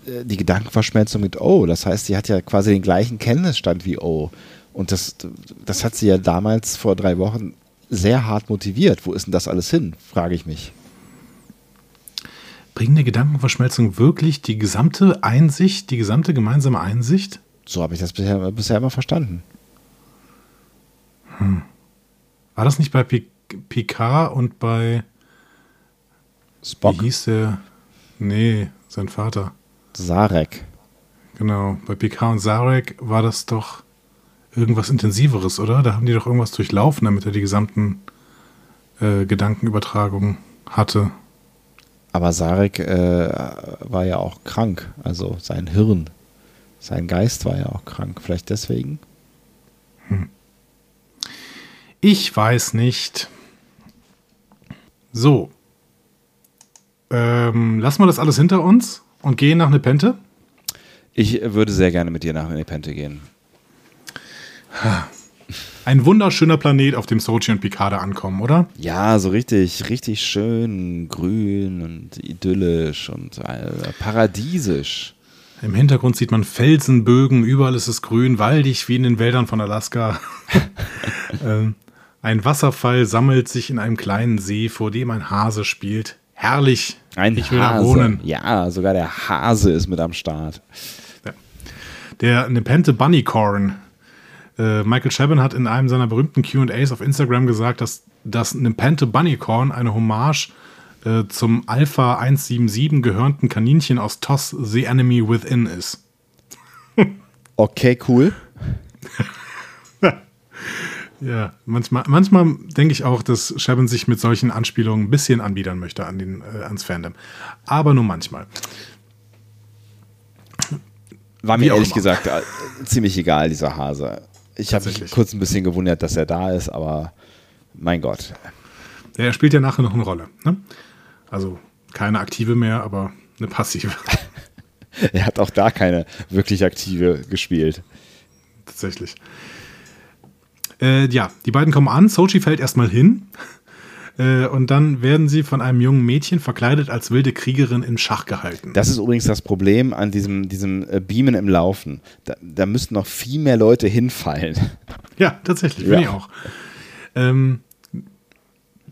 die Gedankenverschmelzung mit O. Das heißt, sie hat ja quasi den gleichen Kenntnisstand wie O. Und das, das hat sie ja damals vor drei Wochen sehr hart motiviert. Wo ist denn das alles hin, frage ich mich. Bringen eine Gedankenverschmelzung wirklich die gesamte Einsicht, die gesamte gemeinsame Einsicht? So habe ich das bisher, bisher immer verstanden. War das nicht bei Pi- Picard und bei Spock, Wie hieß der? Nee, sein Vater. Sarek. Genau. Bei Picard und Sarek war das doch irgendwas Intensiveres, oder? Da haben die doch irgendwas durchlaufen, damit er die gesamten äh, Gedankenübertragungen hatte. Aber Sarek äh, war ja auch krank. Also sein Hirn, sein Geist war ja auch krank. Vielleicht deswegen? Ich weiß nicht. So. Ähm, lassen wir das alles hinter uns und gehen nach Nepente? Ich würde sehr gerne mit dir nach Nepente gehen. Ein wunderschöner Planet, auf dem Sochi und Picard ankommen, oder? Ja, so richtig, richtig schön grün und idyllisch und äh, paradiesisch. Im Hintergrund sieht man Felsenbögen, überall ist es grün, waldig wie in den Wäldern von Alaska. ähm, ein Wasserfall sammelt sich in einem kleinen See, vor dem ein Hase spielt. Herrlich. Ein ich will da Hase. wohnen. Ja, sogar der Hase ist mit am Start. Der Nepente Bunnycorn. Äh, Michael Chabon hat in einem seiner berühmten QAs auf Instagram gesagt, dass das Nepente Bunnycorn eine Hommage äh, zum Alpha 177 gehörnten Kaninchen aus TOS The Enemy Within ist. Okay, cool. Ja, manchmal, manchmal denke ich auch, dass Chabon sich mit solchen Anspielungen ein bisschen anbiedern möchte an den, äh, ans Fandom. Aber nur manchmal. War mir ehrlich gesagt äh, ziemlich egal, dieser Hase. Ich habe mich kurz ein bisschen gewundert, dass er da ist, aber mein Gott. Ja, er spielt ja nachher noch eine Rolle. Ne? Also keine aktive mehr, aber eine passive. Er hat auch da keine wirklich aktive gespielt. Tatsächlich. Äh, ja, die beiden kommen an. Sochi fällt erstmal hin. Äh, und dann werden sie von einem jungen Mädchen verkleidet als wilde Kriegerin in Schach gehalten. Das ist übrigens das Problem an diesem, diesem äh, Beamen im Laufen. Da, da müssten noch viel mehr Leute hinfallen. Ja, tatsächlich, Ja. finde ich auch. Ähm,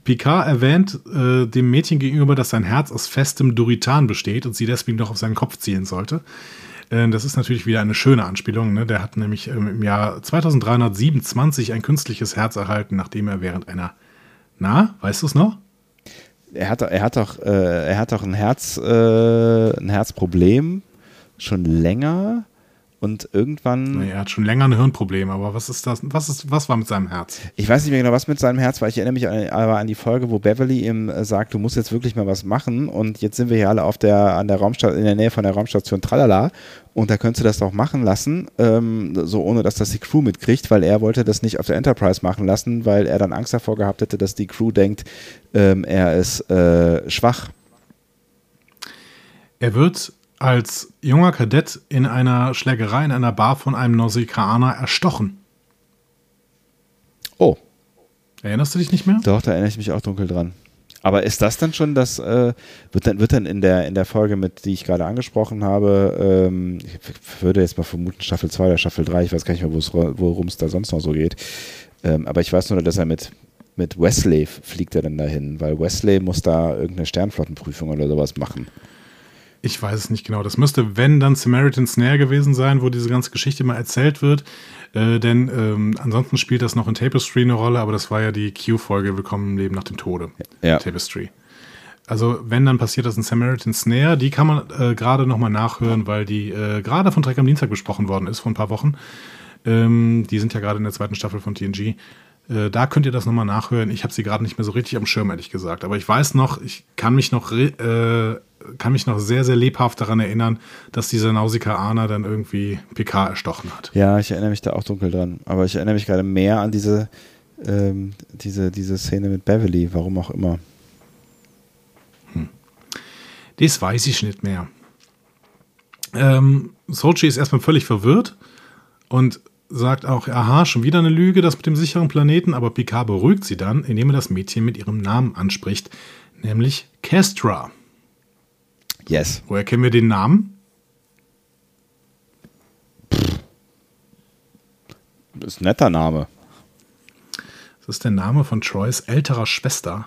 Picard erwähnt äh, dem Mädchen gegenüber, dass sein Herz aus festem Duritan besteht und sie deswegen doch auf seinen Kopf zielen sollte. Äh, das ist natürlich wieder eine schöne Anspielung. Ne? Der hat nämlich ähm, im Jahr 2327 ein künstliches Herz erhalten, nachdem er während einer. Na, weißt du es noch? Er hat, er hat doch, äh, er hat doch ein Herz, äh, ein Herzproblem schon länger und irgendwann. Nee, er hat schon länger ein Hirnproblem, aber was ist das? Was, ist, was war mit seinem Herz? Ich weiß nicht mehr genau, was mit seinem Herz war. Ich erinnere mich an, aber an die Folge, wo Beverly ihm äh, sagt, du musst jetzt wirklich mal was machen. Und jetzt sind wir hier alle auf der, an der Raumstation, in der Nähe von der Raumstation Tralala. Und da könntest du das doch machen lassen, ähm, so ohne dass das die Crew mitkriegt, weil er wollte das nicht auf der Enterprise machen lassen, weil er dann Angst davor gehabt hätte, dass die Crew denkt, ähm, er ist äh, schwach. Er wird als junger Kadett in einer Schlägerei in einer Bar von einem Nausikaner erstochen. Oh. Erinnerst du dich nicht mehr? Doch, da erinnere ich mich auch dunkel dran. Aber ist das dann schon das, äh, wird dann, wird dann in der, in der Folge, mit die ich gerade angesprochen habe, ähm, ich würde jetzt mal vermuten, Staffel 2 oder Staffel 3, ich weiß gar nicht mehr, worum es da sonst noch so geht. Ähm, aber ich weiß nur, dass er mit, mit Wesley fliegt er dann dahin, weil Wesley muss da irgendeine Sternflottenprüfung oder sowas machen. Ich weiß es nicht genau. Das müsste, wenn, dann Samaritan Snare gewesen sein, wo diese ganze Geschichte mal erzählt wird. Äh, denn ähm, ansonsten spielt das noch in Tapestry eine Rolle, aber das war ja die Q-Folge Willkommen im Leben nach dem Tode. Ja. Tapestry. Also, wenn, dann passiert das in Samaritan Snare. Die kann man äh, gerade nochmal nachhören, weil die äh, gerade von Dreck am Dienstag besprochen worden ist, vor ein paar Wochen. Ähm, die sind ja gerade in der zweiten Staffel von TNG. Äh, da könnt ihr das nochmal nachhören. Ich habe sie gerade nicht mehr so richtig am Schirm, ehrlich gesagt. Aber ich weiß noch, ich kann mich noch, äh, kann mich noch sehr, sehr lebhaft daran erinnern, dass dieser Nausicaaner dann irgendwie PK erstochen hat. Ja, ich erinnere mich da auch dunkel dran. Aber ich erinnere mich gerade mehr an diese, ähm, diese, diese Szene mit Beverly, warum auch immer. Hm. Das weiß ich nicht mehr. Ähm, Sochi ist erstmal völlig verwirrt und sagt auch, aha, schon wieder eine Lüge, das mit dem sicheren Planeten, aber Picard beruhigt sie dann, indem er das Mädchen mit ihrem Namen anspricht, nämlich Kestra. Yes. Woher kennen wir den Namen? Das ist ein netter Name. Das ist der Name von Troys älterer Schwester,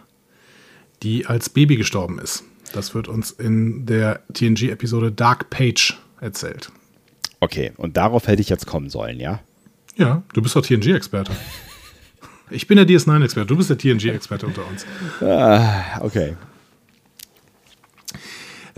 die als Baby gestorben ist. Das wird uns in der TNG-Episode Dark Page erzählt. Okay, und darauf hätte ich jetzt kommen sollen, ja? Ja, du bist doch TNG-Experte. Ich bin der DS9-Experte, du bist der TNG-Experte unter uns. Ah, okay.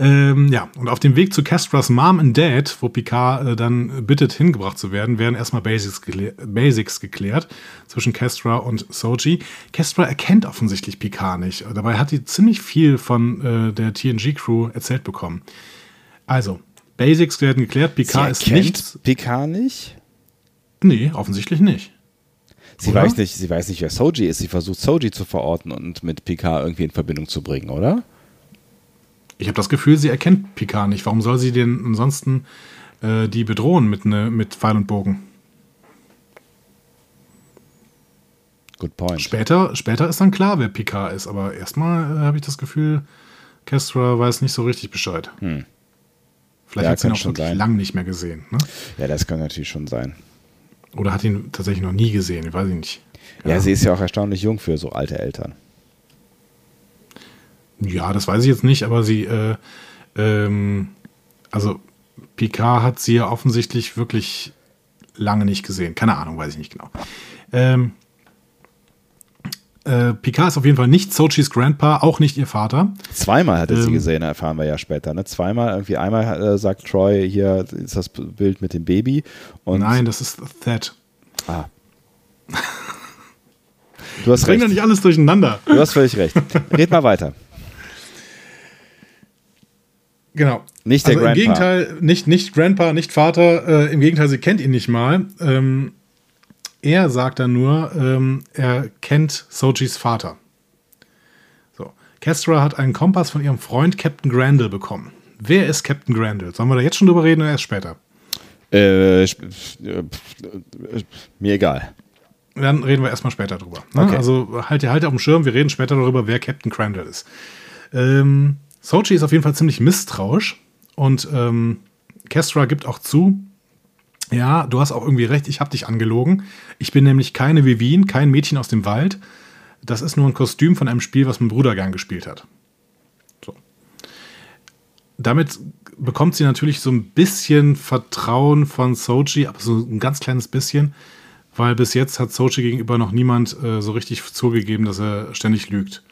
Ähm, ja, und auf dem Weg zu Castras Mom and Dad, wo Picard äh, dann bittet, hingebracht zu werden, werden erstmal Basics, geklär Basics geklärt zwischen Castra und Soji. Castra erkennt offensichtlich Picard nicht. Dabei hat sie ziemlich viel von äh, der TNG-Crew erzählt bekommen. Also, Basics werden geklärt. Picard ist nicht. Picard nicht? Nee, offensichtlich nicht. Sie weiß nicht, sie weiß nicht, wer Soji ist. Sie versucht Soji zu verorten und mit Picard irgendwie in Verbindung zu bringen, oder? Ich habe das Gefühl, sie erkennt Picard nicht. Warum soll sie denn ansonsten äh, die bedrohen mit, ne, mit Pfeil und Bogen? Good point. Später, später ist dann klar, wer Picard ist, aber erstmal äh, habe ich das Gefühl, Kestra weiß nicht so richtig Bescheid. Hm. Vielleicht Ja, hat sie ihn auch schon wirklich sein. lang nicht mehr gesehen. Ne? Ja, das kann natürlich schon sein. Oder hat ihn tatsächlich noch nie gesehen, ich weiß ich nicht. Ja, sie ist ja auch erstaunlich jung für so alte Eltern. Ja, das weiß ich jetzt nicht, aber sie, äh, ähm, also Picard hat sie ja offensichtlich wirklich lange nicht gesehen. Keine Ahnung, weiß ich nicht genau. Ähm, äh, Picard ist auf jeden Fall nicht Sochis Grandpa, auch nicht ihr Vater. Zweimal hat er sie Ähm. gesehen, erfahren wir ja später. Ne? Zweimal, irgendwie einmal äh, sagt Troy, hier ist das Bild mit dem Baby. Nein, das ist Thad. Ah. Du hast Bring recht. doch nicht alles durcheinander. Du hast völlig recht. Red mal weiter. Genau. Nicht der also im Grandpa. Gegenteil, nicht, nicht Grandpa, nicht Vater, äh, im Gegenteil, sie kennt ihn nicht mal. Ähm, er sagt dann nur, ähm, er kennt Sojis Vater. So. Kestra hat einen Kompass von ihrem Freund Captain Grandel bekommen. Wer ist Captain Grandel? Sollen wir da jetzt schon drüber reden oder erst später? Äh, mir egal. Dann reden wir erstmal später drüber. Ne? Okay. Also halt ihr halt auf dem Schirm, wir reden später darüber, wer Captain Crandall ist. Ähm, Sochi ist auf jeden Fall ziemlich misstrauisch und ähm, Kestra gibt auch zu, ja, du hast auch irgendwie recht, ich habe dich angelogen. Ich bin nämlich keine Vivien, kein Mädchen aus dem Wald. Das ist nur ein Kostüm von einem Spiel, was mein Bruder gern gespielt hat. So. Damit bekommt sie natürlich so ein bisschen Vertrauen von Sochi, aber so ein ganz kleines bisschen, weil bis jetzt hat Sochi gegenüber noch niemand äh, so richtig zugegeben, dass er ständig lügt.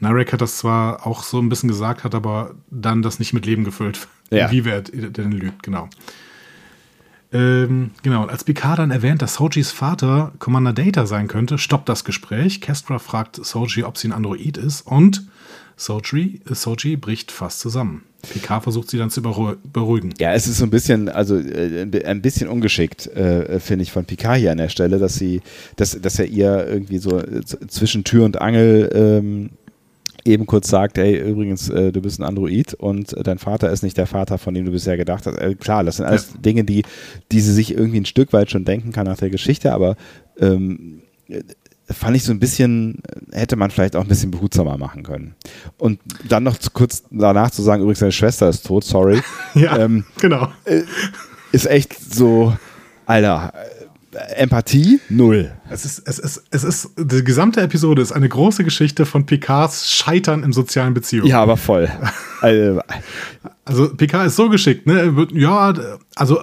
Narek hat das zwar auch so ein bisschen gesagt, hat aber dann das nicht mit Leben gefüllt, Ja. wie wer denn lügt, genau. Ähm, genau, und als Picard dann erwähnt, dass Sojis Vater Commander Data sein könnte, stoppt das Gespräch. Kestra fragt Soji, ob sie ein Android ist und Soji, Soji bricht fast zusammen. Picard versucht sie dann zu beruh- beruhigen. Ja, es ist so ein bisschen, also äh, ein bi- ein bisschen ungeschickt, äh, finde ich, von Picard hier an der Stelle, dass sie, dass, dass er ihr irgendwie so zwischen Tür und Angel ähm, eben kurz sagt, hey, übrigens, äh, du bist ein Android und äh, dein Vater ist nicht der Vater, von dem du bisher gedacht hast. Äh, klar, das sind alles Dinge, die, die sie sich irgendwie ein Stück weit schon denken kann nach der Geschichte, aber ähm, äh, fand ich so ein bisschen, äh, hätte man vielleicht auch ein bisschen behutsamer machen können. Und dann noch kurz danach zu sagen, übrigens, deine Schwester ist tot, sorry. Ja, Ähm, genau. ist echt so, Alter, äh, Empathie null. Es ist, es ist, es ist, die gesamte Episode ist eine große Geschichte von Picards Scheitern in sozialen Beziehungen. Ja, aber voll. Also, Also Picard ist so geschickt, ne? Ja, also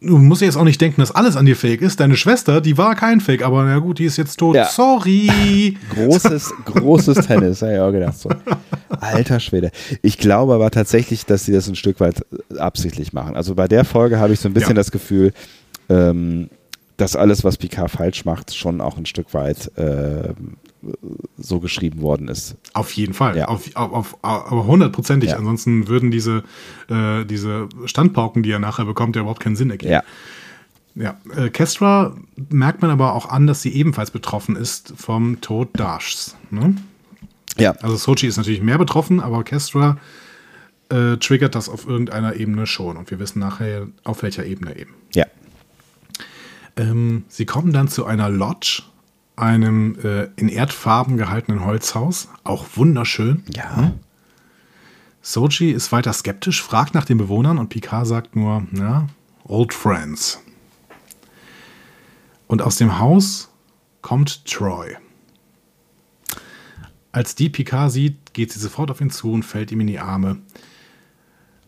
du musst jetzt auch nicht denken, dass alles an dir fake ist. Deine Schwester, die war kein Fake, aber na gut, die ist jetzt tot. Ja. Sorry. großes, großes Tennis, ich auch gedacht. So. Alter Schwede. Ich glaube aber tatsächlich, dass sie das ein Stück weit absichtlich machen. Also bei der Folge habe ich so ein bisschen Ja. das Gefühl, ähm, dass alles, was Picard falsch macht, schon auch ein Stück weit ähm, so geschrieben worden ist. Auf jeden Fall. Ja. Auf, auf, auf, aber hundertprozentig. Ja. Ansonsten würden diese, äh, diese Standpauken, die er nachher bekommt, ja überhaupt keinen Sinn ergeben. Ja. Ja, äh, Kestra merkt man aber auch an, dass sie ebenfalls betroffen ist vom Tod Dashs. Ne? Ja. Also Sochi ist natürlich mehr betroffen, aber Kestra äh, triggert das auf irgendeiner Ebene schon. Und wir wissen nachher, auf welcher Ebene eben. Ja. Ähm, sie kommen dann zu einer Lodge, einem äh, in Erdfarben gehaltenen Holzhaus. Auch wunderschön. Ja. Soji ist weiter skeptisch, fragt nach den Bewohnern und Picard sagt nur, ja, old friends. Und aus dem Haus kommt Troy. Als die Picard sieht, geht sie sofort auf ihn zu und fällt ihm in die Arme.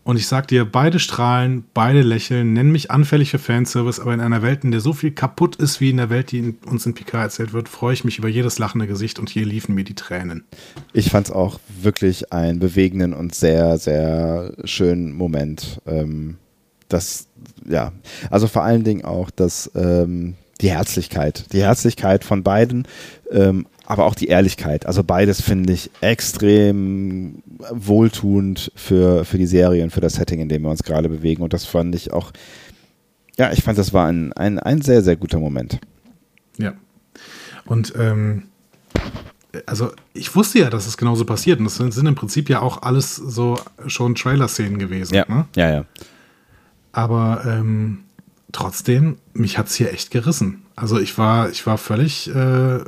Und ich sag dir, beide strahlen, beide lächeln, nennen mich anfällig für Fanservice, aber in einer Welt, in der so viel kaputt ist wie in der Welt, die in- uns in Picard erzählt wird, freue ich mich über jedes lachende Gesicht und hier liefen mir die Tränen. Ich fand es auch wirklich einen bewegenden und sehr, sehr schönen Moment. Ähm, das, ja, also vor allen Dingen auch das, ähm, die Herzlichkeit. Die Herzlichkeit von beiden, ähm, aber auch die Ehrlichkeit. Also beides finde ich extrem wohltuend für, für die Serie und für das Setting, in dem wir uns gerade bewegen. Und das fand ich auch, ja, ich fand, das war ein, ein, ein sehr, sehr guter Moment. Ja. Und ähm, also ich wusste ja, dass es genauso passiert. Und das sind, im Prinzip ja auch alles so schon Trailer-Szenen gewesen. Ne? ja, ja. Aber ähm, trotzdem, mich hat es hier echt gerissen. Also ich war, ich war völlig, äh,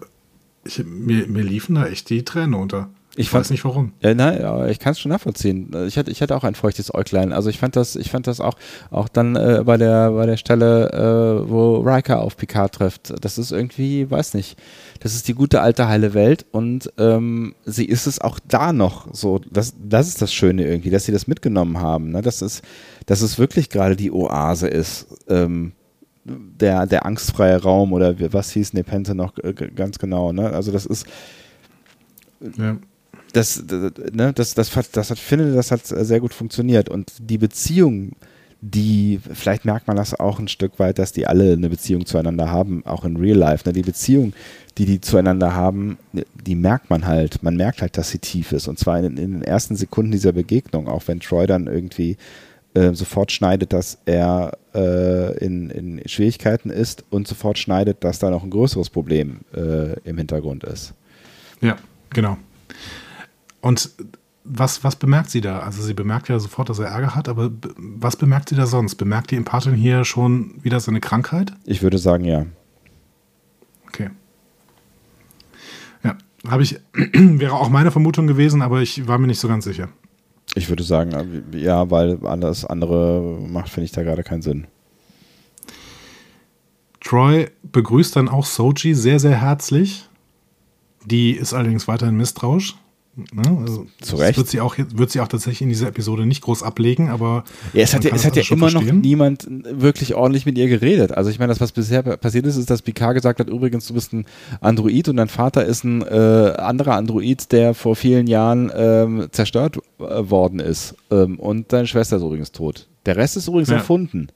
ich, mir, mir liefen da echt die Tränen unter. Ich Ich, weiß nicht warum. Ja, nein, ich kann es schon nachvollziehen. Ich hatte, ich hatte auch ein feuchtes Äuglein. Also ich fand das, ich fand das auch, auch dann äh, bei der, bei der Stelle, äh, wo Riker auf Picard trifft. Das ist irgendwie, weiß nicht, das ist die gute alte heile Welt und ähm, sie ist es auch da noch so. Das, das ist das Schöne irgendwie, dass sie das mitgenommen haben. Ne? Dass es, dass es wirklich gerade die Oase ist. Ähm, der, der angstfreie Raum oder was hieß Nepente noch äh, ganz genau. Ne? Also das ist, Ja. das, das, ne, das, das, hat, das hat, finde, das hat sehr gut funktioniert. Und die Beziehung, die, vielleicht merkt man das auch ein Stück weit, dass die alle eine Beziehung zueinander haben, auch in Real Life. Ne? Die Beziehung, die die zueinander haben, die merkt man halt. Man merkt halt, dass sie tief ist. Und zwar in, in den ersten Sekunden dieser Begegnung, auch wenn Troy dann irgendwie äh, sofort schneidet, dass er äh, in, in Schwierigkeiten ist und sofort schneidet, dass da noch ein größeres Problem äh, im Hintergrund ist. Ja, genau. Und was, was bemerkt sie da? Also sie bemerkt ja sofort, dass er Ärger hat, aber be- was bemerkt sie da sonst? Bemerkt die Empathin hier schon wieder seine Krankheit? Ich würde sagen, ja. Okay. Ja, habe ich, wäre auch meine Vermutung gewesen, aber ich war mir nicht so ganz sicher. Ich würde sagen, äh, ja, weil alles andere macht, finde ich da gerade keinen Sinn. Troy begrüßt dann auch Soji sehr, sehr herzlich. Die ist allerdings weiterhin misstrauisch. Ne? Also, Zu Recht. Wird sie, auch, wird sie auch tatsächlich in dieser Episode nicht groß ablegen, aber. Ja, es hat ja, es hat ja also immer noch verstehen. niemand wirklich ordentlich mit ihr geredet. Also ich meine, das, was bisher passiert ist, ist, dass Picard gesagt hat, übrigens, du bist ein Android und dein Vater ist ein äh, anderer Android, der vor vielen Jahren ähm, zerstört äh, worden ist. Ähm, und deine Schwester ist übrigens tot. Der Rest ist übrigens Ja. erfunden.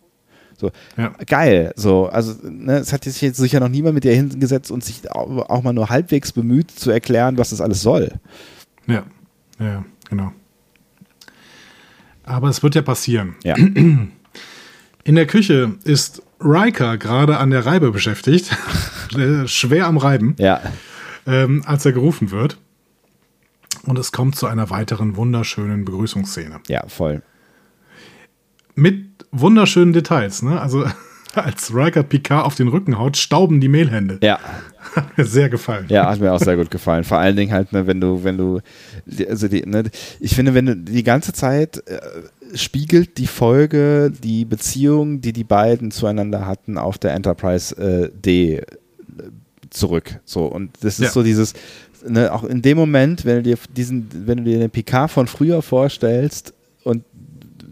So, Ja. geil. So, also ne, es hat sich jetzt sicher noch niemand mit ihr hingesetzt und sich auch mal nur halbwegs bemüht zu erklären, was das alles soll. Ja, ja, genau. Aber es wird ja passieren. Ja. In der Küche ist Riker gerade an der Reibe beschäftigt, äh, schwer am Reiben, ja. ähm, als er gerufen wird. Und es kommt zu einer weiteren wunderschönen Begrüßungsszene. Ja, voll. Mit wunderschönen Details. Ne? Also als Riker Picard auf den Rücken haut, stauben die Mehlhände. Ja. Hat mir sehr gefallen. Ja, hat mir auch sehr gut gefallen. Vor allen Dingen halt, ne, wenn du, wenn du, also die, ne, ich finde, wenn du die ganze Zeit äh, spiegelt die Folge die Beziehung, die die beiden zueinander hatten, auf der Enterprise äh, D äh, zurück. So und das ist Ja. so dieses, ne, auch in dem Moment, wenn du dir diesen, wenn du dir den Picard von früher vorstellst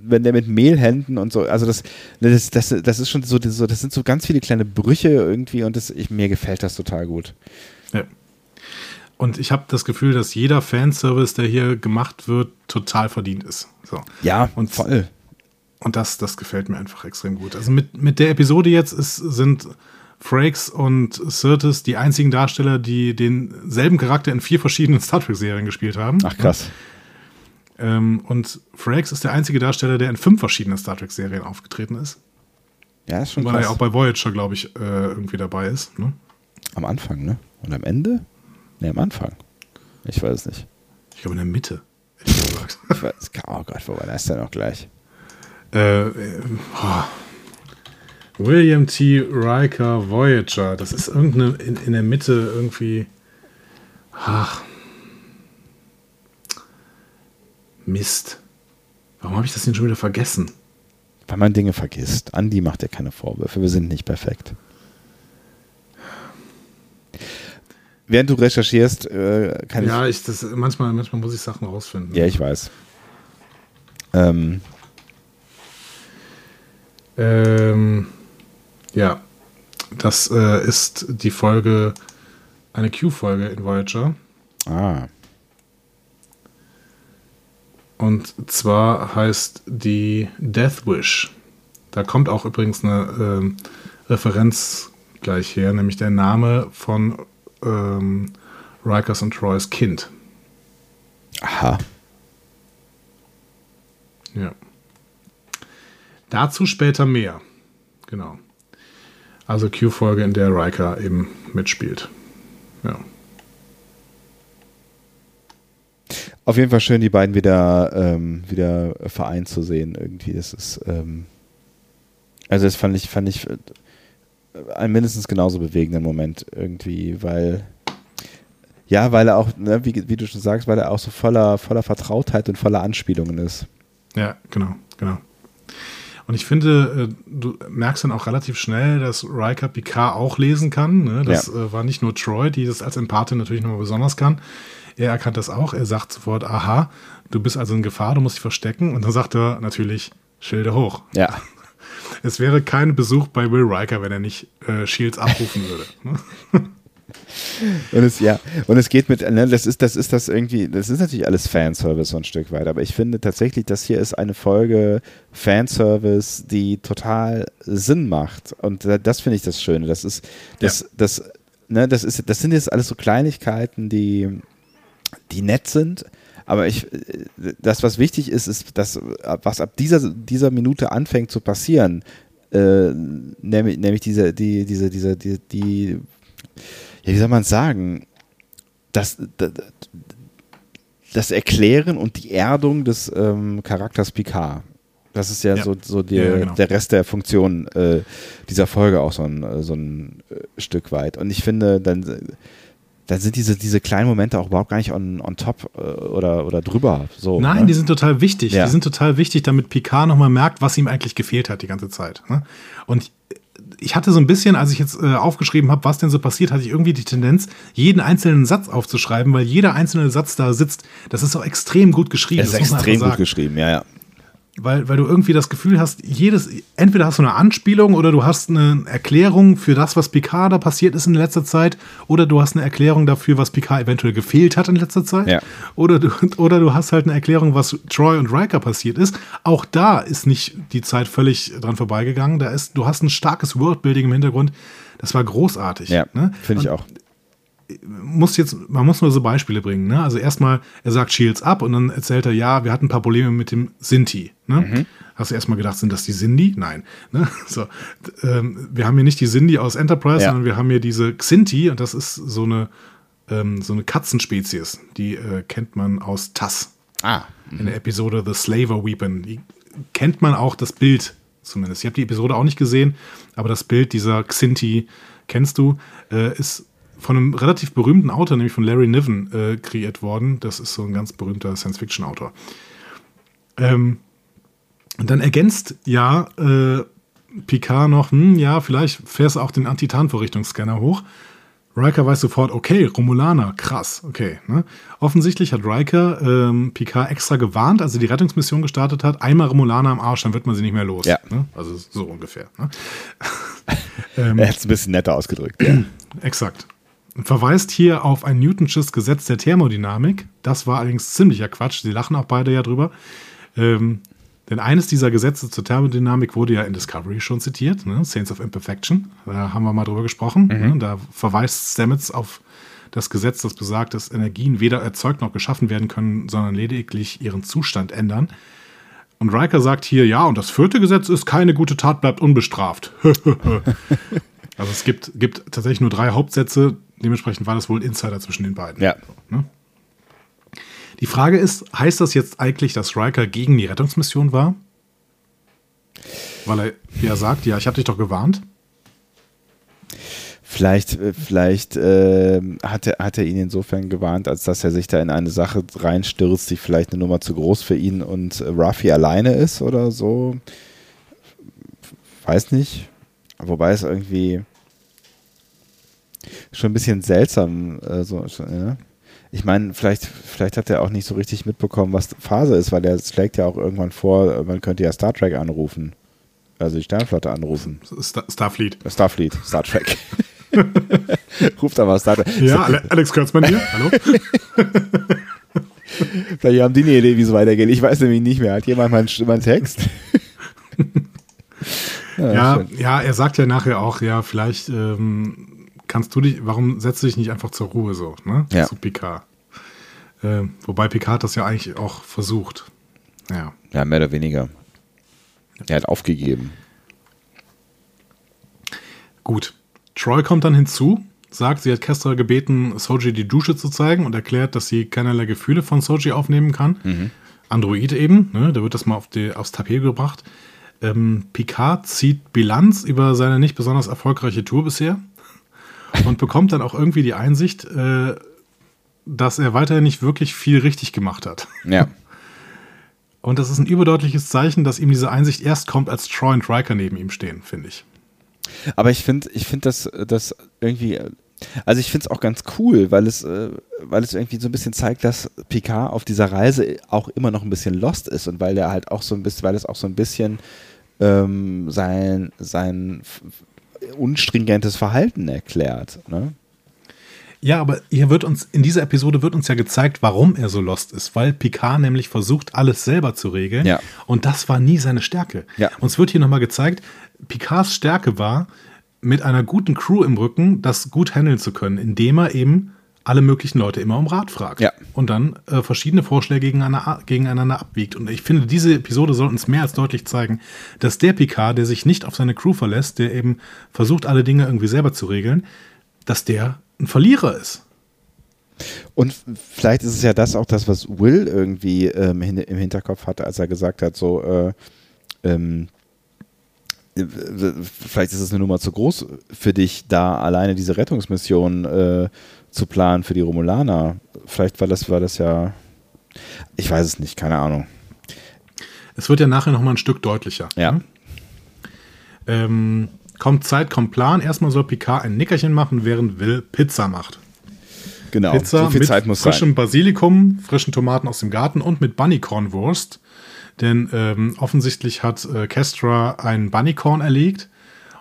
wenn der mit Mehlhänden und so, also das, das, das, das ist schon so, das sind so ganz viele kleine Brüche irgendwie und das, ich, mir gefällt das total gut. Ja. Und ich habe das Gefühl, dass jeder Fanservice, der hier gemacht wird, total verdient ist. So. Ja, Und- voll. Und das, das gefällt mir einfach extrem gut. Also mit, mit der Episode jetzt ist, sind Frakes und Sirtis die einzigen Darsteller, die denselben Charakter in vier verschiedenen Star Trek-Serien gespielt haben. Ach krass. Ähm, und Frakes ist der einzige Darsteller, der in fünf verschiedenen Star Trek-Serien aufgetreten ist. Ja, ist schon Weil er krass. ja auch bei Voyager, glaube ich, äh, irgendwie dabei ist. Ne? am Anfang, ne? Und am Ende? Ne, am Anfang. Ich weiß es nicht. Ich glaube in der Mitte. Ich weiß, oh Gott, wo war das denn auch gleich? Äh, äh, oh. William T. Riker Voyager. Das ist irgendeine in, in der Mitte irgendwie. Ach. Mist. Warum habe ich das denn schon wieder vergessen? Weil man Dinge vergisst. Andi macht ja keine Vorwürfe. Wir sind nicht perfekt. Während du recherchierst, äh, kann Ja, ich, das, manchmal, manchmal muss ich Sachen rausfinden. Ja, ich weiß. Ähm, Ähm, ja, das äh, ist die Folge, eine Q-Folge in Voyager. ah, Und zwar heißt die Death Wish. Da kommt auch übrigens eine ähm, Referenz gleich her, nämlich der Name von ähm, Rikers und Troys Kind. aha. Ja. Dazu später mehr. Genau. Also Q-Folge, in der Riker eben mitspielt. Ja. Auf jeden Fall schön, die beiden wieder, ähm, wieder vereint zu sehen. Irgendwie, das ist, ähm, also das fand ich, fand ich äh, einen mindestens genauso bewegenden Moment irgendwie, weil, ja, weil er auch, ne, wie, wie du schon sagst, weil er auch so voller, voller Vertrautheit und voller Anspielungen ist. Ja, genau, genau. Und ich finde, äh, du merkst dann auch relativ schnell, dass Riker Picard auch lesen kann. Ne? Das Ja. äh, war nicht nur Troy, die das als Empathin natürlich nochmal besonders kann. Er erkannt das auch. Er sagt sofort, aha, du bist also in Gefahr, du musst dich verstecken. Und dann sagt er natürlich, Schilde hoch. Ja. Es wäre kein Besuch bei Will Riker, wenn er nicht äh, Shields abrufen würde. Und es, ja, und es geht mit, ne, das ist, das ist das irgendwie, das ist natürlich alles Fanservice so ein Stück weit, aber ich finde tatsächlich, das hier ist eine Folge Fanservice, die total Sinn macht. Und da- das finde ich das Schöne. Das ist, das, das, ne, das ist, das sind jetzt alles so Kleinigkeiten, die, die nett sind. Aber ich, das, was wichtig ist, ist, dass, was ab dieser, dieser Minute anfängt zu passieren, äh, nämlich, nämlich diese, die, diese, diese, die, die, ja, wie soll man es sagen, das, das, das Erklären und die Erdung des ähm, Charakters Picard. Das ist ja, Ja. so, so die, Ja, genau. der Rest der Funktion äh, dieser Folge auch so ein, so ein äh, Stück weit. Und ich finde, dann, dann sind diese, diese kleinen Momente auch überhaupt gar nicht on, on top äh, oder, oder drüber. So, Nein, ne? die sind total wichtig. Ja. Die sind total wichtig, damit Picard nochmal merkt, was ihm eigentlich gefehlt hat die ganze Zeit. Ne? Und ich hatte so ein bisschen, als ich jetzt äh, aufgeschrieben habe, was denn so passiert, hatte ich irgendwie die Tendenz, jeden einzelnen Satz aufzuschreiben, weil jeder einzelne Satz da sitzt. Das ist auch extrem gut geschrieben. Es ist extrem gut geschrieben, ja, ja. Weil, weil du irgendwie das Gefühl hast, jedes, entweder hast du eine Anspielung oder du hast eine Erklärung für das, was Picard da passiert ist in letzter Zeit, oder du hast eine Erklärung dafür, was Picard eventuell gefehlt hat in letzter Zeit. Ja. Oder, du, oder du hast halt eine Erklärung, was Troy und Riker passiert ist. Auch da ist nicht die Zeit völlig dran vorbeigegangen. Da ist, du hast ein starkes Worldbuilding im Hintergrund. Das war großartig. Ja, ne? finde ich auch. Muss jetzt, man muss nur so Beispiele bringen. Ne? Also erstmal, er sagt Shields ab und dann erzählt er, ja, wir hatten ein paar Probleme mit dem Sinti. Ne? Hast du erstmal gedacht, sind das die Sindhi? Nein. Ne? So, ähm, wir haben hier nicht die Sindhi aus Enterprise, Ja. sondern wir haben hier diese Xinti und das ist so eine, ähm, so eine Katzenspezies. Die äh, kennt man aus TAS Ah. in der Episode The Slaver Weapon. Die kennt man auch das Bild zumindest. Ich habe die Episode auch nicht gesehen, aber das Bild dieser Xinti kennst du, äh, ist von einem relativ berühmten Autor, nämlich von Larry Niven, äh, kreiert worden. Das ist so ein ganz berühmter Science-Fiction-Autor. Ähm, und dann ergänzt ja äh, Picard noch, hm, ja, vielleicht fährst du auch den Antitarnvorrichtungsscanner hoch. Riker weiß sofort, okay, Romulaner, krass, okay. Ne? Offensichtlich hat Riker ähm, Picard extra gewarnt, als er die Rettungsmission gestartet hat, einmal Romulaner am Arsch, dann wird man sie nicht mehr los. Ja. Ne? Also so ungefähr. Ne? Er hat es ein bisschen netter ausgedrückt. Ja. Exakt. Verweist hier auf ein Newtonsches Gesetz der Thermodynamik. Das war allerdings ziemlicher Quatsch. Sie lachen auch beide ja drüber. Ähm, denn eines dieser Gesetze zur Thermodynamik wurde ja in Discovery schon zitiert, ne? Saints of Imperfection. Da haben wir mal drüber gesprochen. Ne? Da verweist Stamets auf das Gesetz, das besagt, dass Energien weder erzeugt noch geschaffen werden können, sondern lediglich ihren Zustand ändern. Und Riker sagt hier, ja, und das vierte Gesetz ist, keine gute Tat bleibt unbestraft. also es gibt, gibt tatsächlich nur drei Hauptsätze, dementsprechend war das wohl ein Insider zwischen den beiden. ja. Die Frage ist, heißt das jetzt eigentlich, dass Riker gegen die Rettungsmission war? Weil er ja sagt, ja, ich habe dich doch gewarnt. Vielleicht, äh, vielleicht ähm, hat, er, hat er ihn insofern gewarnt, als dass er sich da in eine Sache reinstürzt, die vielleicht eine Nummer zu groß für ihn und äh, Ruffy alleine ist oder so. Weiß nicht. Wobei es irgendwie schon ein bisschen seltsam äh, so. Ja. Ich meine, vielleicht, vielleicht hat er auch nicht so richtig mitbekommen, was Phase ist, weil er schlägt ja auch irgendwann vor, man könnte ja Star Trek anrufen. Also die Sternflotte anrufen. Star Starfleet. Starfleet, Star Trek. Ruft aber Star Trek. Ja, Ale Alex Kurtzmann hier. Hallo? Vielleicht haben die eine Idee, wie es weitergeht. Ich weiß nämlich nicht mehr. Hat jemand mal einen, mal einen Text? Ja, schön. ja, er sagt ja nachher auch, ja, vielleicht ähm, kannst du dich, warum setzt du dich nicht einfach zur Ruhe so, ne? Ja. Zu Picard. Ähm, wobei Picard das ja eigentlich auch versucht. Ja. Ja, mehr oder weniger. Er hat aufgegeben. Gut. Troy kommt dann hinzu, sagt, sie hat Kestra gebeten, Soji die Dusche zu zeigen und erklärt, dass sie keinerlei Gefühle von Soji aufnehmen kann. Android eben, ne, da wird das mal auf die, aufs Tapet gebracht. Ähm, Picard zieht Bilanz über seine nicht besonders erfolgreiche Tour bisher und bekommt dann auch irgendwie die Einsicht, äh, dass er weiterhin nicht wirklich viel richtig gemacht hat. Ja. Und das ist ein überdeutliches Zeichen, dass ihm diese Einsicht erst kommt, als Troy und Riker neben ihm stehen, finde ich. Aber ich finde, ich finde das, das irgendwie, also ich finde es auch ganz cool, weil es, äh, weil es irgendwie so ein bisschen zeigt, dass Picard auf dieser Reise auch immer noch ein bisschen lost ist und weil er halt auch so ein bisschen, weil es auch so ein bisschen ähm, sein, sein unstringentes Verhalten erklärt. Ne? Ja, aber hier wird uns, in dieser Episode wird uns ja gezeigt, warum er so lost ist, weil Picard nämlich versucht, alles selber zu regeln. Ja. Und das war nie seine Stärke. Ja. Uns wird hier nochmal gezeigt, Picards Stärke war, mit einer guten Crew im Rücken das gut handeln zu können, indem er eben alle möglichen Leute immer um Rat fragt. Ja. Und dann äh, verschiedene Vorschläge gegeneinander, gegeneinander abwiegt. Und ich finde, diese Episode soll uns mehr als deutlich zeigen, dass der Picard, der sich nicht auf seine Crew verlässt, der eben versucht, alle Dinge irgendwie selber zu regeln, dass der ein Verlierer ist. Und vielleicht ist es ja das auch das, was Will irgendwie ähm, im Hinterkopf hatte, als er gesagt hat, so, äh, ähm, äh, vielleicht ist es eine Nummer zu groß für dich, da alleine diese Rettungsmission äh, zu planen für die Romulaner. Vielleicht war das, war das ja, ich weiß es nicht, keine Ahnung. Es wird ja nachher noch mal ein Stück deutlicher. Ja. Ähm, kommt Zeit, kommt Plan. Erstmal soll Picard ein Nickerchen machen, während Will Pizza macht. Genau, Pizza so viel mit Zeit muss frischem sein. Basilikum, frischen Tomaten aus dem Garten und mit Bunnycorn-Wurst. Denn ähm, offensichtlich hat äh, Kestra ein Bunnycorn erlegt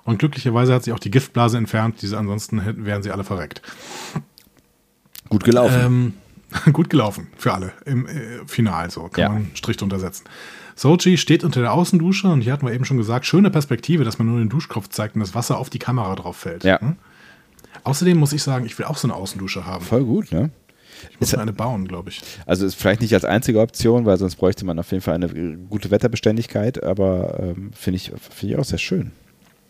und glücklicherweise hat sie auch die Giftblase entfernt, diese ansonsten wären sie alle verreckt. Gut gelaufen. Ähm, gut gelaufen für alle im äh, Final, so kann Ja. man einen Strich drunter setzen. Sochi steht unter der Außendusche und hier hatten wir eben schon gesagt, schöne Perspektive, dass man nur den Duschkopf zeigt und das Wasser auf die Kamera drauf fällt. Ja. Hm? Außerdem muss ich sagen, ich will auch so eine Außendusche haben. Voll gut, ne? Ich muss mir eine bauen, glaube ich. Also ist vielleicht nicht als einzige Option, weil sonst bräuchte man auf jeden Fall eine äh, gute Wetterbeständigkeit, aber ähm, finde ich, finde ich auch sehr schön.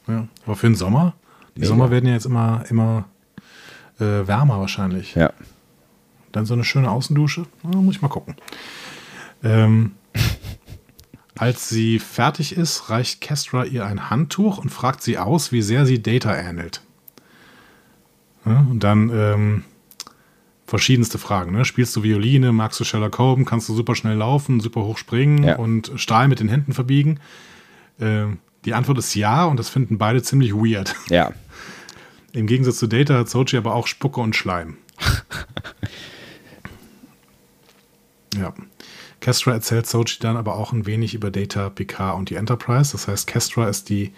Ja. Aber für den Sommer, die Mega. Sommer werden ja jetzt immer, immer äh, wärmer wahrscheinlich. Ja. Dann so eine schöne Außendusche, Na, muss ich mal gucken. Ähm, als sie fertig ist, reicht Kestra ihr ein Handtuch und fragt sie aus, wie sehr sie Data ähnelt. Ja, und dann ähm, verschiedenste Fragen. Ne? Spielst du Violine, magst du Sherlock Holmes, kannst du super schnell laufen, super hoch springen Ja. und Stahl mit den Händen verbiegen? Ähm, die Antwort ist ja und das finden beide ziemlich weird. Ja. Im Gegensatz zu Data hat Sochi aber auch Spucke und Schleim. ja. Kestra erzählt Sochi dann aber auch ein wenig über Data, Picard und die Enterprise. Das heißt, Kestra ist die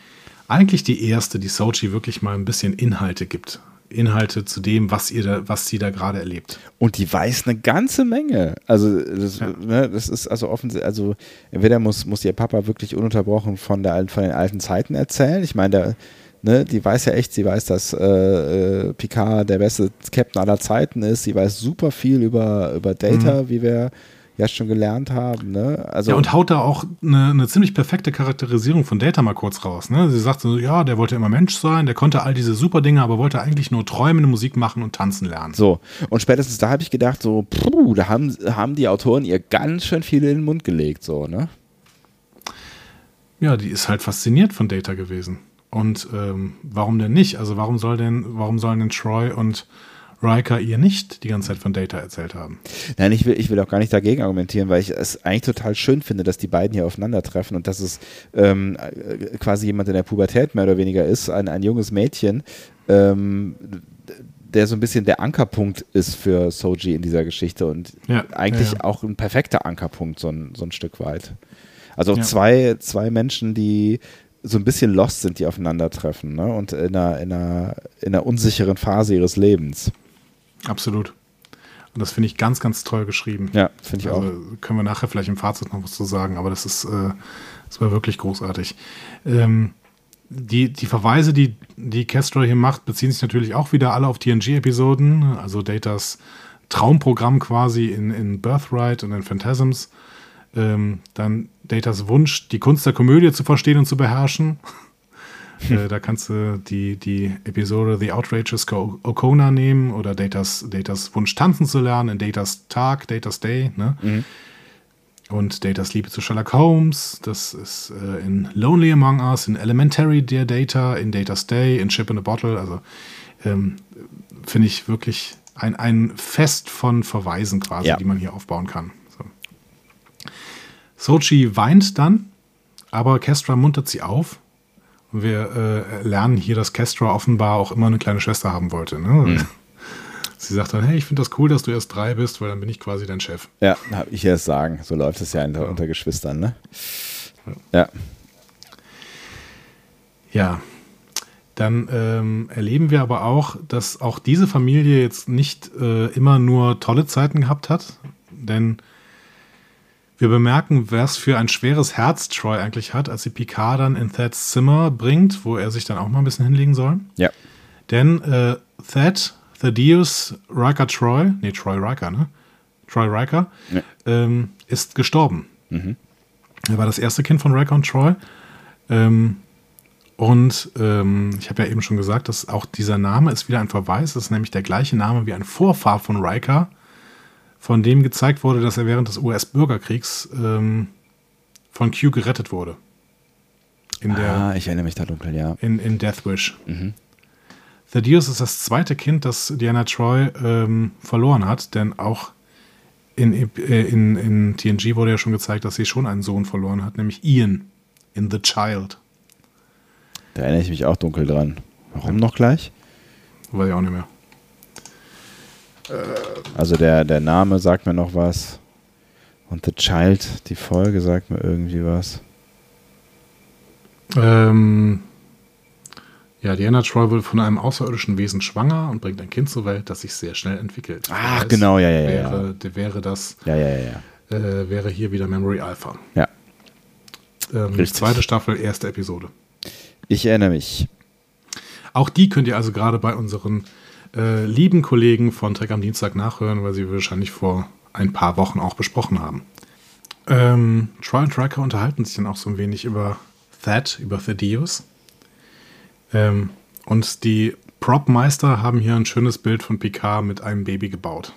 eigentlich die erste, die Sochi wirklich mal ein bisschen Inhalte gibt. Inhalte zu dem, was ihr da, was sie da gerade erlebt. Und die weiß eine ganze Menge. Also das, Ja. ne, das ist also offensichtlich, also entweder muss, muss ihr Papa wirklich ununterbrochen von, der, alten- von den alten Zeiten erzählen. Ich meine, der, ne, die weiß ja echt, sie weiß, dass äh, äh, Picard der beste Captain aller Zeiten ist. Sie weiß super viel über, über Data, wie wir ja schon gelernt haben. Ne? Also, Ja, und haut da auch eine, eine ziemlich perfekte Charakterisierung von Data mal kurz raus. Ne? Sie sagt so, ja, der wollte immer Mensch sein, der konnte all diese super Dinge, aber wollte eigentlich nur träumen, Musik machen und tanzen lernen. So, und spätestens da habe ich gedacht, so, puh, da haben, haben die Autoren ihr ganz schön viel in den Mund gelegt, so, ne? Ja, die ist halt fasziniert von Data gewesen. Und ähm, warum denn nicht? Also warum soll denn, warum sollen denn Troy und Riker ihr nicht die ganze Zeit von Data erzählt haben? Nein, ich will, ich will auch gar nicht dagegen argumentieren, weil ich es eigentlich total schön finde, dass die beiden hier aufeinandertreffen und dass es ähm, äh, quasi jemand in der Pubertät mehr oder weniger ist, ein, ein junges Mädchen, ähm, der so ein bisschen der Ankerpunkt ist für Soji in dieser Geschichte und Ja, eigentlich ja, ja. auch ein perfekter Ankerpunkt, so ein, so ein Stück weit. Also zwei, zwei Menschen, die so ein bisschen lost sind, die aufeinandertreffen ne? und in einer, in, einer, in einer unsicheren Phase ihres Lebens. Absolut. Und das finde ich ganz, ganz toll geschrieben. Ja, finde ich auch. Also können wir nachher vielleicht im Fazit noch was zu sagen, aber das ist, äh, das war wirklich großartig. Ähm, die, die Verweise, die, die Castro hier macht, beziehen sich natürlich auch wieder alle auf TNG-Episoden, also Datas Traumprogramm quasi in, in Birthright und in Phantasms. Ähm, dann Datas Wunsch, die Kunst der Komödie zu verstehen und zu beherrschen. äh, da kannst du die, die Episode The Outrageous Co- Okona nehmen oder Datas, Datas Wunsch tanzen zu lernen in Datas Tag, Datas Day. Ne? Und Datas Liebe zu Sherlock Holmes, das ist äh, in Lonely Among Us, in Elementary Dear Data, in Data's Day, in Ship in a Bottle. Also ähm, finde ich wirklich ein, ein Fest von Verweisen quasi, Ja. die man hier aufbauen kann. So. Sochi weint dann, aber Kestra muntert sie auf. Und wir äh, lernen hier, dass Kestra offenbar auch immer eine kleine Schwester haben wollte. Ne? Sie sagt dann, hey, ich finde das cool, dass du erst drei bist, weil dann bin ich quasi dein Chef. Ja, habe ich erst sagen. So läuft es ja unter, unter Geschwistern, ne? Ja. Ja. Dann ähm, erleben wir aber auch, dass auch diese Familie jetzt nicht äh, immer nur tolle Zeiten gehabt hat, denn wir bemerken, was für ein schweres Herz Troy eigentlich hat, als sie Picard dann in Theds Zimmer bringt, wo er sich dann auch mal ein bisschen hinlegen soll. Ja. Denn äh, Thad, Thaddeus Riker Troy, nee, Troy Riker, ne? Troy Riker, Ja. ähm, ist gestorben. Er war das erste Kind von Riker und Troy. Ähm, und ähm, ich habe ja eben schon gesagt, dass auch dieser Name ist wieder ein Verweis. Das ist nämlich der gleiche Name wie ein Vorfahr von Riker, von dem gezeigt wurde, dass er während des US-Bürgerkriegs ähm, von Q gerettet wurde. In der, Ah, ich erinnere mich da dunkel, ja. in, in Death Wish. Thaddeus ist das zweite Kind, das Diana Troy ähm, verloren hat, denn auch in, äh, in, in TNG wurde ja schon gezeigt, dass sie schon einen Sohn verloren hat, nämlich Ian in The Child. Da erinnere ich mich auch dunkel dran. Warum noch gleich? Weiß ich auch nicht mehr. Also der, der Name sagt mir noch was. Und The Child, die Folge sagt mir irgendwie was. Ähm, ja, Diana Troy wird von einem außerirdischen Wesen schwanger und bringt ein Kind zur Welt, das sich sehr schnell entwickelt. Ach, genau, ja, ja, ja, wäre, das, Ja, ja, ja, ja. äh, wäre hier wieder Memory Alpha. Ja, Ähm, Richtig. zweite Staffel, erste Episode. ich erinnere mich. Auch die könnt ihr also gerade bei unseren äh, lieben Kollegen von Trek am Dienstag nachhören, weil sie wahrscheinlich vor ein paar Wochen auch besprochen haben. Ähm, Troy und Riker unterhalten sich dann auch so ein wenig über Thad, über Thaddeus. Ähm, und die Prop-Meister haben hier ein schönes Bild von Picard mit einem Baby gebaut.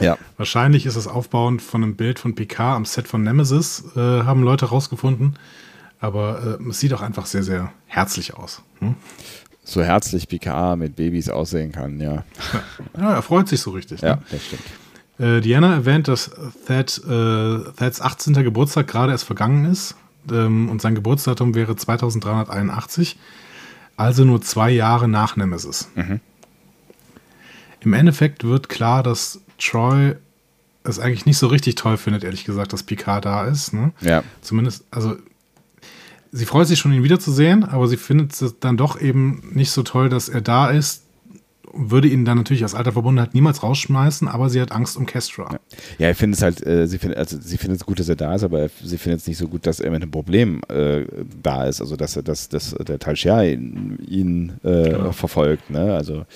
Ja. Wahrscheinlich ist es aufbauend von einem Bild von Picard am Set von Nemesis, äh, haben Leute rausgefunden. Aber äh, es sieht auch einfach sehr, sehr herzlich aus. Hm? So herzlich Picard mit Babys aussehen kann, ja. Ja, er freut sich so richtig. Ja, Ne? das stimmt. Äh, Diana erwähnt, dass Thad, äh, Thads 18. Geburtstag gerade erst vergangen ist ähm, und sein Geburtsdatum wäre 2381, also nur zwei Jahre nach Nemesis. Im Endeffekt wird klar, dass Troy es eigentlich nicht so richtig toll findet, ehrlich gesagt, dass Picard da ist. Ne? Ja. Zumindest, also sie freut sich schon, ihn wiederzusehen, aber sie findet es dann doch eben nicht so toll, dass er da ist. Würde ihn dann natürlich aus alter Verbundenheit niemals rausschmeißen, aber sie hat Angst um Kestra. Ja, ich finde es halt, äh, sie findet, also sie findet es gut, dass er da ist, aber sie findet es nicht so gut, dass er mit einem Problem äh, da ist, also dass er, dass, dass der Talshia ihn, ihn äh, Genau. verfolgt, ne? Also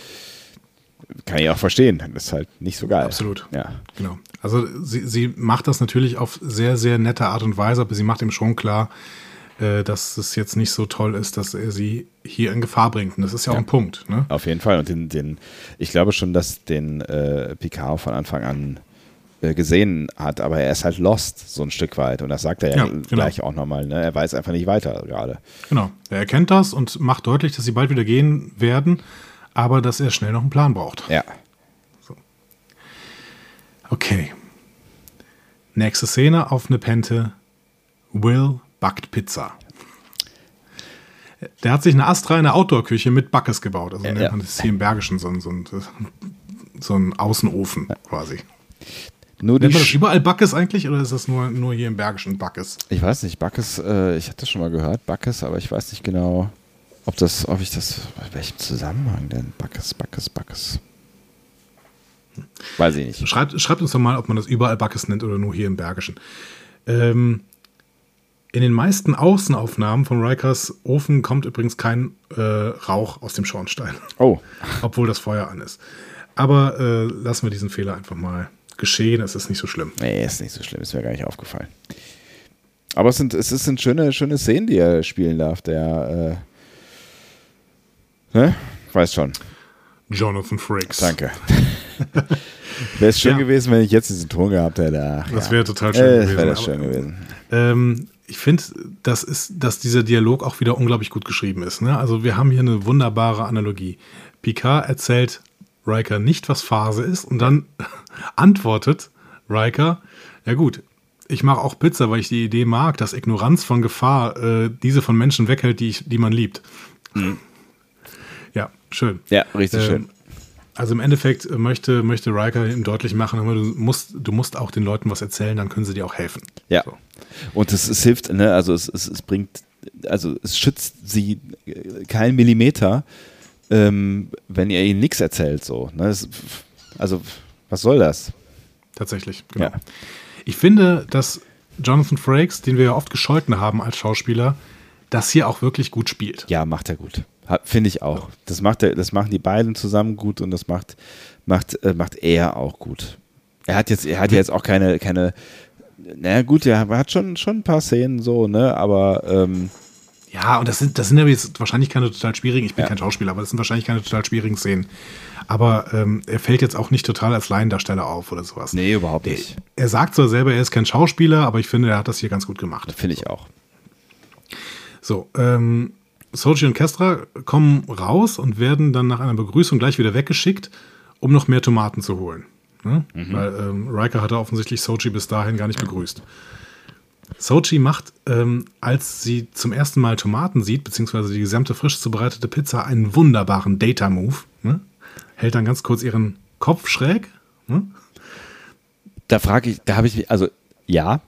kann ich auch verstehen. Das ist halt nicht so geil. Absolut. Ja. Genau. Also sie, sie macht das natürlich auf sehr, sehr nette Art und Weise, aber sie macht ihm schon klar, dass es jetzt nicht so toll ist, dass er sie hier in Gefahr bringt. Und das ist ja, auch Ja. ein Punkt. Ne? Auf jeden Fall. Und den, den, ich glaube schon, dass den äh, Picard von Anfang an äh, gesehen hat, aber er ist halt lost, so ein Stück weit. Und das sagt er ja, Ja, genau. gleich auch nochmal. Ne? Er weiß einfach nicht weiter gerade. Genau. Er erkennt das und macht deutlich, dass sie bald wieder gehen werden, aber dass er schnell noch einen Plan braucht. Ja. Okay. Nächste Szene auf eine Pente. Will backt Pizza. Der hat sich eine astreine Outdoor-Küche mit Backes gebaut. Also Ja, nennt man das hier im Bergischen so ein, so ein, so ein Außenofen quasi. Nur Nennt man das überall Backes eigentlich oder ist das nur, nur hier im Bergischen Backes? ich weiß nicht, Backes, äh, ich hatte das schon mal gehört, Backes, aber ich weiß nicht genau, ob das, ob ich das, in welchem Zusammenhang denn? Backes, Backes, Backes. Weiß ich nicht. Schreibt, schreibt uns doch mal, ob man das überall Backes nennt oder nur hier im Bergischen. Ähm, in den meisten Außenaufnahmen von Rikers Ofen kommt übrigens kein äh, Rauch aus dem Schornstein. Oh, obwohl das Feuer an ist. Aber äh, lassen wir diesen Fehler einfach mal geschehen. Es ist nicht so schlimm. nee, ist nicht so schlimm, ist mir gar nicht aufgefallen. Aber es sind, es sind schöne, schöne Szenen, die er spielen darf, der, äh, ne? Weiß schon. Jonathan Frakes. Danke. Wäre es schön Ja. gewesen, wenn ich jetzt diesen Ton gehabt hätte. Ach, Das ja. wäre total schön äh, gewesen. Wäre das schön gewesen. Ähm, ich finde, das ist, dass dieser Dialog auch wieder unglaublich gut geschrieben ist. Ne? Also wir haben hier eine wunderbare Analogie. Picard erzählt Riker nicht, was Phase ist, und dann antwortet Riker, ja gut, ich mache auch Pizza, weil ich die Idee mag, dass Ignoranz von Gefahr äh, diese von Menschen weghält, die, ich, die man liebt. Ja, schön. Ja, richtig Ähm, schön. Also im Endeffekt äh, möchte, möchte Riker ihm deutlich machen, du musst, du musst auch den Leuten was erzählen, dann können sie dir auch helfen. Ja. So. Und es, es hilft, ne, also es, es, es bringt, also es schützt sie äh, keinen Millimeter, ähm, wenn ihr ihnen nichts erzählt, so. Ne? Es, also, was soll das? Tatsächlich, genau. Ja. Ich finde, dass Jonathan Frakes, den wir ja oft gescholten haben als Schauspieler, das hier auch wirklich gut spielt. Ja, macht er gut. Finde ich auch. Das macht er, das machen die beiden zusammen gut und das macht, macht, äh, macht er auch gut. Er hat jetzt, er hat ja jetzt auch keine, keine, naja gut, er hat schon, schon ein paar Szenen so, ne, aber ähm, Ja, und das sind, das sind ja jetzt wahrscheinlich keine total schwierigen, ich bin Ja. kein Schauspieler, aber das sind wahrscheinlich keine total schwierigen Szenen. Aber ähm, er fällt jetzt auch nicht total als Laiendarsteller auf oder sowas. nee, überhaupt Er, nicht. er sagt zwar selber, er ist kein Schauspieler, aber ich finde, er hat das hier ganz gut gemacht. Finde ich auch. So, ähm, Soji und Kestra kommen raus und werden dann nach einer Begrüßung gleich wieder weggeschickt, um noch mehr Tomaten zu holen. Ne? Weil ähm, Riker hatte offensichtlich Soji bis dahin gar nicht begrüßt. Sochi macht, ähm, als sie zum ersten Mal Tomaten sieht, beziehungsweise die gesamte frisch zubereitete Pizza, einen wunderbaren Data-Move. Ne? Hält dann ganz kurz ihren Kopf schräg. Ne? Da frage ich, da habe ich, also ja,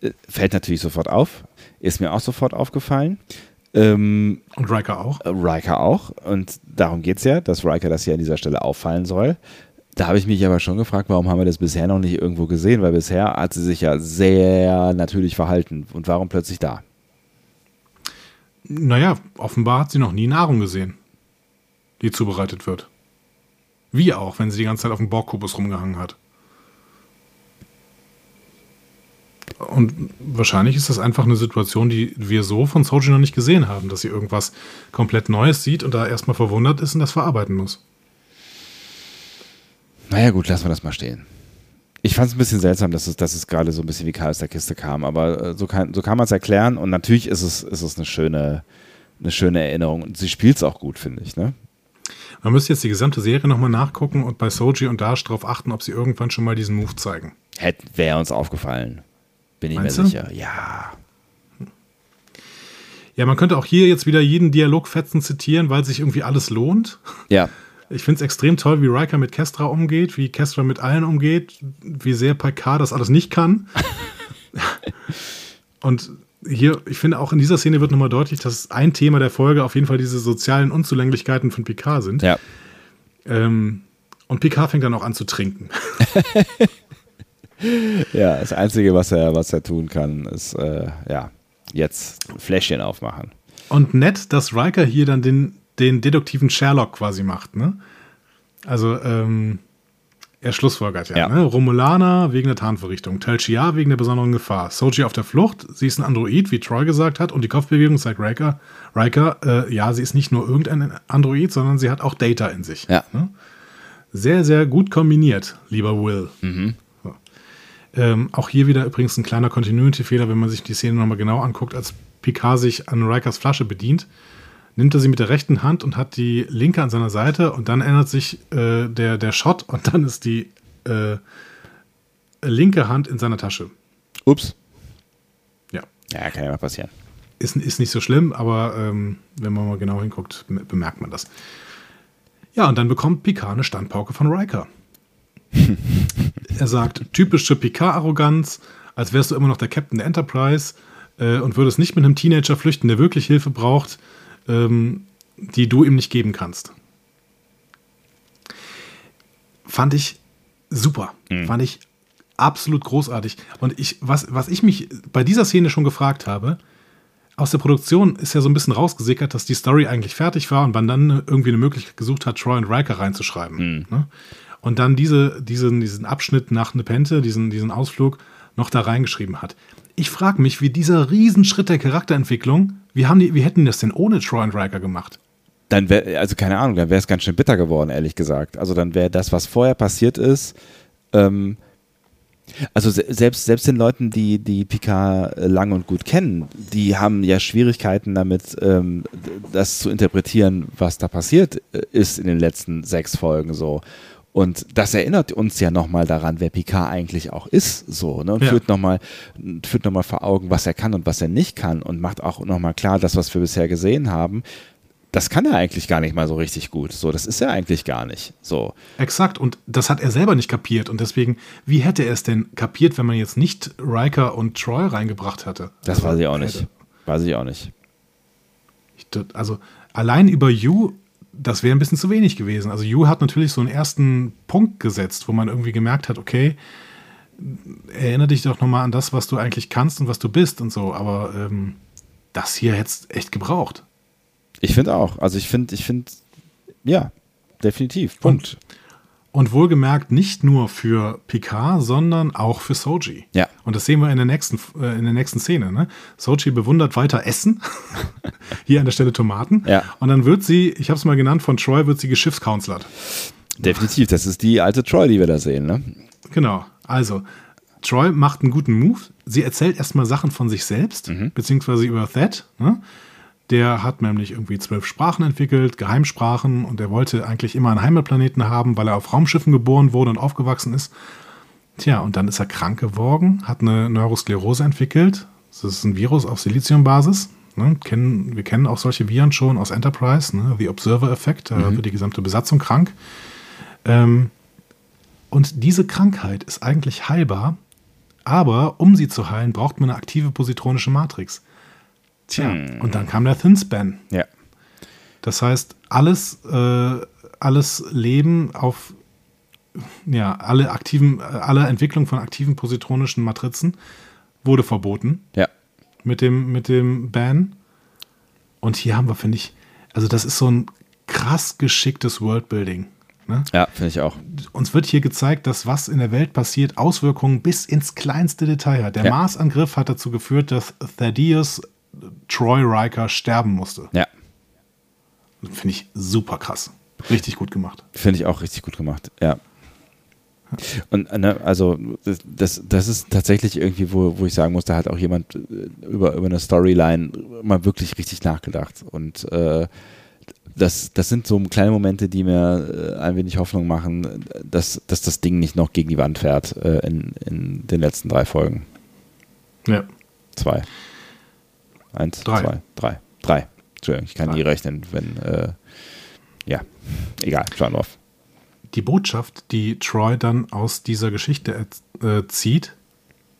äh, fällt natürlich sofort auf. Ist mir auch sofort aufgefallen. Ähm, Und Riker auch. Äh, Riker auch. Und darum geht es ja, dass Riker das hier an dieser Stelle auffallen soll. Da habe ich mich aber schon gefragt, warum haben wir das bisher noch nicht irgendwo gesehen? Weil bisher hat sie sich ja sehr natürlich verhalten. Und warum plötzlich da? Naja, offenbar hat sie noch nie Nahrung gesehen, die zubereitet wird. Wie auch, wenn sie die ganze Zeit auf dem Borgkubus rumgehangen hat. Und wahrscheinlich ist das einfach eine Situation, die wir so von Soji noch nicht gesehen haben, dass sie irgendwas komplett Neues sieht und da erstmal verwundert ist und das verarbeiten muss. Naja, gut, lassen wir das mal stehen. Ich fand es ein bisschen seltsam, dass es, dass es gerade so ein bisschen wie Karl aus der Kiste kam, aber äh, so kann, so kann man es erklären und natürlich ist es, ist es eine, schöne, eine schöne Erinnerung und sie spielt es auch gut, finde ich. Ne? Man müsste jetzt die gesamte Serie nochmal nachgucken und bei Soji und Dash darauf achten, ob sie irgendwann schon mal diesen Move zeigen. Hätte, wäre uns aufgefallen. Bin ich Meinst mir du? sicher. Ja. Ja, man könnte auch hier jetzt wieder jeden Dialogfetzen zitieren, weil sich irgendwie alles lohnt. Ja. Ich finde es extrem toll, wie Riker mit Kestra umgeht, wie Kestra mit allen umgeht, wie sehr Picard das alles nicht kann. Und hier, ich finde auch in dieser Szene wird nochmal deutlich, dass ein Thema der Folge auf jeden Fall diese sozialen Unzulänglichkeiten von Picard sind. Ja. Ähm, und Picard fängt dann auch an zu trinken. Ja, das Einzige, was er, was er tun kann, ist, äh, ja, jetzt Fläschchen aufmachen. Und nett, dass Riker hier dann den, den deduktiven Sherlock quasi macht, ne? Also, ähm, er schlussfolgert ja, Ja. Ne? Romulaner wegen der Tarnverrichtung, Tel Shiar wegen der besonderen Gefahr, Soji auf der Flucht, sie ist ein Android, wie Troy gesagt hat, und die Kopfbewegung zeigt Riker, Riker äh, ja, sie ist nicht nur irgendein Android, sondern sie hat auch Data in sich. Ja. Ne? Sehr, sehr gut kombiniert, lieber Will. So. Ähm, auch hier wieder übrigens ein kleiner Continuity-Fehler, wenn man sich die Szene nochmal genau anguckt, als Picard sich an Rikers Flasche bedient, nimmt er sie mit der rechten Hand und hat die linke an seiner Seite und dann ändert sich äh, der, der Shot und dann ist die äh, linke Hand in seiner Tasche. Ups. Ja. Ja, kann ja mal passieren. Ist, ist nicht so schlimm, aber ähm, wenn man mal genau hinguckt, me- bemerkt man das. Ja, und dann bekommt Picard eine Standpauke von Riker. er sagt, typische Picard-Arroganz, als wärst du immer noch der Captain der Enterprise äh, und würdest nicht mit einem Teenager flüchten, der wirklich Hilfe braucht, ähm, die du ihm nicht geben kannst. Fand ich super. Fand ich absolut großartig. Und ich, was, was ich mich bei dieser Szene schon gefragt habe, aus der Produktion ist ja so ein bisschen rausgesickert, dass die Story eigentlich fertig war und man dann irgendwie eine Möglichkeit gesucht hat, Troy und Riker reinzuschreiben. Ne? Und dann diese, diesen, diesen Abschnitt nach Nepente, diesen, diesen Ausflug, noch da reingeschrieben hat. Ich frage mich, wie dieser Riesenschritt der Charakterentwicklung, wie, haben die, wie hätten die das denn ohne Troy und Riker gemacht? Dann wäre, also keine Ahnung, dann wäre es ganz schön bitter geworden, ehrlich gesagt. Also dann wäre das, was vorher passiert ist, ähm, also se selbst, selbst den Leuten, die, die Picard lang und gut kennen, die haben ja Schwierigkeiten damit, ähm, das zu interpretieren, was da passiert äh, ist in den letzten sechs Folgen so. Und das erinnert uns ja nochmal daran, wer Picard eigentlich auch ist, so, ne? Und Ja. führt nochmal führt noch mal vor Augen, was er kann und was er nicht kann und macht auch nochmal klar, das, was wir bisher gesehen haben, das kann er eigentlich gar nicht mal so richtig gut. So, das ist er eigentlich gar nicht. So. Exakt, und das hat er selber nicht kapiert. Und deswegen, wie hätte er es denn kapiert, wenn man jetzt nicht Riker und Troy reingebracht hatte? Das Also, weiß ich auch nicht. hätte- Weiß ich auch nicht. Ich, also allein über You, das wäre ein bisschen zu wenig gewesen. Also You hat natürlich so einen ersten Punkt gesetzt, wo man irgendwie gemerkt hat, okay, erinnere dich doch nochmal an das, was du eigentlich kannst und was du bist und so. Aber ähm, das hier hätte echt gebraucht. Ich finde auch. Also ich finde, ich finde, ja, definitiv. Punkt. Und wohlgemerkt nicht nur für Picard, sondern auch für Soji. Ja. Und das sehen wir in der nächsten, äh, in der nächsten Szene. Ne? Soji bewundert weiter Essen. Hier an der Stelle Tomaten. Ja. Und dann wird sie, ich habe es mal genannt, von Troy wird sie geschiffscounselert. Definitiv. Das ist die alte Troy, die wir da sehen, ne? Genau. Also, Troy macht einen guten Move. Sie erzählt erstmal Sachen von sich selbst, beziehungsweise über Thad. Ne? Der hat nämlich irgendwie zwölf Sprachen entwickelt, Geheimsprachen, und er wollte eigentlich immer einen Heimatplaneten haben, weil er auf Raumschiffen geboren wurde und aufgewachsen ist. Tja, und dann ist er krank geworden, hat eine Neurosklerose entwickelt, Das ist ein Virus auf Siliziumbasis. Ne? Kennen, wir kennen auch solche Viren schon aus Enterprise, ne? The Observer-Effekt, da Mhm. wird die gesamte Besatzung krank. Ähm, und diese Krankheit ist eigentlich heilbar, aber um sie zu heilen, braucht man eine aktive positronische Matrix. Tja, Hm. und dann kam der Thin-Span. Ja. Das heißt, alles, äh, alles Leben auf ja, alle aktiven, äh, alle Entwicklung von aktiven positronischen Matrizen wurde verboten Ja. mit dem, mit dem Ban. Und hier haben wir, finde ich, also das ist so ein krass geschicktes Worldbuilding. Ne? Ja, finde ich auch. Uns wird hier gezeigt, dass was in der Welt passiert, Auswirkungen bis ins kleinste Detail hat. Der Ja. Mars-Angriff hat dazu geführt, dass Thaddeus Troy Riker sterben musste. Ja. Finde ich super krass. Richtig gut gemacht. Finde ich auch richtig gut gemacht, ja. Und ne, also das, das, ist tatsächlich irgendwie, wo, wo ich sagen muss, da hat auch jemand äh, über, über eine Storyline mal wirklich richtig nachgedacht. Und äh, das, das sind so kleine Momente, die mir äh, ein wenig Hoffnung machen, dass, dass das Ding nicht noch gegen die Wand fährt äh, in, in den letzten drei Folgen. Ja. Zwei. Eins, Drei. zwei, drei. Drei. Entschuldigung, ich kann Drei. nie rechnen, wenn, äh, ja, egal, schauen wir auf. Die Botschaft, die Troy dann aus dieser Geschichte äh, zieht,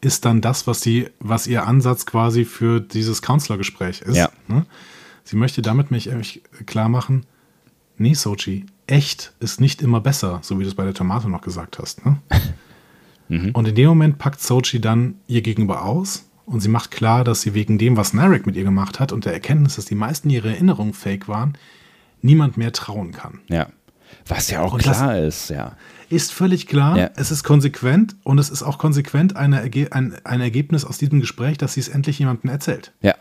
ist dann das, was, sie, was ihr Ansatz quasi für dieses Counselor-Gespräch ist. Ja. Ne? Sie möchte damit mich klar machen, nee, Sochi, echt ist nicht immer besser, so wie du es bei der Tomate noch gesagt hast. Ne? Und in dem Moment packt Sochi dann ihr gegenüber aus und sie macht klar, dass sie wegen dem, was Narek mit ihr gemacht hat und der Erkenntnis, dass die meisten ihrer Erinnerungen fake waren, niemand mehr trauen kann. Ja. Was ja auch Und klar ist, ja. Ist völlig klar, Ja. es ist konsequent und es ist auch konsequent eine, ein, ein Ergebnis aus diesem Gespräch, dass sie es endlich jemandem erzählt. Ja.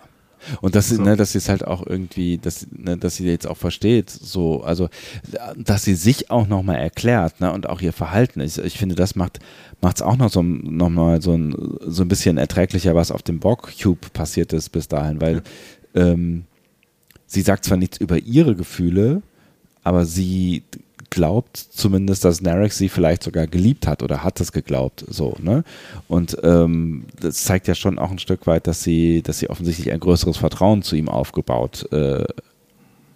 Und dass sie, So. ne, dass sie es halt auch irgendwie, dass, ne, dass sie jetzt auch versteht, so, also, dass sie sich auch nochmal erklärt, ne, und auch ihr Verhalten. Ich, ich finde, das macht es auch noch so, noch mal so, ein, so ein bisschen erträglicher, was auf dem Borg-Cube passiert ist bis dahin, weil ähm, sie sagt zwar nichts über ihre Gefühle, aber sie glaubt zumindest, dass Narek sie vielleicht sogar geliebt hat oder hat es geglaubt, so, ne? Und ähm, das zeigt ja schon auch ein Stück weit, dass sie, dass sie offensichtlich ein größeres Vertrauen zu ihm aufgebaut äh,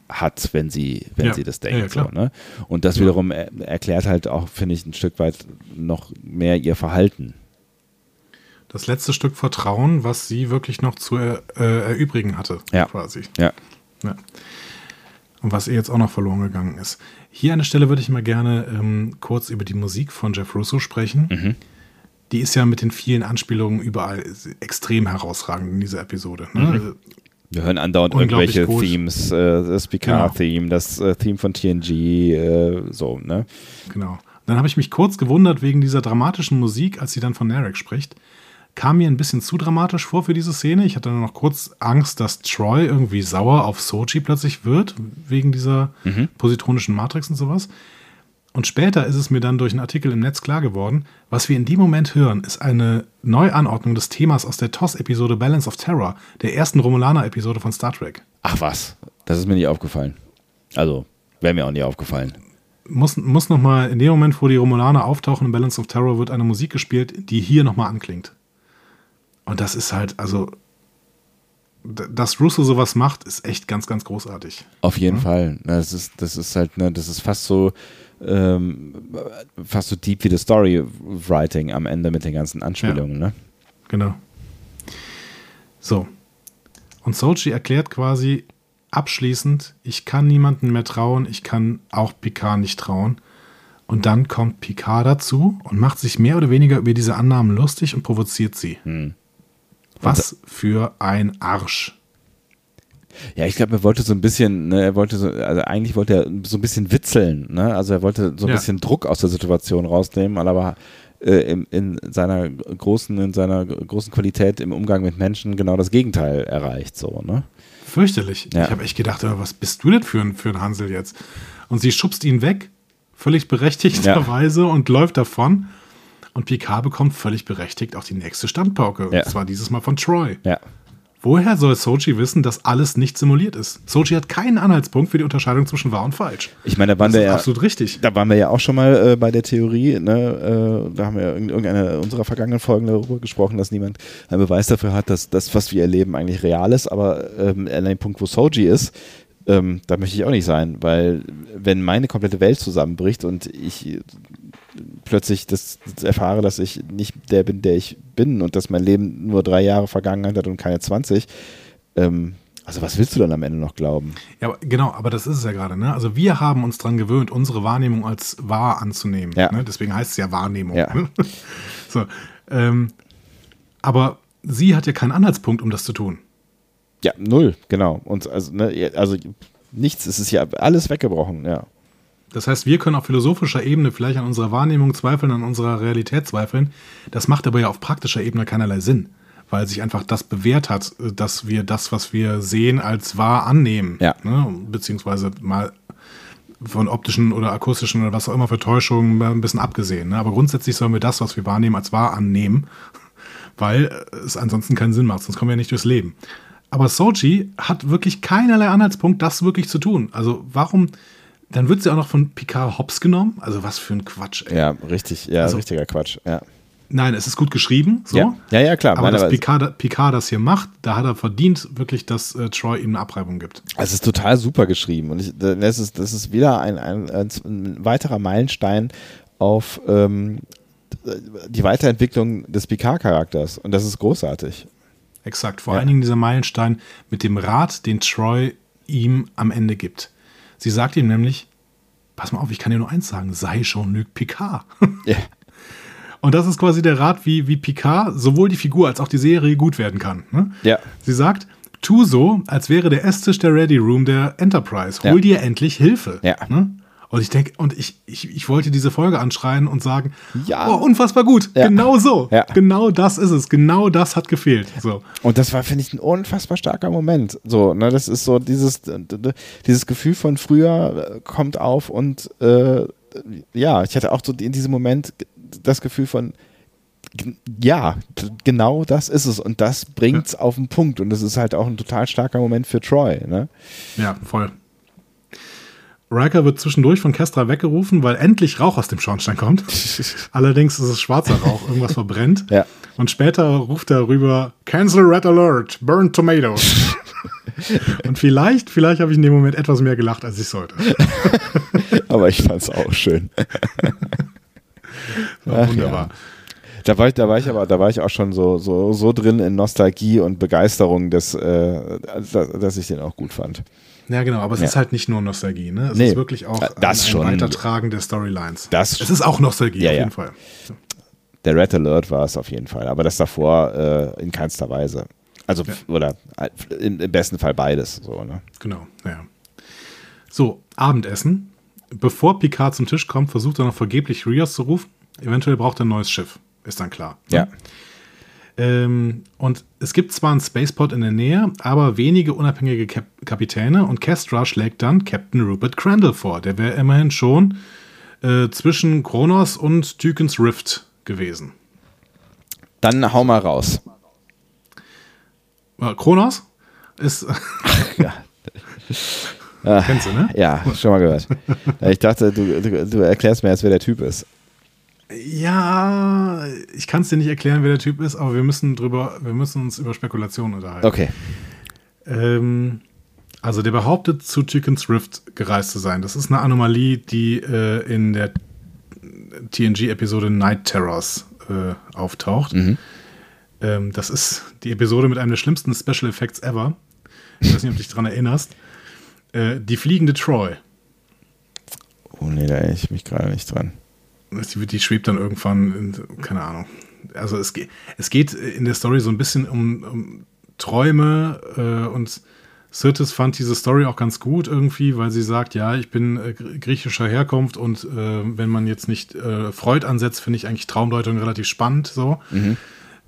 hat, wenn sie, wenn Ja. sie das Ja, denkt. ja, klar. so, ne? Und das wiederum er, erklärt halt auch, finde ich, ein Stück weit noch mehr ihr Verhalten. Das letzte Stück Vertrauen, was sie wirklich noch zu er, äh, erübrigen hatte, Ja. quasi. Ja. Ja. Und was ihr jetzt auch noch verloren gegangen ist. Hier an der Stelle würde ich mal gerne ähm, kurz über die Musik von Jeff Russo sprechen. Mhm. Die ist ja mit den vielen Anspielungen überall extrem herausragend in dieser Episode. Ne? Mhm. Wir hören andauernd irgendwelche gut. Themes, äh, das Picard-Theme, das äh, Theme von TNG, äh, so, ne? Genau. Dann habe ich mich kurz gewundert wegen dieser dramatischen Musik, als sie dann von Narek spricht. Kam mir ein bisschen zu dramatisch vor für diese Szene. Ich hatte dann noch kurz Angst, dass Troy irgendwie sauer auf Sochi plötzlich wird, wegen dieser positronischen Matrix und sowas. Und später ist es mir dann durch einen Artikel im Netz klar geworden, was wir in dem Moment hören, ist eine Neuanordnung des Themas aus der TOS-Episode Balance of Terror, der ersten Romulaner-Episode von Star Trek. Ach was, das ist mir nicht aufgefallen. Also, wäre mir auch nie aufgefallen. muss, muss noch mal, in dem Moment, wo die Romulaner auftauchen in Balance of Terror, wird eine Musik gespielt, die hier nochmal anklingt. Und das ist halt, also, dass Russo sowas macht, ist echt ganz, ganz großartig. Auf jeden Fall. Na, Das ist, das ist halt, ne, das ist fast so, ähm, fast so deep wie das Storywriting am Ende mit den ganzen Anspielungen, ne? Genau. So. Und Sochi erklärt quasi abschließend, ich kann niemandem mehr trauen, ich kann auch Picard nicht trauen. Und dann kommt Picard dazu und macht sich mehr oder weniger über diese Annahmen lustig und provoziert sie. Was für ein Arsch. Ja, ich glaube, er wollte so ein bisschen, ne, er wollte so, also eigentlich wollte er so ein bisschen witzeln, ne? Also er wollte so ein Ja. bisschen Druck aus der Situation rausnehmen, aber äh, in, in seiner großen, in seiner großen Qualität im Umgang mit Menschen genau das Gegenteil erreicht, so, ne? Fürchterlich. Ja. Ich habe echt gedacht, was bist du denn für ein, für ein Hansel jetzt? Und sie schubst ihn weg, völlig berechtigterweise, und läuft davon. Und Picard bekommt völlig berechtigt auch die nächste Standpauke. Ja. Und zwar dieses Mal von Troy. Ja. Woher soll Sochi wissen, dass alles nicht simuliert ist? Sochi hat keinen Anhaltspunkt für die Unterscheidung zwischen wahr und falsch. Ich meine, da waren Das wir ist ja absolut richtig. Da waren wir ja auch schon mal äh, bei der Theorie, ne? äh, da haben wir in irgendeiner unserer vergangenen Folgen darüber gesprochen, dass niemand einen Beweis dafür hat, dass das, was wir erleben, eigentlich real ist, aber ähm, an dem Punkt, wo Soji ist, ähm, da möchte ich auch nicht sein, weil wenn meine komplette Welt zusammenbricht und ich plötzlich das, das erfahre, dass ich nicht der bin, der ich bin und dass mein Leben nur drei Jahre Vergangenheit hat und keine 20, ähm, also was willst du dann am Ende noch glauben? Ja, aber, genau, aber das ist es ja gerade. Ne? Also wir haben uns dran gewöhnt, unsere Wahrnehmung als wahr anzunehmen. Ja. Ne? Deswegen heißt es ja Wahrnehmung. Ja. Ne? so, ähm, aber sie hat ja keinen Anhaltspunkt, um das zu tun. Ja, null, genau. Und also, ne, also nichts, es ist ja alles weggebrochen, ja. Das heißt, wir können auf philosophischer Ebene vielleicht an unserer Wahrnehmung zweifeln, an unserer Realität zweifeln. Das macht aber ja auf praktischer Ebene keinerlei Sinn, weil sich einfach das bewährt hat, dass wir das, was wir sehen, als wahr annehmen. Ja. Ne? Beziehungsweise mal von optischen oder akustischen oder was auch immer für Täuschungen ein bisschen abgesehen. Ne? Aber grundsätzlich sollen wir das, was wir wahrnehmen, als wahr annehmen, weil es ansonsten keinen Sinn macht, sonst kommen wir ja nicht durchs Leben. Aber Soji hat wirklich keinerlei Anhaltspunkt, das wirklich zu tun. Also warum, dann wird sie auch noch von Picard hops genommen? Also was für ein Quatsch, ey. Ja, richtig, ja, Also- richtiger Quatsch, ja. Nein, es ist gut geschrieben, so. Ja. Ja, ja, klar. Aber dass Picard, Picard das hier macht, da hat er verdient wirklich, dass äh, Troy ihm eine Abreibung gibt. Es ist total super geschrieben und ich, das, ist, das ist wieder ein, ein, ein, ein weiterer Meilenstein auf ähm, die Weiterentwicklung des Picard-Charakters und das ist großartig. Exakt. Vor Ja. allen Dingen dieser Meilenstein mit dem Rat, den Troy ihm am Ende gibt. Sie sagt ihm nämlich, pass mal auf, ich kann dir nur eins sagen, sei Jean-Luc Picard. Ja. Und das ist quasi der Rat, wie, wie Picard sowohl die Figur als auch die Serie gut werden kann. Ne? Ja. Sie sagt, tu so, als wäre der Esstisch der Ready Room der Enterprise. Hol Ja. dir endlich Hilfe. Ja. Ne? Und ich denke, und ich, ich, ich wollte diese Folge anschreien und sagen, Ja. oh, unfassbar gut. Ja. Genau so. Ja. Genau das ist es. Genau das hat gefehlt. So. Und das war, finde ich, ein unfassbar starker Moment. So, ne, das ist so dieses, dieses Gefühl von früher äh, kommt auf und äh, ja, ich hatte auch so in diesem Moment das Gefühl von ja, genau das ist es und das bringt's auf den Punkt und das ist halt auch ein total starker Moment für Troy, ne? Ja, voll. Riker wird zwischendurch von Kestra weggerufen, weil endlich Rauch aus dem Schornstein kommt. Allerdings ist es schwarzer Rauch, irgendwas verbrennt. Ja. Und später ruft er rüber, Cancel Red Alert, Burn Tomatoes. Und vielleicht, vielleicht habe ich in dem Moment etwas mehr gelacht, als ich sollte. Aber ich fand's auch schön. War Ach, wunderbar. Da war ich, da war ich aber, da war ich auch schon so, so, so drin in Nostalgie und Begeisterung, dass, äh, dass, dass ich den auch gut fand. Ja, genau, aber es Ja. ist halt nicht nur Nostalgie, ne? Es Nee, ist wirklich auch das schon. Weitertragen der Storylines. Das- es ist auch Nostalgie, Ja, auf ja. jeden Fall. Der Red Alert war es auf jeden Fall, aber das davor äh, in keinster Weise. Also, Ja. oder äh, im, im besten Fall beides. So, ne? Genau, ja. So, Abendessen. Bevor Picard zum Tisch kommt, versucht er noch vergeblich Rios zu rufen. Eventuell braucht er ein neues Schiff. Ist dann klar. ne? Ähm, und es gibt zwar einen Spaceport in der Nähe, aber wenige unabhängige Kap Kapitäne und Kestra schlägt dann Captain Rupert Crandall vor. Der wäre immerhin schon äh, zwischen Kronos und Tykens Rift gewesen. Dann hau mal raus. Äh, Kronos ist. Ja. Kennst du, ne? Ja, schon mal gehört. Ich dachte, du, du, du erklärst mir jetzt, wer der Typ ist. Ja, ich kann es dir nicht erklären, wer der Typ ist, aber wir müssen drüber, wir müssen uns über Spekulationen unterhalten. Okay. Ähm, also der behauptet, zu Tykens Rift gereist zu sein. Das ist eine Anomalie, die äh, in der TNG-Episode Night Terrors äh, auftaucht. Ähm, das ist die Episode mit einem der schlimmsten Special Effects ever. Ich weiß nicht, ob du dich daran erinnerst. Äh, die fliegende Troy. Oh nee, da erinnere ich mich gerade nicht dran. Die, die schwebt dann irgendwann, in, keine Ahnung. Also es, geht es geht in der Story so ein bisschen um, um Träume äh, und Sirtis fand diese Story auch ganz gut irgendwie, weil sie sagt, ja, ich bin äh, gr- griechischer Herkunft und äh, wenn man jetzt nicht äh, Freud ansetzt, finde ich eigentlich Traumdeutung relativ spannend so.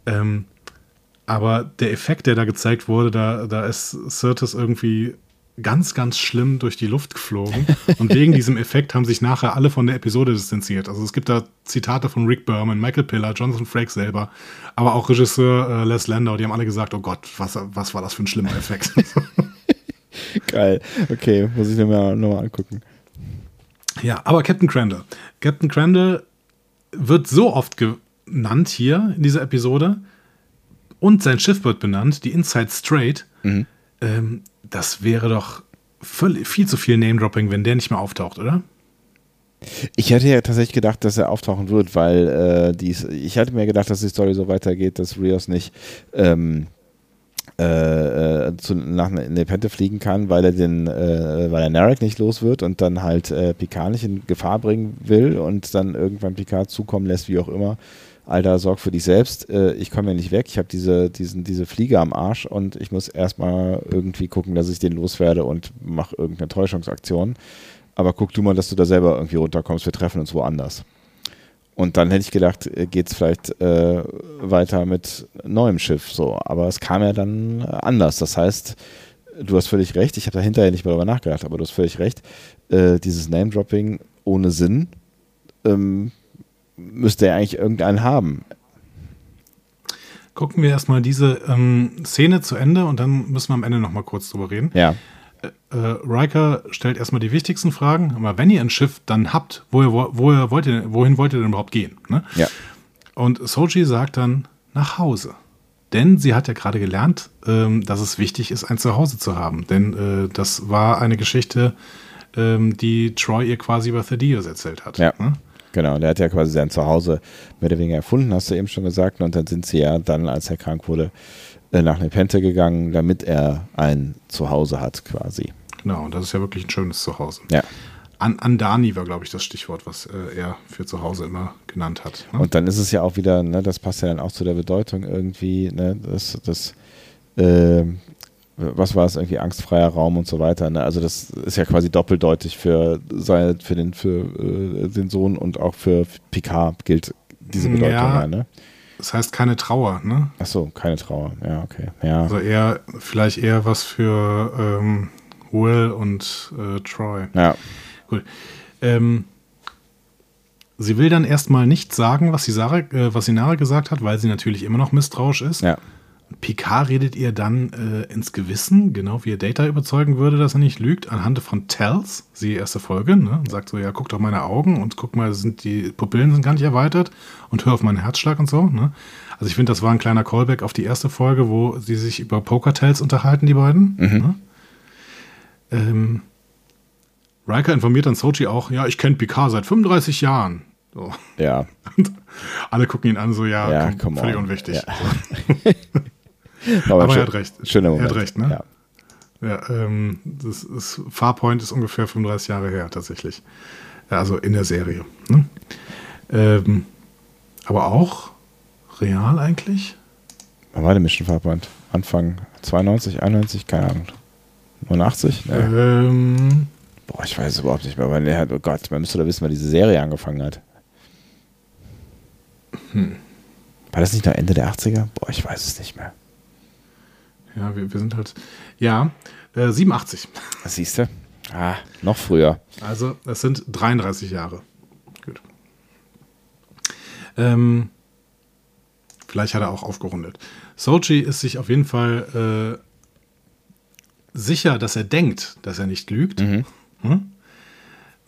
Ähm, aber der Effekt, der da gezeigt wurde, da, da ist Sirtis irgendwie ganz, ganz schlimm durch die Luft geflogen. Und wegen diesem Effekt haben sich nachher alle von der Episode distanziert. Also es gibt da Zitate von Rick Berman, Michael Piller, Jonathan Frakes selber, aber auch Regisseur äh, Les Landau, die haben alle gesagt, oh Gott, was, was war das für ein schlimmer Effekt. Geil. Okay, muss ich mir mal nochmal angucken. Ja, aber Captain Crandall. Captain Crandall wird so oft genannt hier in dieser Episode und sein Schiff wird benannt, die Inside Straight. Mhm. Ähm, das wäre doch viel, viel zu viel Name-Dropping, wenn der nicht mehr auftaucht, oder? Ich hätte ja tatsächlich gedacht, dass er auftauchen wird, weil äh, dies, ich hatte mir gedacht, dass die Story so weitergeht, dass Rios nicht ähm, äh, äh zu, nach Nepente fliegen kann, weil er den, äh, weil er Narek nicht los wird und dann halt äh, Picard nicht in Gefahr bringen will und dann irgendwann Picard zukommen lässt, wie auch immer. Alter, sorg für dich selbst. Äh, ich komme ja nicht weg. Ich habe diese, diese Fliege am Arsch und ich muss erstmal irgendwie gucken, dass ich den loswerde und mache irgendeine Täuschungsaktion. Aber guck du mal, dass du da selber irgendwie runterkommst. Wir treffen uns woanders. Und dann hätte ich gedacht, äh, geht es vielleicht äh, weiter mit neuem Schiff. So, aber es kam ja dann anders. Das heißt, du hast völlig recht. Ich habe da hinterher nicht mehr darüber nachgedacht, aber du hast völlig recht. Äh, dieses Name-Dropping ohne Sinn. Ähm, müsste er eigentlich irgendeinen haben. Gucken wir erstmal diese ähm, Szene zu Ende und dann müssen wir am Ende nochmal kurz drüber reden. Ja. Äh, äh, Riker stellt erstmal die wichtigsten Fragen, aber wenn ihr ein Schiff dann habt, woher, woher wollt ihr, wohin wollt ihr denn überhaupt gehen? Ne? Ja. Und Soji sagt dann nach Hause. Denn sie hat ja gerade gelernt, ähm, dass es wichtig ist, ein Zuhause zu haben. Denn äh, das war eine Geschichte, ähm, die Troy ihr quasi über Thaddeus erzählt hat. Ja. Ne? Genau, der hat ja quasi sein Zuhause mehr oder weniger erfunden, hast du eben schon gesagt. Und dann sind sie ja dann, als er krank wurde, äh, nach Nepente gegangen, damit er ein Zuhause hat quasi. Genau, und das ist ja wirklich ein schönes Zuhause. Ja. An Andani war, glaube ich, das Stichwort, was äh, er für Zuhause immer genannt hat. Ne? Und dann ist es ja auch wieder, ne, das passt ja dann auch zu der Bedeutung irgendwie, ne, das, das äh, was war es, irgendwie angstfreier Raum und so weiter. Ne? Also das ist ja quasi doppeldeutig für, für, den, für äh, den Sohn und auch für Picard gilt diese Bedeutung. Ja, ja ne? Das heißt keine Trauer, ne? Ach so, keine Trauer, ja, okay. Ja. Also eher, vielleicht eher was für ähm, Will und äh, Troy. Ja. Gut. Ähm, sie will dann erstmal nicht sagen, was sie, Sarah, äh, was sie Nara gesagt hat, weil sie natürlich immer noch misstrauisch ist. Ja. Picard redet ihr dann äh, ins Gewissen, genau wie er Data überzeugen würde, dass er nicht lügt, anhand von Tells, sie erste Folge, ne? und sagt so, ja, guck doch meine Augen und guck mal, sind die Pupillen sind gar nicht erweitert und hör auf meinen Herzschlag und so. Ne? Also ich finde, das war ein kleiner Callback auf die erste Folge, wo sie sich über Poker-Tells unterhalten, die beiden. Mhm. Ne? Ähm, Riker informiert dann Sochi auch, ja, ich kenne Picard seit 35 Jahren. So. Ja. Und alle gucken ihn an, so, ja, ja komm, völlig on. unwichtig. Ja. So. Aber, Aber er hat recht. Schöner Moment. Er hat recht, ne? Ja. Ja, ähm, das ist, Farpoint ist ungefähr 35 Jahre her, tatsächlich. Also in der Serie. Ne? Ähm, aber auch real eigentlich? Wann war der Mission Farpoint? Anfang 92, 91, keine Ahnung. 89? Nee. Ähm, Boah, ich weiß es überhaupt nicht mehr, weil der hat, oh Gott, man müsste da wissen, wann diese Serie angefangen hat. Hm. War das nicht noch Ende der 80er? Boah, ich weiß es nicht mehr. Ja, wir, wir sind halt, ja, äh, 87. Was siehst du? Ah, noch früher. Also, es sind 33 Jahre. Gut. Ähm, vielleicht hat er auch aufgerundet. Sochi ist sich auf jeden Fall äh, sicher, dass er denkt, dass er nicht lügt. Mhm. Hm?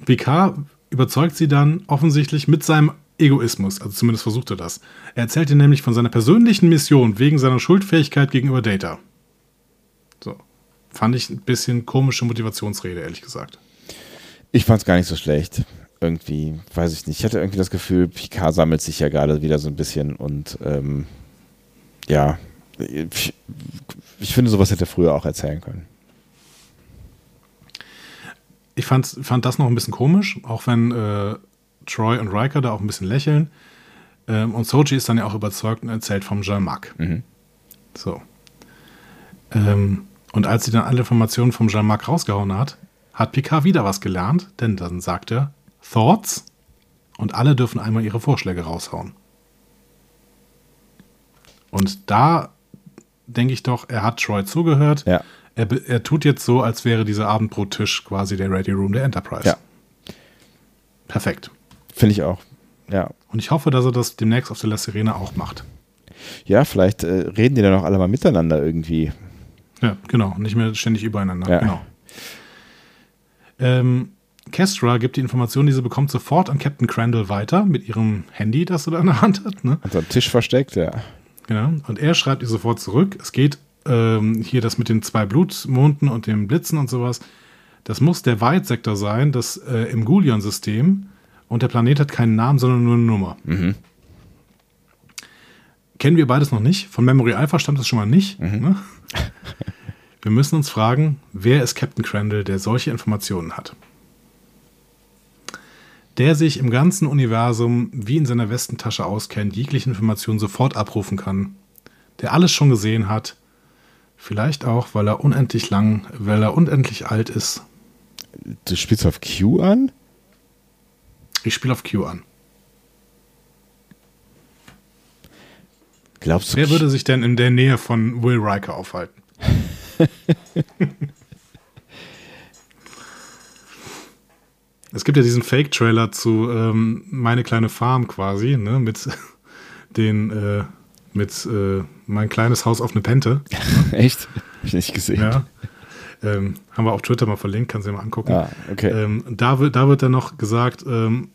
Picard überzeugt sie dann offensichtlich mit seinem Egoismus, also zumindest versucht er das. Er erzählt ihr nämlich von seiner persönlichen Mission wegen seiner Schuldfähigkeit gegenüber Data. So. Fand ich ein bisschen komische Motivationsrede, ehrlich gesagt. Ich fand es gar nicht so schlecht. Irgendwie, weiß ich nicht. Ich hatte irgendwie das Gefühl, Picard sammelt sich ja gerade wieder so ein bisschen und ähm, ja, ich, ich finde, sowas hätte er früher auch erzählen können. Ich fand, fand das noch ein bisschen komisch, auch wenn äh, Troy und Riker da auch ein bisschen lächeln. Ähm, und Soji ist dann ja auch überzeugt und erzählt vom Jean-Marc. Mhm. So. Ähm, und als sie dann alle Informationen vom Jean-Marc rausgehauen hat, hat Picard wieder was gelernt, denn dann sagt er Thoughts und alle dürfen einmal ihre Vorschläge raushauen. Und da denke ich doch, er hat Troy zugehört. Ja. er, er tut jetzt so, als wäre dieser Abendbrottisch quasi der Ready Room der Enterprise. Ja. Perfekt. Finde ich auch. Ja. Und ich hoffe, dass er das demnächst auf der La Serena auch macht. Ja, vielleicht äh, reden die dann auch alle mal miteinander irgendwie. Ja, genau. Nicht mehr ständig übereinander. Ja. Genau. Ähm, Kestra gibt die Information, die sie bekommt, sofort an Captain Crandall weiter mit ihrem Handy, das sie da in der Hand hat. Ne? Unter dem Tisch versteckt, ja. Genau. Und er schreibt ihr sofort zurück. Es geht ähm, hier das mit den zwei Blutmonden und dem Blitzen und sowas. Das muss der White-Sektor sein, das äh, im Gulion-System. Und der Planet hat keinen Namen, sondern nur eine Nummer. Kennen wir beides noch nicht. Von Memory Alpha stammt das schon mal nicht. Ne? Wir müssen uns fragen, wer ist Captain Crandall, der solche Informationen hat? Der sich im ganzen Universum wie in seiner Westentasche auskennt, jegliche Informationen sofort abrufen kann, der alles schon gesehen hat, vielleicht auch, weil er unendlich lang, weil er unendlich alt ist. Du spielst auf Q an? Ich spiele auf Q an. Glaubst du, Wer würde sich denn in der Nähe von Will Riker aufhalten? es gibt ja diesen Fake-Trailer zu ähm, Meine kleine Farm quasi, ne, mit den, äh, mit äh, Mein kleines Haus auf eine Pente. Echt? Hab ich nicht gesehen. Ja. Ähm, haben wir auf Twitter mal verlinkt, kannst du dir mal angucken. Ah, okay. Ähm, da, wird, da wird dann noch gesagt, ähm,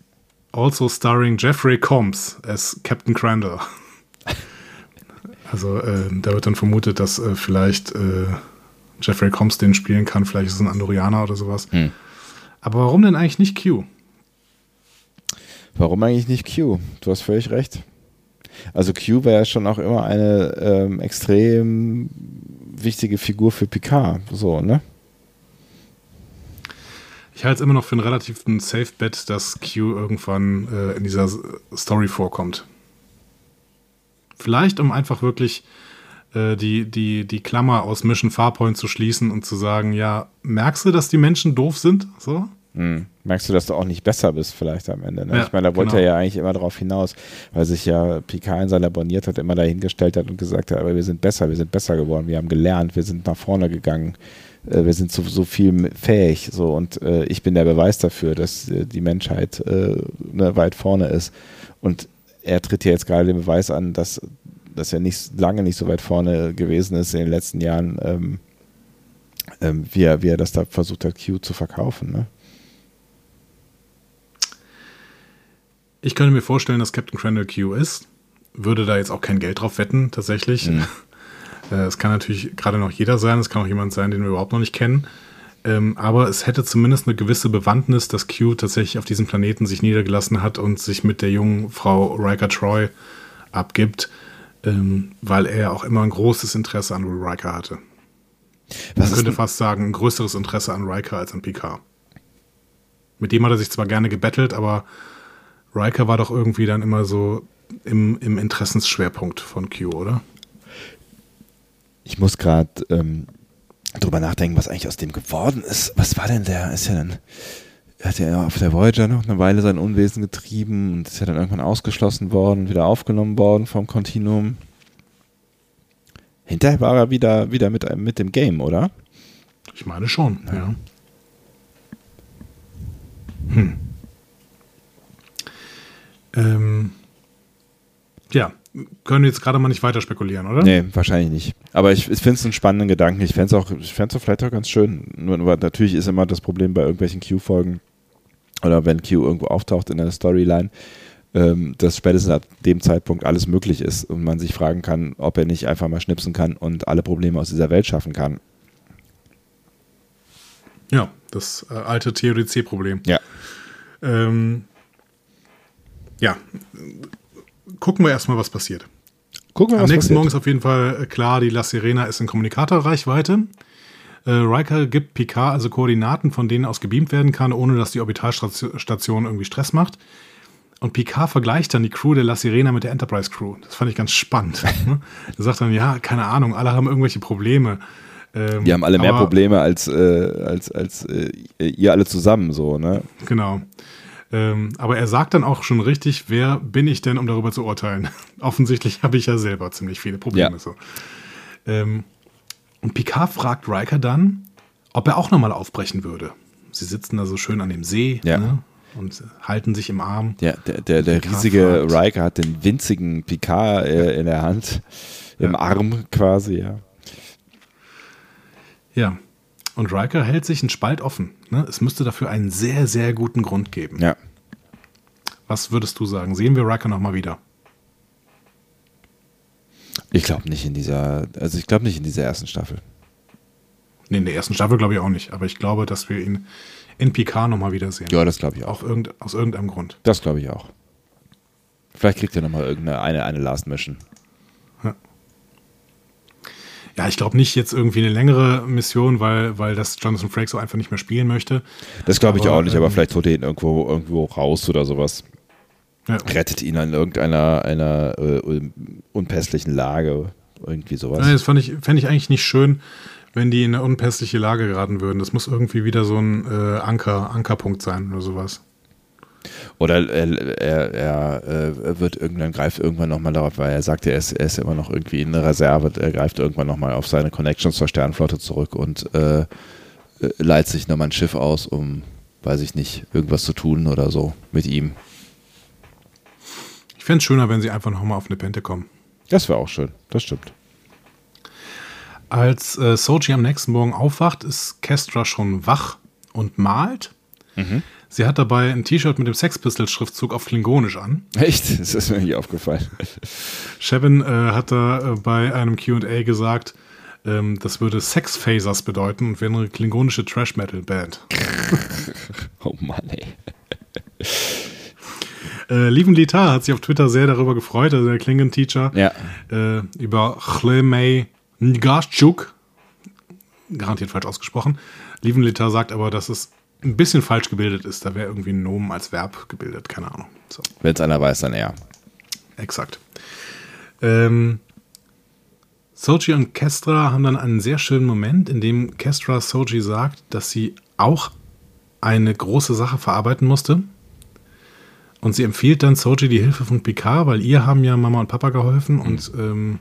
also starring Jeffrey Combs as Captain Crandall. Also äh, da wird dann vermutet, dass äh, vielleicht äh, Jeffrey Combs den spielen kann, vielleicht ist es ein Andorianer oder sowas. Hm. Aber warum denn eigentlich nicht Q? Warum eigentlich nicht Q? Du hast völlig recht. Also Q war ja schon auch immer eine ähm, extrem wichtige Figur für Picard. So, ne? Ich halte es immer noch für einen relativen Safe Bet, dass Q irgendwann äh, in dieser Story vorkommt. Vielleicht, um einfach wirklich äh, die, die, die Klammer aus Mission Farpoint zu schließen und zu sagen, ja, merkst du, dass die Menschen doof sind? So? Hm. Merkst du, dass du auch nicht besser bist vielleicht am Ende? Ne? Ja, ich meine, da wollte genau. er ja eigentlich immer darauf hinaus, weil sich ja Picard in seiner Boniert hat, immer dahingestellt hat und gesagt hat, aber wir sind besser, wir sind besser geworden, wir haben gelernt, wir sind nach vorne gegangen, äh, wir sind so, so viel fähig so und äh, ich bin der Beweis dafür, dass äh, die Menschheit ne, weit vorne ist und er tritt ja jetzt gerade den Beweis an, dass, dass er nicht lange nicht so weit vorne gewesen ist in den letzten Jahren, ähm, ähm, wie, er, wie er das da versucht hat, Q zu verkaufen. Ne? Ich könnte mir vorstellen, dass Captain Crandall Q ist. Würde da jetzt auch kein Geld drauf wetten, tatsächlich. Mhm. Äh, Es kann natürlich gerade noch jeder sein, es kann auch jemand sein, den wir überhaupt noch nicht kennen. Ähm, aber es hätte zumindest eine gewisse Bewandtnis, dass Q tatsächlich auf diesem Planeten sich niedergelassen hat und sich mit der jungen Frau Riker Troy abgibt, ähm, weil er auch immer ein großes Interesse an Riker hatte. Was Man könnte fast sagen, ein größeres Interesse an Riker als an Picard. Mit dem hat er sich zwar gerne gebettelt, aber Riker war doch irgendwie dann immer so im, im Interessensschwerpunkt von Q, oder? Ich muss gerade ähm, drüber nachdenken, was eigentlich aus dem geworden ist. Was war denn der? Ist ja dann, er hat ja auf der Voyager noch eine Weile sein Unwesen getrieben und ist ja dann irgendwann ausgeschlossen worden, wieder aufgenommen worden vom Kontinuum. Hinterher war er wieder, wieder mit, mit dem Game, oder? Ich meine schon, ja. Hm. Ähm, ja, können wir jetzt gerade mal nicht weiter spekulieren, oder? Nee, wahrscheinlich nicht. Aber ich, ich finde es einen spannenden Gedanken. Ich fände es auch, ich fänd's auch vielleicht auch ganz schön. Nur, nur natürlich ist immer das Problem bei irgendwelchen Q-Folgen oder wenn Q irgendwo auftaucht in der Storyline, ähm, dass spätestens ab dem Zeitpunkt alles möglich ist und man sich fragen kann, ob er nicht einfach mal schnipsen kann und alle Probleme aus dieser Welt schaffen kann. Ja, das äh, alte TODC-Problem. Ja. Ähm, ja, gucken wir erstmal, was passiert. Gucken wir, Am was nächsten passiert. Morgen ist auf jeden Fall äh, klar, die La Sirena ist in Kommunikatorreichweite. Äh, Riker gibt Picard also Koordinaten, von denen aus gebeamt werden kann, ohne dass die Orbitalstation irgendwie Stress macht. Und Picard vergleicht dann die Crew der La Sirena mit der Enterprise Crew. Das fand ich ganz spannend. ne? er sagt dann, ja, keine Ahnung, alle haben irgendwelche Probleme. Ähm, Wir haben alle mehr Probleme als, äh, als, als äh, ihr alle zusammen, so, ne? Genau. Ähm, aber er sagt dann auch schon richtig, wer bin ich denn, um darüber zu urteilen? Offensichtlich habe ich ja selber ziemlich viele Probleme. Ja. So. Ähm, Und Picard fragt Riker dann, ob er auch nochmal aufbrechen würde. Sie sitzen da so schön an dem See Ja. ne, und halten sich im Arm. Ja, der, der, der riesige fragt. Riker hat den winzigen Picard äh, in der Hand, im Arm quasi, ja. Ja. Und Riker hält sich einen Spalt offen. Ne? Es müsste dafür einen sehr, sehr guten Grund geben. Ja. Was würdest du sagen? Sehen wir Riker nochmal wieder? Ich glaube nicht in dieser, also ich glaube nicht in dieser ersten Staffel. Nee, in der ersten Staffel glaube ich auch nicht. Aber ich glaube, dass wir ihn in Picard nochmal wiedersehen. Ja, das glaube ich auch. Irgend, aus irgendeinem Grund. Das glaube ich auch. Vielleicht kriegt er nochmal irgendeine eine, eine Last Mission. Ja, ich glaube nicht jetzt irgendwie eine längere Mission, weil, weil das Jonathan Frakes so einfach nicht mehr spielen möchte. Das glaube ich Aber, auch nicht, aber ähm, vielleicht holt er ihn irgendwo, irgendwo raus oder sowas. Ja. Rettet ihn an irgendeiner einer äh, unpässlichen Lage. Irgendwie sowas. Ja, das fand ich, fände ich eigentlich nicht schön, wenn die in eine unpässliche Lage geraten würden. Das muss irgendwie wieder so ein äh, Anker, Ankerpunkt sein oder sowas. Oder er, er, er äh, wird irgendwann greift irgendwann nochmal darauf, weil er sagt, er ist, er ist immer noch irgendwie in der Reserve, er greift irgendwann nochmal auf seine Connections zur Sternenflotte zurück und äh, äh, leiht sich nochmal ein Schiff aus, um, weiß ich nicht, irgendwas zu tun oder so mit ihm. Ich fände es schöner, wenn sie einfach nochmal auf eine Pente kommen. Das wäre auch schön, das stimmt. Als äh, Soji am nächsten Morgen aufwacht, ist Kestra schon wach und malt. Sie hat dabei ein T-Shirt mit dem Sex Pistols Schriftzug auf Klingonisch an. Echt? Das ist mir nicht aufgefallen. Shevin äh, hat da äh, bei einem Q&A gesagt, ähm, das würde Sex Phasers bedeuten und wäre eine klingonische Trash Metal Band. Oh Mann, ey. Äh, Lieven Litar hat sich auf Twitter sehr darüber gefreut, also der Klingon-Teacher, Ja. äh, über Chlemei Ngashchuk, garantiert falsch ausgesprochen. Lieven Litar sagt aber, dass es ein bisschen falsch gebildet ist. Da wäre irgendwie ein Nomen als Verb gebildet, keine Ahnung. So, Wenn es einer weiß, dann er. exakt. Ähm, Soji und Kestra haben dann einen sehr schönen Moment, in dem Kestra Soji sagt, dass sie auch eine große Sache verarbeiten musste. Und sie empfiehlt dann Soji die Hilfe von Picard, weil ihr haben ja Mama und Papa geholfen und ähm,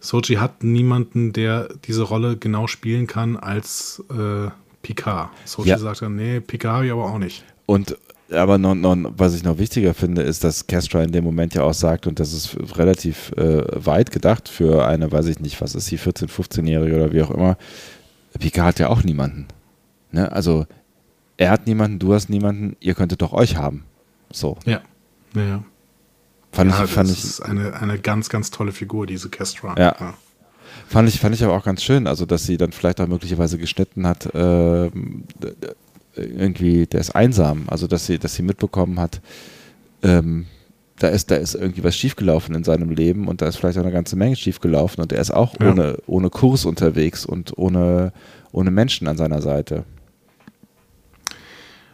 Soji hat niemanden, der diese Rolle genau spielen kann als äh, Picard. Soji Ja. sagt dann, nee, Picard habe ich aber auch nicht. Und aber noch, noch, was ich noch wichtiger finde, ist, dass Kestra in dem Moment ja auch sagt, und das ist relativ äh, weit gedacht für eine, weiß ich nicht, was ist sie, 14-, 15-Jährige oder wie auch immer. Picard hat ja auch niemanden. Ne? Also, er hat niemanden, du hast niemanden, ihr könntet doch euch haben. So. Ja. Ja, ja. Fand ja ich, fand das ich, ist eine, eine ganz, ganz tolle Figur, diese Kestra. Ja. Fand ich, fand ich aber auch ganz schön, also dass sie dann vielleicht auch möglicherweise geschnitten hat, d- irgendwie, der ist einsam, also dass sie, dass sie mitbekommen hat, ähm, da ist, da ist irgendwie was schiefgelaufen in seinem Leben und da ist vielleicht auch eine ganze Menge schiefgelaufen und er ist auch Ja. ohne, ohne Kurs unterwegs und ohne, ohne Menschen an seiner Seite.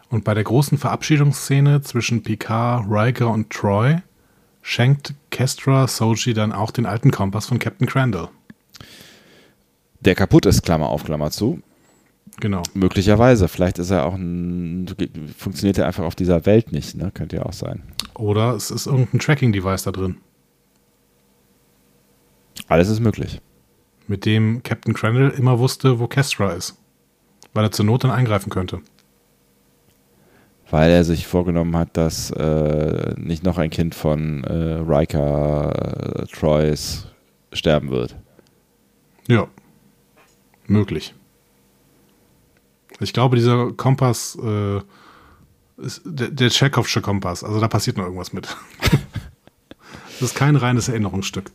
Und bei der großen Verabschiedungsszene zwischen Picard, Riker und Troy schenkt Kestra Soji dann auch den alten Kompass von Captain Crandall. Der kaputt ist, Klammer auf, Klammer zu. Genau. Möglicherweise, vielleicht ist er auch ein, funktioniert er einfach auf dieser Welt nicht, ne? Könnte ja auch sein. Oder es ist irgendein Tracking-Device da drin, Alles ist möglich. mit dem Captain Crandall immer wusste, wo Kestra ist. Weil er zur Not dann eingreifen könnte. Weil er sich vorgenommen hat, dass äh, nicht noch ein Kind von äh, Riker äh, Troys sterben wird. Ja. Möglich. Ich glaube, dieser Kompass äh, ist der, der Tschechow-sche Kompass. Also da passiert noch irgendwas mit. das ist kein reines Erinnerungsstück.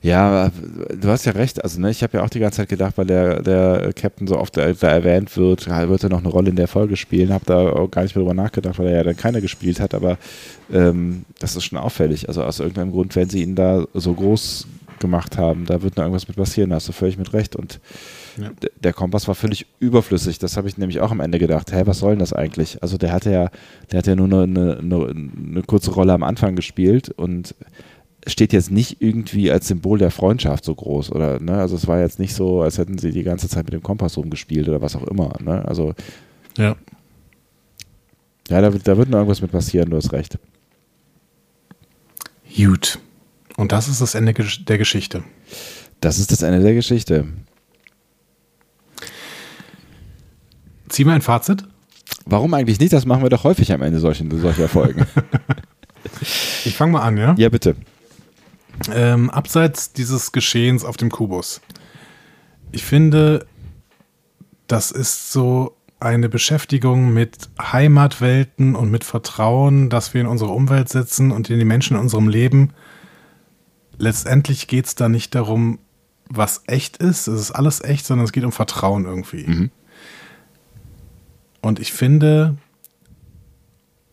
Ja, du hast ja recht. Also ne, ich habe ja auch die ganze Zeit gedacht, weil der, der Captain so oft da da erwähnt wird, wird er noch eine Rolle in der Folge spielen. Habe da auch gar nicht mehr drüber nachgedacht, weil er ja dann keiner gespielt hat. Aber ähm, das ist schon auffällig. Also aus irgendeinem Grund, wenn sie ihn da so groß gemacht haben, da wird noch irgendwas mit passieren. Da hast du völlig mit recht. Und Ja. der Kompass war völlig überflüssig. Das habe ich nämlich auch am Ende gedacht. Hä, was soll denn das eigentlich? Also der hatte ja, der hat ja nur eine, eine, eine, kurze Rolle am Anfang gespielt und steht jetzt nicht irgendwie als Symbol der Freundschaft so groß oder ne? Also es war jetzt nicht so, als hätten sie die ganze Zeit mit dem Kompass rumgespielt oder was auch immer. Ne? Also Ja. ja, da, wird- da wird noch irgendwas mit passieren. Du hast recht. Gut. Und das ist das Ende der Geschichte. Das ist das Ende der Geschichte. Ziehen wir ein Fazit? Warum eigentlich nicht? Das machen wir doch häufig am Ende solcher, solcher Folgen. ich fange mal an, ja? Ja, bitte. Ähm, abseits dieses Geschehens auf dem Kubus. Ich finde, das ist so eine Beschäftigung mit Heimatwelten und mit Vertrauen, dass wir in unserer Umwelt sitzen und in die Menschen in unserem Leben. Letztendlich geht es da nicht darum, was echt ist, es ist alles echt, sondern es geht um Vertrauen irgendwie. Mhm. Und ich finde,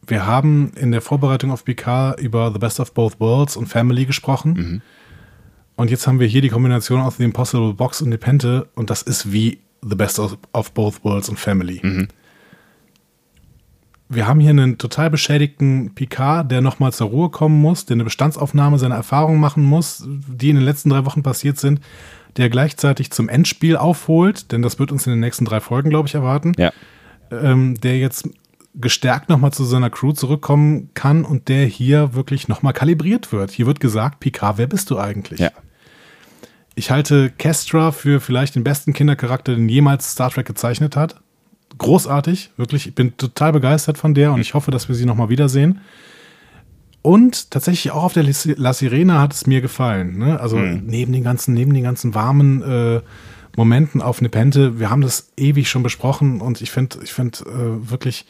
wir haben in der Vorbereitung auf BK über The Best of Both Worlds und Family gesprochen. Mhm. Und jetzt haben wir hier die Kombination aus The Impossible Box und Nepente und das ist wie The Best of, of Both Worlds und Family. Mhm. Wir haben hier einen total beschädigten Picard, der nochmal zur Ruhe kommen muss, der eine Bestandsaufnahme seiner Erfahrungen machen muss, die in den letzten drei Wochen passiert sind, der gleichzeitig zum Endspiel aufholt, denn das wird uns in den nächsten drei Folgen, glaube ich, erwarten. Ja. Ähm, der jetzt gestärkt nochmal zu seiner Crew zurückkommen kann und der hier wirklich nochmal kalibriert wird. Hier wird gesagt, Picard, wer bist du eigentlich? Ja. Ich halte Kestra für vielleicht den besten Kindercharakter, den jemals Star Trek gezeichnet hat. Großartig, wirklich. Ich bin total begeistert von der und ich hoffe, dass wir sie nochmal wiedersehen. Und tatsächlich auch auf der La Sirena hat es mir gefallen. Ne? Also mhm. neben den ganzen, neben den ganzen warmen äh, Momenten auf Nepente, wir haben das ewig schon besprochen und ich finde, ich finde äh, wirklich,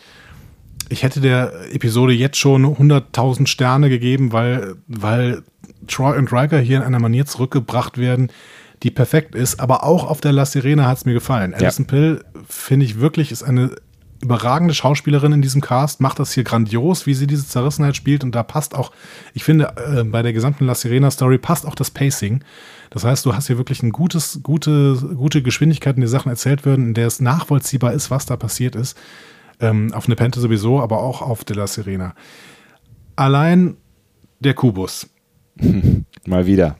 ich hätte der Episode jetzt schon 100.000 Sterne gegeben, weil, weil Troy und Riker hier in einer Manier zurückgebracht werden, die perfekt ist. Aber auch auf der La Sirena hat es mir gefallen. Ja. Alison Pill, finde ich wirklich, ist eine überragende Schauspielerin in diesem Cast, macht das hier grandios, wie sie diese Zerrissenheit spielt. Und da passt auch, ich finde, äh, bei der gesamten La Sirena-Story passt auch das Pacing. Das heißt, du hast hier wirklich eine gutes, gute, gute Geschwindigkeit, in der Sachen erzählt werden, in der es nachvollziehbar ist, was da passiert ist. Ähm, auf Nepente sowieso, aber auch auf De La Sirena. Allein der Kubus. Mal wieder.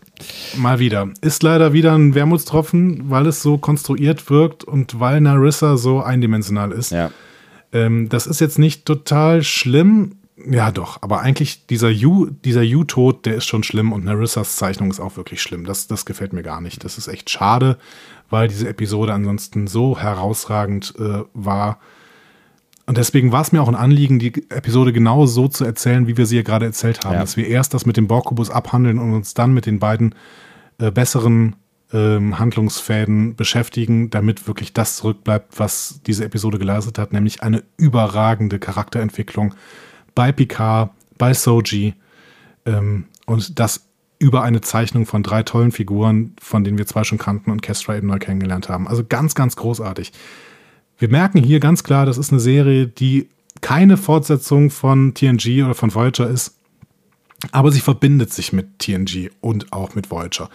Mal wieder. Ist leider wieder ein Wermutstropfen, weil es so konstruiert wirkt und weil Narissa so eindimensional ist. Ja. Ähm, das ist jetzt nicht total schlimm. Ja, doch, aber eigentlich dieser U, dieser U-Tod, der ist schon schlimm und Narissas Zeichnung ist auch wirklich schlimm. Das, das gefällt mir gar nicht. Das ist echt schade, weil diese Episode ansonsten so herausragend äh, war. Und deswegen war es mir auch ein Anliegen, die Episode genau so zu erzählen, wie wir sie ja gerade erzählt haben. Ja. Dass wir erst das mit dem Borgkubus abhandeln und uns dann mit den beiden äh, besseren ähm, Handlungsfäden beschäftigen, damit wirklich das zurückbleibt, was diese Episode geleistet hat, nämlich eine überragende Charakterentwicklung bei Picard, bei Soji ähm, und das über eine Zeichnung von drei tollen Figuren, von denen wir zwei schon kannten und Kestra eben neu kennengelernt haben. Also ganz, ganz großartig. Wir merken hier ganz klar, das ist eine Serie, die keine Fortsetzung von TNG oder von Voyager ist, aber sie verbindet sich mit TNG und auch mit Voyager.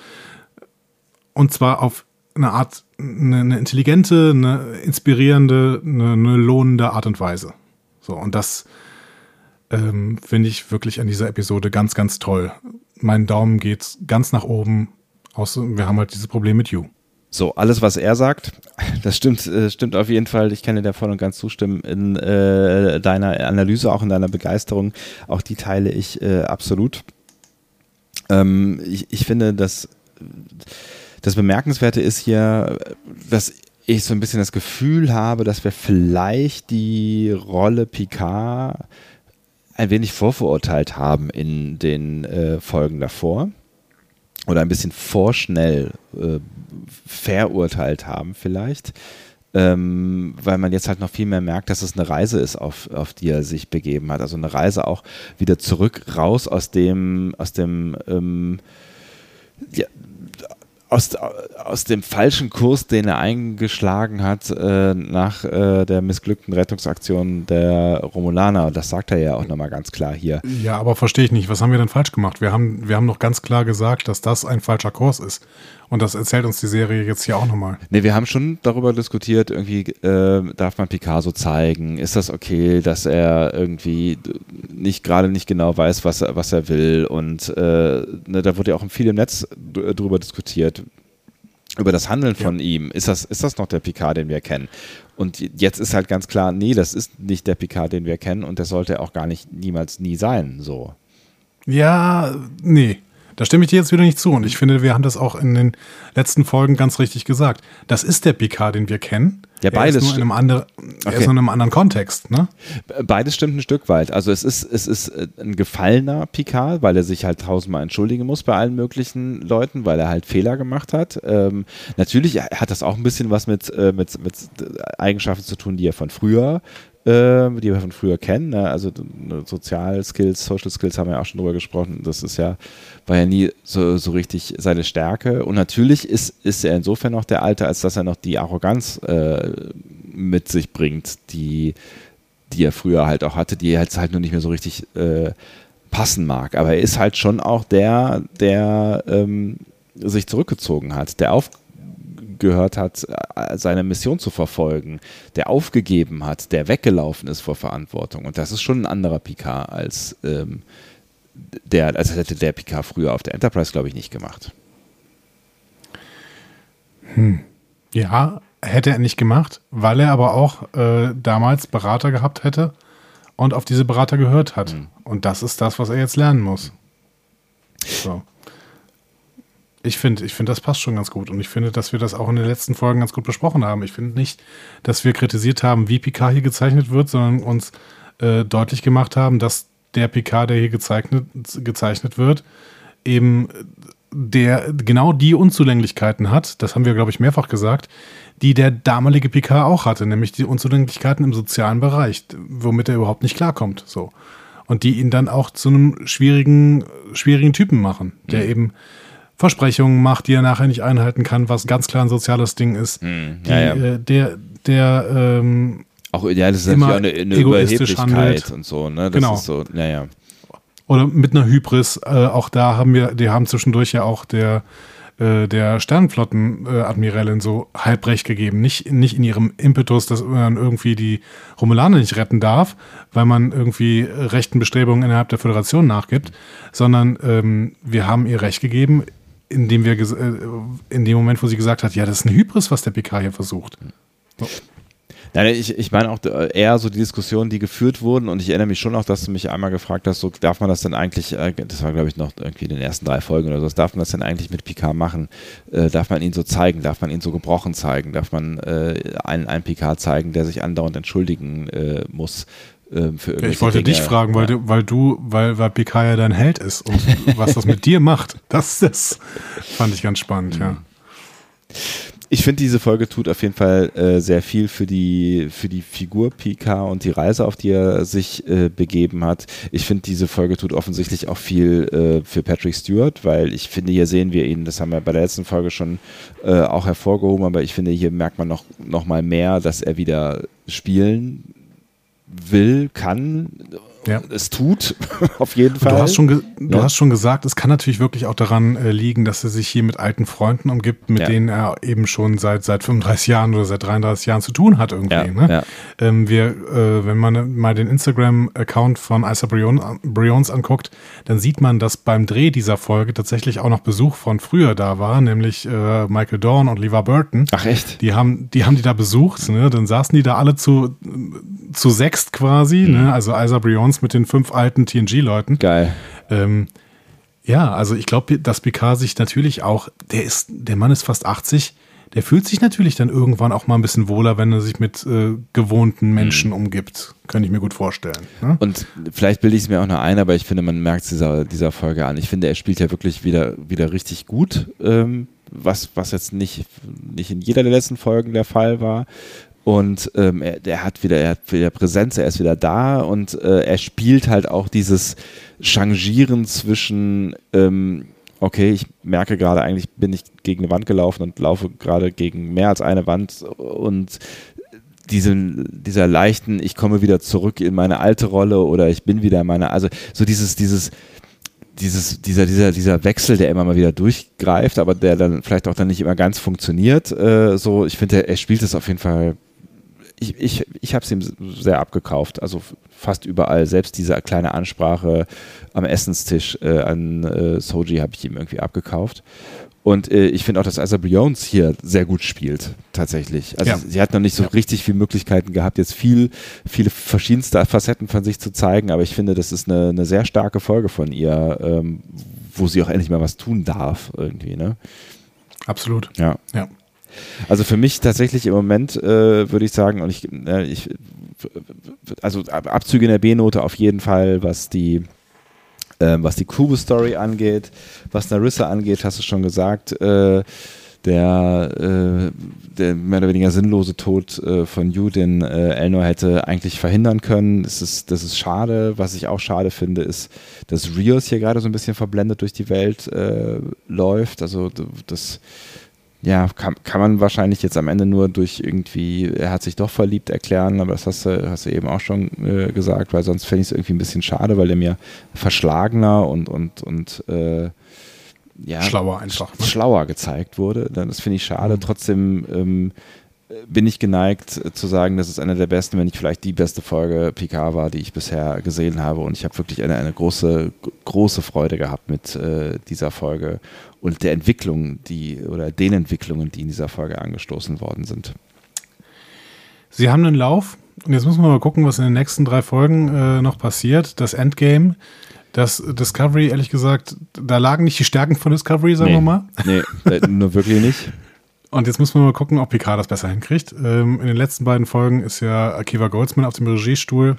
Und zwar auf eine Art, eine, eine intelligente, eine inspirierende, eine, eine, lohnende Art und Weise. So, und das ähm, finde ich wirklich an dieser Episode ganz, ganz toll. Mein Daumen geht ganz nach oben. Außer wir haben halt dieses Problem mit You. So, alles, was er sagt, das stimmt, äh, stimmt auf jeden Fall. Ich kann dir da voll und ganz zustimmen in äh, deiner Analyse, auch in deiner Begeisterung. Auch die teile ich äh, absolut. Ähm, ich, ich finde, dass das Bemerkenswerte ist hier, dass ich so ein bisschen das Gefühl habe, dass wir vielleicht die Rolle Picard ein wenig vorverurteilt haben in den äh, Folgen davor oder ein bisschen vorschnell äh, verurteilt haben vielleicht. Ähm, weil man jetzt halt noch viel mehr merkt, dass es eine Reise ist, auf, auf die er sich begeben hat. Also eine Reise auch wieder zurück, raus aus dem, aus dem ähm, ja, aus, aus dem falschen Kurs, den er eingeschlagen hat äh, nach äh, der missglückten Rettungsaktion der Romulaner. Das sagt er ja auch nochmal ganz klar hier. Ja, aber verstehe ich nicht. Was haben wir denn falsch gemacht? Wir haben, wir haben noch ganz klar gesagt, dass das ein falscher Kurs ist. Und das erzählt uns die Serie jetzt hier auch nochmal. Nee, wir haben schon darüber diskutiert, irgendwie äh, darf man Picasso zeigen? Ist das okay, dass er irgendwie nicht gerade nicht genau weiß, was er, was er will? Und äh, ne, da wurde ja auch viel im Netz drüber diskutiert, über das Handeln von ja. ihm. Ist das, ist das noch der Picard, den wir kennen? Und jetzt ist halt ganz klar, nee, das ist nicht der Picard, den wir kennen und der sollte auch gar nicht niemals nie sein. So. Ja, nee. Da stimme ich dir jetzt wieder nicht zu. Und ich finde, wir haben das auch in den letzten Folgen ganz richtig gesagt. Das ist der Picard, den wir kennen. Ja, beides. Er ist nur in einem, andere, er Okay. ist nur in einem anderen Kontext, ne? Beides stimmt ein Stück weit. Also es ist, es ist äh, ein gefallener Picard, weil er sich halt tausendmal entschuldigen muss bei allen möglichen Leuten, weil er halt Fehler gemacht hat. Ähm, natürlich hat das auch ein bisschen was mit, äh, mit, mit Eigenschaften zu tun, die er von früher äh, die wir von früher kennen. Ne? Also ne, Sozialskills, Social Skills haben wir ja auch schon drüber gesprochen. Das ist ja, war ja nie so, so richtig seine Stärke. Und natürlich ist, ist er insofern noch der Alte, als dass er noch die Arroganz äh, mit sich bringt, die, die er früher halt auch hatte, die jetzt halt nur nicht mehr so richtig äh, passen mag. Aber er ist halt schon auch der, der ähm, sich zurückgezogen hat, der aufgehört hat, äh, seine Mission zu verfolgen, der aufgegeben hat, der weggelaufen ist vor Verantwortung. Und das ist schon ein anderer Picard als ähm, der, als hätte der Picard früher auf der Enterprise, glaube ich, nicht gemacht. Ja, hätte er nicht gemacht, weil er aber auch äh, damals Berater gehabt hätte und auf diese Berater gehört hat. Und das ist das, was er jetzt lernen muss. So. Ich finde, ich finde, das passt schon ganz gut. Und ich finde, dass wir das auch in den letzten Folgen ganz gut besprochen haben. Ich finde nicht, dass wir kritisiert haben, wie Picard hier gezeichnet wird, sondern uns äh, deutlich gemacht haben, dass der Picard, der hier gezeichnet, gezeichnet wird, eben der genau die Unzulänglichkeiten hat, das haben wir, glaube ich, mehrfach gesagt, die der damalige Picard auch hatte, nämlich die Unzulänglichkeiten im sozialen Bereich, womit er überhaupt nicht klarkommt. So. Und die ihn dann auch zu einem schwierigen, schwierigen Typen machen, der eben Versprechungen macht, die er nachher nicht einhalten kann, was ganz klar ein soziales Ding ist. ja, die, ja. Äh, der, der ähm, Auch ja, das ist Immer natürlich auch eine, eine Überheblichkeit handelt. und so. Ne? Das Genau. ist so, naja. Oder mit einer Hybris, äh, auch da haben wir, die haben zwischendurch ja auch der, äh, der Sternenflotten-Admiralin so halb recht gegeben. Nicht, nicht in ihrem Impetus, dass man irgendwie die Romulaner nicht retten darf, weil man irgendwie rechten Bestrebungen innerhalb der Föderation nachgibt, sondern ähm, wir haben ihr recht gegeben, indem wir ges- äh, in dem Moment, wo sie gesagt hat, ja, das ist ein Hybris, was der PK hier versucht. Nein, ich, ich meine auch äh, eher so die Diskussionen, die geführt wurden und ich erinnere mich schon auch, dass du mich einmal gefragt hast, so darf man das denn eigentlich, äh, das war glaube ich noch irgendwie in den ersten drei Folgen oder so, darf man das denn eigentlich mit Picard machen? Äh, darf man ihn so zeigen? Darf man ihn so gebrochen zeigen? Darf man äh, einen, einen Picard zeigen, der sich andauernd entschuldigen äh, muss? äh, irgendwelche ich wollte Dinge? dich fragen, weil, Ja. du, weil du, weil, weil PK ja dein Held ist und was das mit dir macht. Das, das fand ich ganz spannend, ja. Ich finde, diese Folge tut auf jeden Fall äh, sehr viel für die, für die Figur Picard und die Reise, auf die er sich äh, begeben hat. Ich finde, diese Folge tut offensichtlich auch viel äh, für Patrick Stewart, weil ich finde, hier sehen wir ihn, das haben wir bei der letzten Folge schon äh, auch hervorgehoben, aber ich finde, hier merkt man noch, noch mal mehr, dass er wieder spielen will, kann, Ja. es tut, auf jeden Fall. Du, hast schon, du Ja. hast schon gesagt, es kann natürlich wirklich auch daran äh, liegen, dass er sich hier mit alten Freunden umgibt, mit Ja. denen er eben schon seit, seit 35 Jahren oder seit 33 Jahren zu tun hat irgendwie. Ja, ne? Ähm, wir, äh, wenn man mal den Instagram-Account von Isa Brion, Brions anguckt, dann sieht man, dass beim Dreh dieser Folge tatsächlich auch noch Besuch von früher da war, nämlich äh, Michael Dorn und Levar Burton. Ach echt? Die haben, die haben die da besucht, ne? Dann saßen die da alle zu, zu sechst quasi, Mhm. ne? Also Isa Brions mit den fünf alten TNG-Leuten. Geil. Ähm, ja, also ich glaube, dass Picard sich natürlich auch, der ist, der Mann ist fast 80, der fühlt sich natürlich dann irgendwann auch mal ein bisschen wohler, wenn er sich mit äh, gewohnten Menschen umgibt. Könnte ich mir gut vorstellen. Ne? Und vielleicht bilde ich es mir auch nur ein, aber ich finde, man merkt es dieser, dieser Folge an. Ich finde, er spielt ja wirklich wieder, wieder richtig gut, ähm, was, was jetzt nicht, nicht in jeder der letzten Folgen der Fall war. Und ähm, er, der hat wieder, er hat wieder Präsenz, er ist wieder da und äh, er spielt halt auch dieses Changieren zwischen, ähm, okay, ich merke gerade, eigentlich bin ich gegen eine Wand gelaufen und laufe gerade gegen mehr als eine Wand und diesen, dieser leichten, ich komme wieder zurück in meine alte Rolle oder ich bin wieder in meiner, also so dieses, dieses, dieses, dieser, dieser, dieser Wechsel, der immer mal wieder durchgreift, aber der dann vielleicht auch dann nicht immer ganz funktioniert. Äh, so, ich finde, er, er spielt es auf jeden Fall. Ich, ich, ich habe es ihm sehr abgekauft, also fast überall. Selbst diese kleine Ansprache am Essenstisch äh, an äh, Soji habe ich ihm irgendwie abgekauft. Und äh, ich finde auch, dass Isa Briones hier sehr gut spielt, tatsächlich. Also Ja. sie hat noch nicht so richtig viele Möglichkeiten gehabt, jetzt viel, viele verschiedenste Facetten von sich zu zeigen, aber ich finde, das ist eine, eine sehr starke Folge von ihr, ähm, wo sie auch endlich mal was tun darf, irgendwie, ne? Absolut. Ja. Ja. Also für mich tatsächlich im Moment äh, würde ich sagen, und ich, äh, ich, also Abzüge in der B-Note auf jeden Fall, was die, äh, was die Kubo-Story angeht, was Narissa angeht, hast du schon gesagt, äh, der, äh, der mehr oder weniger sinnlose Tod äh, von Yu, den Elnor hätte eigentlich verhindern können. Das ist, das ist schade. Was ich auch schade finde, ist, dass Rios hier gerade so ein bisschen verblendet durch die Welt läuft. Also das ja, kann, kann man wahrscheinlich jetzt am Ende nur durch irgendwie, er hat sich doch verliebt erklären, aber das hast du, hast du eben auch schon äh, gesagt, weil sonst fände ich es irgendwie ein bisschen schade, weil er mir verschlagener und, und, und äh, ja, Schlauer einfach. Ne? schlauer gezeigt wurde. Das finde ich schade. Mhm. Trotzdem ähm, bin ich geneigt äh, zu sagen, das ist eine der besten, wenn nicht vielleicht die beste Folge Picard war, die ich bisher gesehen habe. Und ich habe wirklich eine, eine große, große Freude gehabt mit äh, dieser Folge und der Entwicklung, die oder den Entwicklungen, die in dieser Folge angestoßen worden sind. Sie haben einen Lauf und jetzt müssen wir mal gucken, was in den nächsten drei Folgen äh, noch passiert. Das Endgame, das Discovery, ehrlich gesagt, da lagen nicht die Stärken von Discovery, sagen nee. wir mal. Nee, nur wirklich nicht. Und jetzt müssen wir mal gucken, ob Picard das besser hinkriegt. Ähm, in den letzten beiden Folgen ist ja Akiva Goldsman auf dem Regiestuhl.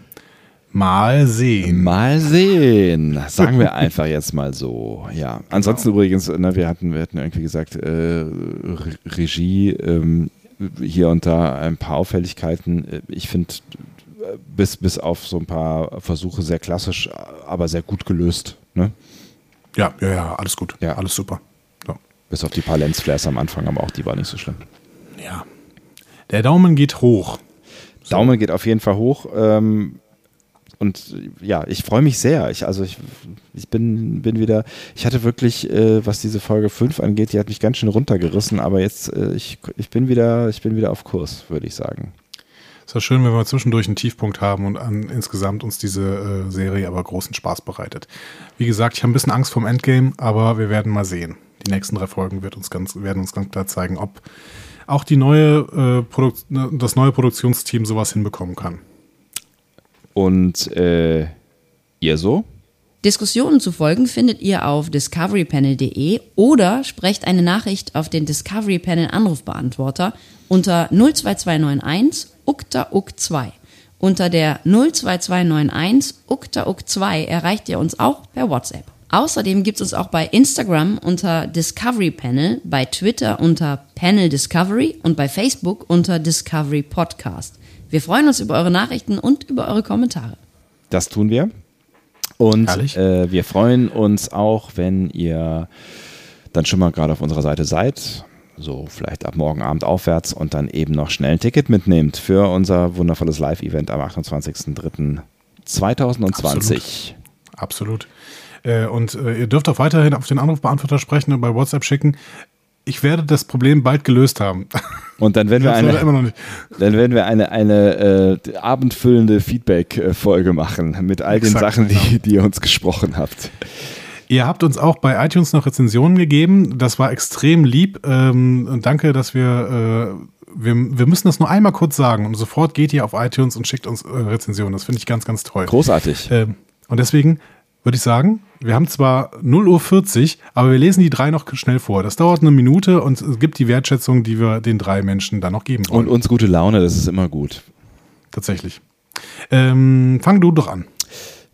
Mal sehen. Mal sehen. Sagen wir einfach jetzt mal so. Ja. Ansonsten genau. übrigens, ne, wir hatten, wir hatten irgendwie gesagt, äh, Regie, ähm, hier und da ein paar Auffälligkeiten. Ich finde, bis, bis auf so ein paar Versuche sehr klassisch, aber sehr gut gelöst. Ne? Ja, ja, ja, alles gut. Ja, alles super. So. Bis auf die paar Lensflares am Anfang, aber auch die war nicht so schlimm. Ja. Der Daumen geht hoch. Daumen geht auf jeden Fall hoch. Ähm, und ja, ich freue mich sehr. Ich, also ich, ich bin, bin wieder, ich hatte wirklich, äh, was diese Folge 5 angeht, die hat mich ganz schön runtergerissen, aber jetzt, äh, ich, ich bin wieder, ich bin wieder auf Kurs, würde ich sagen. Es war schön, wenn wir zwischendurch einen Tiefpunkt haben und an, insgesamt uns diese äh, Serie aber großen Spaß bereitet. Wie gesagt, ich habe ein bisschen Angst vom Endgame, aber wir werden mal sehen. Die nächsten drei Folgen wird uns ganz, werden uns ganz klar zeigen, ob auch die neue, äh, ne, das neue Produktionsteam sowas hinbekommen kann. Und äh, ihr so? Diskussionen zu folgen findet ihr auf discoverypanel.de oder sprecht eine Nachricht auf den Discovery Panel Anrufbeantworter unter 02291 ukta uk 2. Unter der 02291 ukta uk 2 erreicht ihr uns auch per WhatsApp. Außerdem gibt es uns auch bei Instagram unter Discovery Panel, bei Twitter unter Panel Discovery und bei Facebook unter Discovery Podcast. Wir freuen uns über eure Nachrichten und über eure Kommentare. Das tun wir. Und äh, wir freuen uns auch, wenn ihr dann schon mal gerade auf unserer Seite seid. So vielleicht ab morgen Abend aufwärts und dann eben noch schnell ein Ticket mitnehmt für unser wundervolles Live-Event am 28.03.2020. Absolut. Absolut. Äh, und äh, ihr dürft auch weiterhin auf den Anrufbeantworter sprechen und bei WhatsApp schicken ich werde das Problem bald gelöst haben. Und dann werden wir eine, dann werden wir eine, eine äh, abendfüllende Feedback-Folge machen mit all Exakt, den Sachen, die, genau. die ihr uns gesprochen habt. Ihr habt uns auch bei iTunes noch Rezensionen gegeben. Das war extrem lieb. Ähm, danke, dass wir, äh, wir, wir müssen das nur einmal kurz sagen und sofort geht ihr auf iTunes und schickt uns äh, Rezensionen. Das finde ich ganz, ganz toll. Großartig. Ähm, und deswegen würde ich sagen, wir haben zwar 0 Uhr 40, aber wir lesen die drei noch schnell vor. Das dauert eine Minute und es gibt die Wertschätzung, die wir den drei Menschen dann noch geben wollen. Und uns gute Laune, das ist immer gut. Tatsächlich. Ähm, fang du doch an.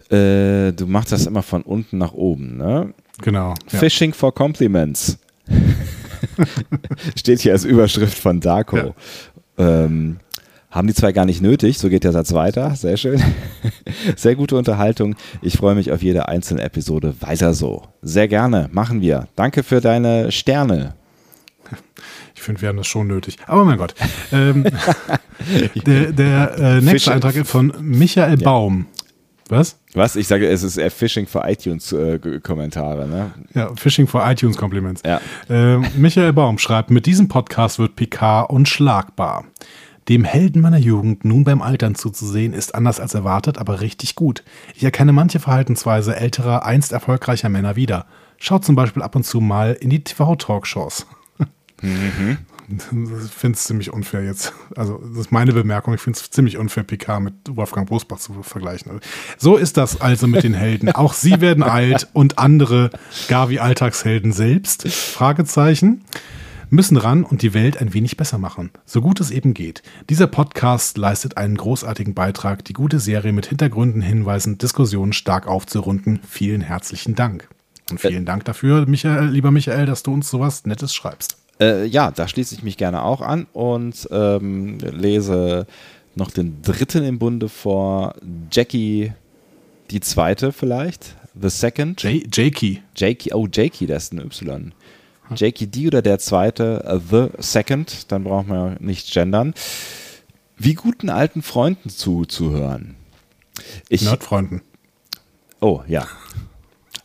Äh, du machst das immer von unten nach oben, ne? Genau. Ja. Fishing for Compliments. Steht hier als Überschrift von Darko. Ja. Ähm, haben die zwei gar nicht nötig, so geht der Satz weiter. Sehr schön. Sehr gute Unterhaltung. Ich freue mich auf jede einzelne Episode. Weiter so. Sehr gerne. Machen wir. Danke für deine Sterne. Ich finde, wir haben das schon nötig. Aber mein Gott. Ähm, der der äh, nächste Eintrag ist von Michael Baum. Was? Was? Ich sage, es ist eher Phishing for iTunes äh, Kommentare, ne? Ja, Phishing for iTunes Compliments. Ja. Äh, Michael Baum schreibt, mit diesem Podcast wird Picard unschlagbar. Dem Helden meiner Jugend nun beim Altern zuzusehen, ist anders als erwartet, aber richtig gut. Ich erkenne manche Verhaltensweise älterer, einst erfolgreicher Männer wieder. Schaut zum Beispiel ab und zu mal in die TV-Talkshows. Mhm. ich finde es ziemlich unfair jetzt. Also, das ist meine Bemerkung. Ich finde es ziemlich unfair, PK mit Wolfgang Bosbach zu vergleichen. So ist das also mit den Helden. Auch sie werden alt und andere gar wie Alltagshelden selbst. Fragezeichen müssen ran und die Welt ein wenig besser machen, so gut es eben geht. Dieser Podcast leistet einen großartigen Beitrag, die gute Serie mit Hintergründen, Hinweisen, Diskussionen stark aufzurunden. Vielen herzlichen Dank. Und vielen Dank dafür, Michael, lieber Michael, dass du uns sowas Nettes schreibst. Äh, ja, da schließe ich mich gerne auch an und ähm, lese noch den dritten im Bunde vor. Jackie, die zweite vielleicht. The Second. J Jakey. Jakey, oh, Jakey, das ist ein Y. Jakey D oder der zweite, uh, The Second, dann brauchen wir nicht gendern. Wie guten alten Freunden zuzuhören. Ich, Nerdfreunden. Oh, ja.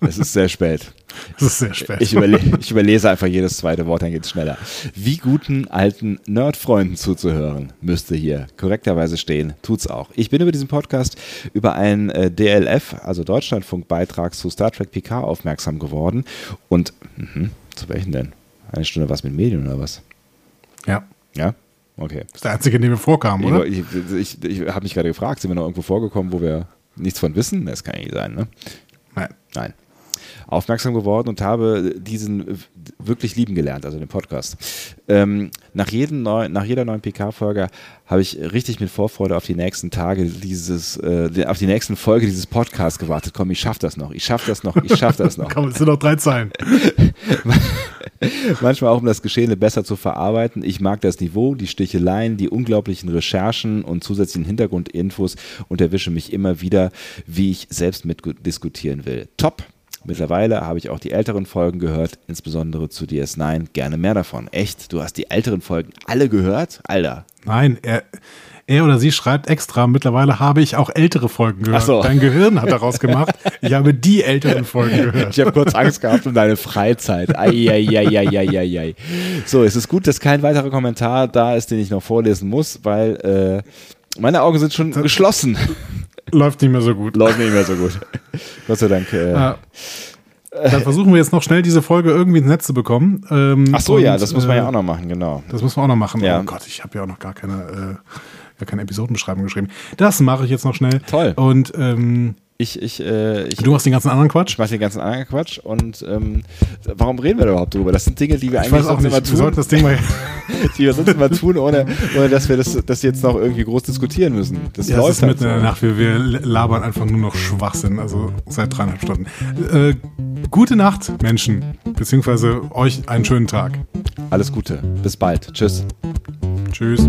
Es ist sehr spät. Es ist sehr spät. Ich, überle ich, überlese einfach jedes zweite Wort, dann geht es schneller. Wie guten alten Nerdfreunden zuzuhören, müsste hier korrekterweise stehen. Tut's auch. Ich bin über diesen Podcast über einen äh, DLF, also Deutschlandfunk-Beitrag zu Star Trek PK aufmerksam geworden. Und mh, zu welchen denn? Eine Stunde was mit Medien oder was? Ja. Ja? Okay. Das ist der einzige, in dem wir vorkamen, oder? Ich, ich, ich, ich habe mich gerade gefragt, sind wir noch irgendwo vorgekommen, wo wir nichts von wissen? Das kann ja nicht sein, ne? Nein. Nein aufmerksam geworden und habe diesen wirklich lieben gelernt, also den Podcast. Ähm, nach, jedem neu, nach jeder neuen PK-Folge habe ich richtig mit Vorfreude auf die nächsten Tage dieses, äh, auf die nächsten Folge dieses Podcasts gewartet. Komm, ich schaff das noch, ich schaff das noch, ich schaff das noch. Komm, es sind noch drei Zeilen. Manchmal auch, um das Geschehene besser zu verarbeiten. Ich mag das Niveau, die Sticheleien, die unglaublichen Recherchen und zusätzlichen Hintergrundinfos und erwische mich immer wieder, wie ich selbst mitdiskutieren will. Top. Mittlerweile habe ich auch die älteren Folgen gehört, insbesondere zu DS9. Gerne mehr davon. Echt? Du hast die älteren Folgen alle gehört? Alter. Nein, er, er oder sie schreibt extra, mittlerweile habe ich auch ältere Folgen gehört. Ach so. Dein Gehirn hat daraus gemacht, ich habe die älteren Folgen gehört. Ich habe kurz Angst gehabt um deine Freizeit. Eieieiei. So, es ist gut, dass kein weiterer Kommentar da ist, den ich noch vorlesen muss, weil äh, meine Augen sind schon geschlossen. Läuft nicht mehr so gut. Läuft nicht mehr so gut. Gott sei Dank. Äh, ja. Dann versuchen wir jetzt noch schnell diese Folge irgendwie ins Netz zu bekommen. Ähm, Ach so, und, ja, das muss man ja äh, auch noch machen, genau. Das muss man auch noch machen. Ja. Oh Gott, ich habe ja auch noch gar keine, äh, gar keine Episodenbeschreibung geschrieben. Das mache ich jetzt noch schnell. Toll. Und ähm, ich, ich, äh, ich, du machst den ganzen anderen Quatsch? Ich mach den ganzen anderen Quatsch. Und ähm, warum reden wir da überhaupt drüber? Das sind Dinge, die wir eigentlich sonst nicht. immer tun. Wir sollten das Ding mal die wir sonst immer tun, ohne, ohne dass wir das, das jetzt noch irgendwie groß diskutieren müssen. Das ja, läuft es ist halt mitten in der Nacht. Wir, wir labern einfach nur noch Schwachsinn. Also seit dreieinhalb Stunden. Äh, gute Nacht, Menschen. Beziehungsweise euch einen schönen Tag. Alles Gute. Bis bald. Tschüss. Tschüss.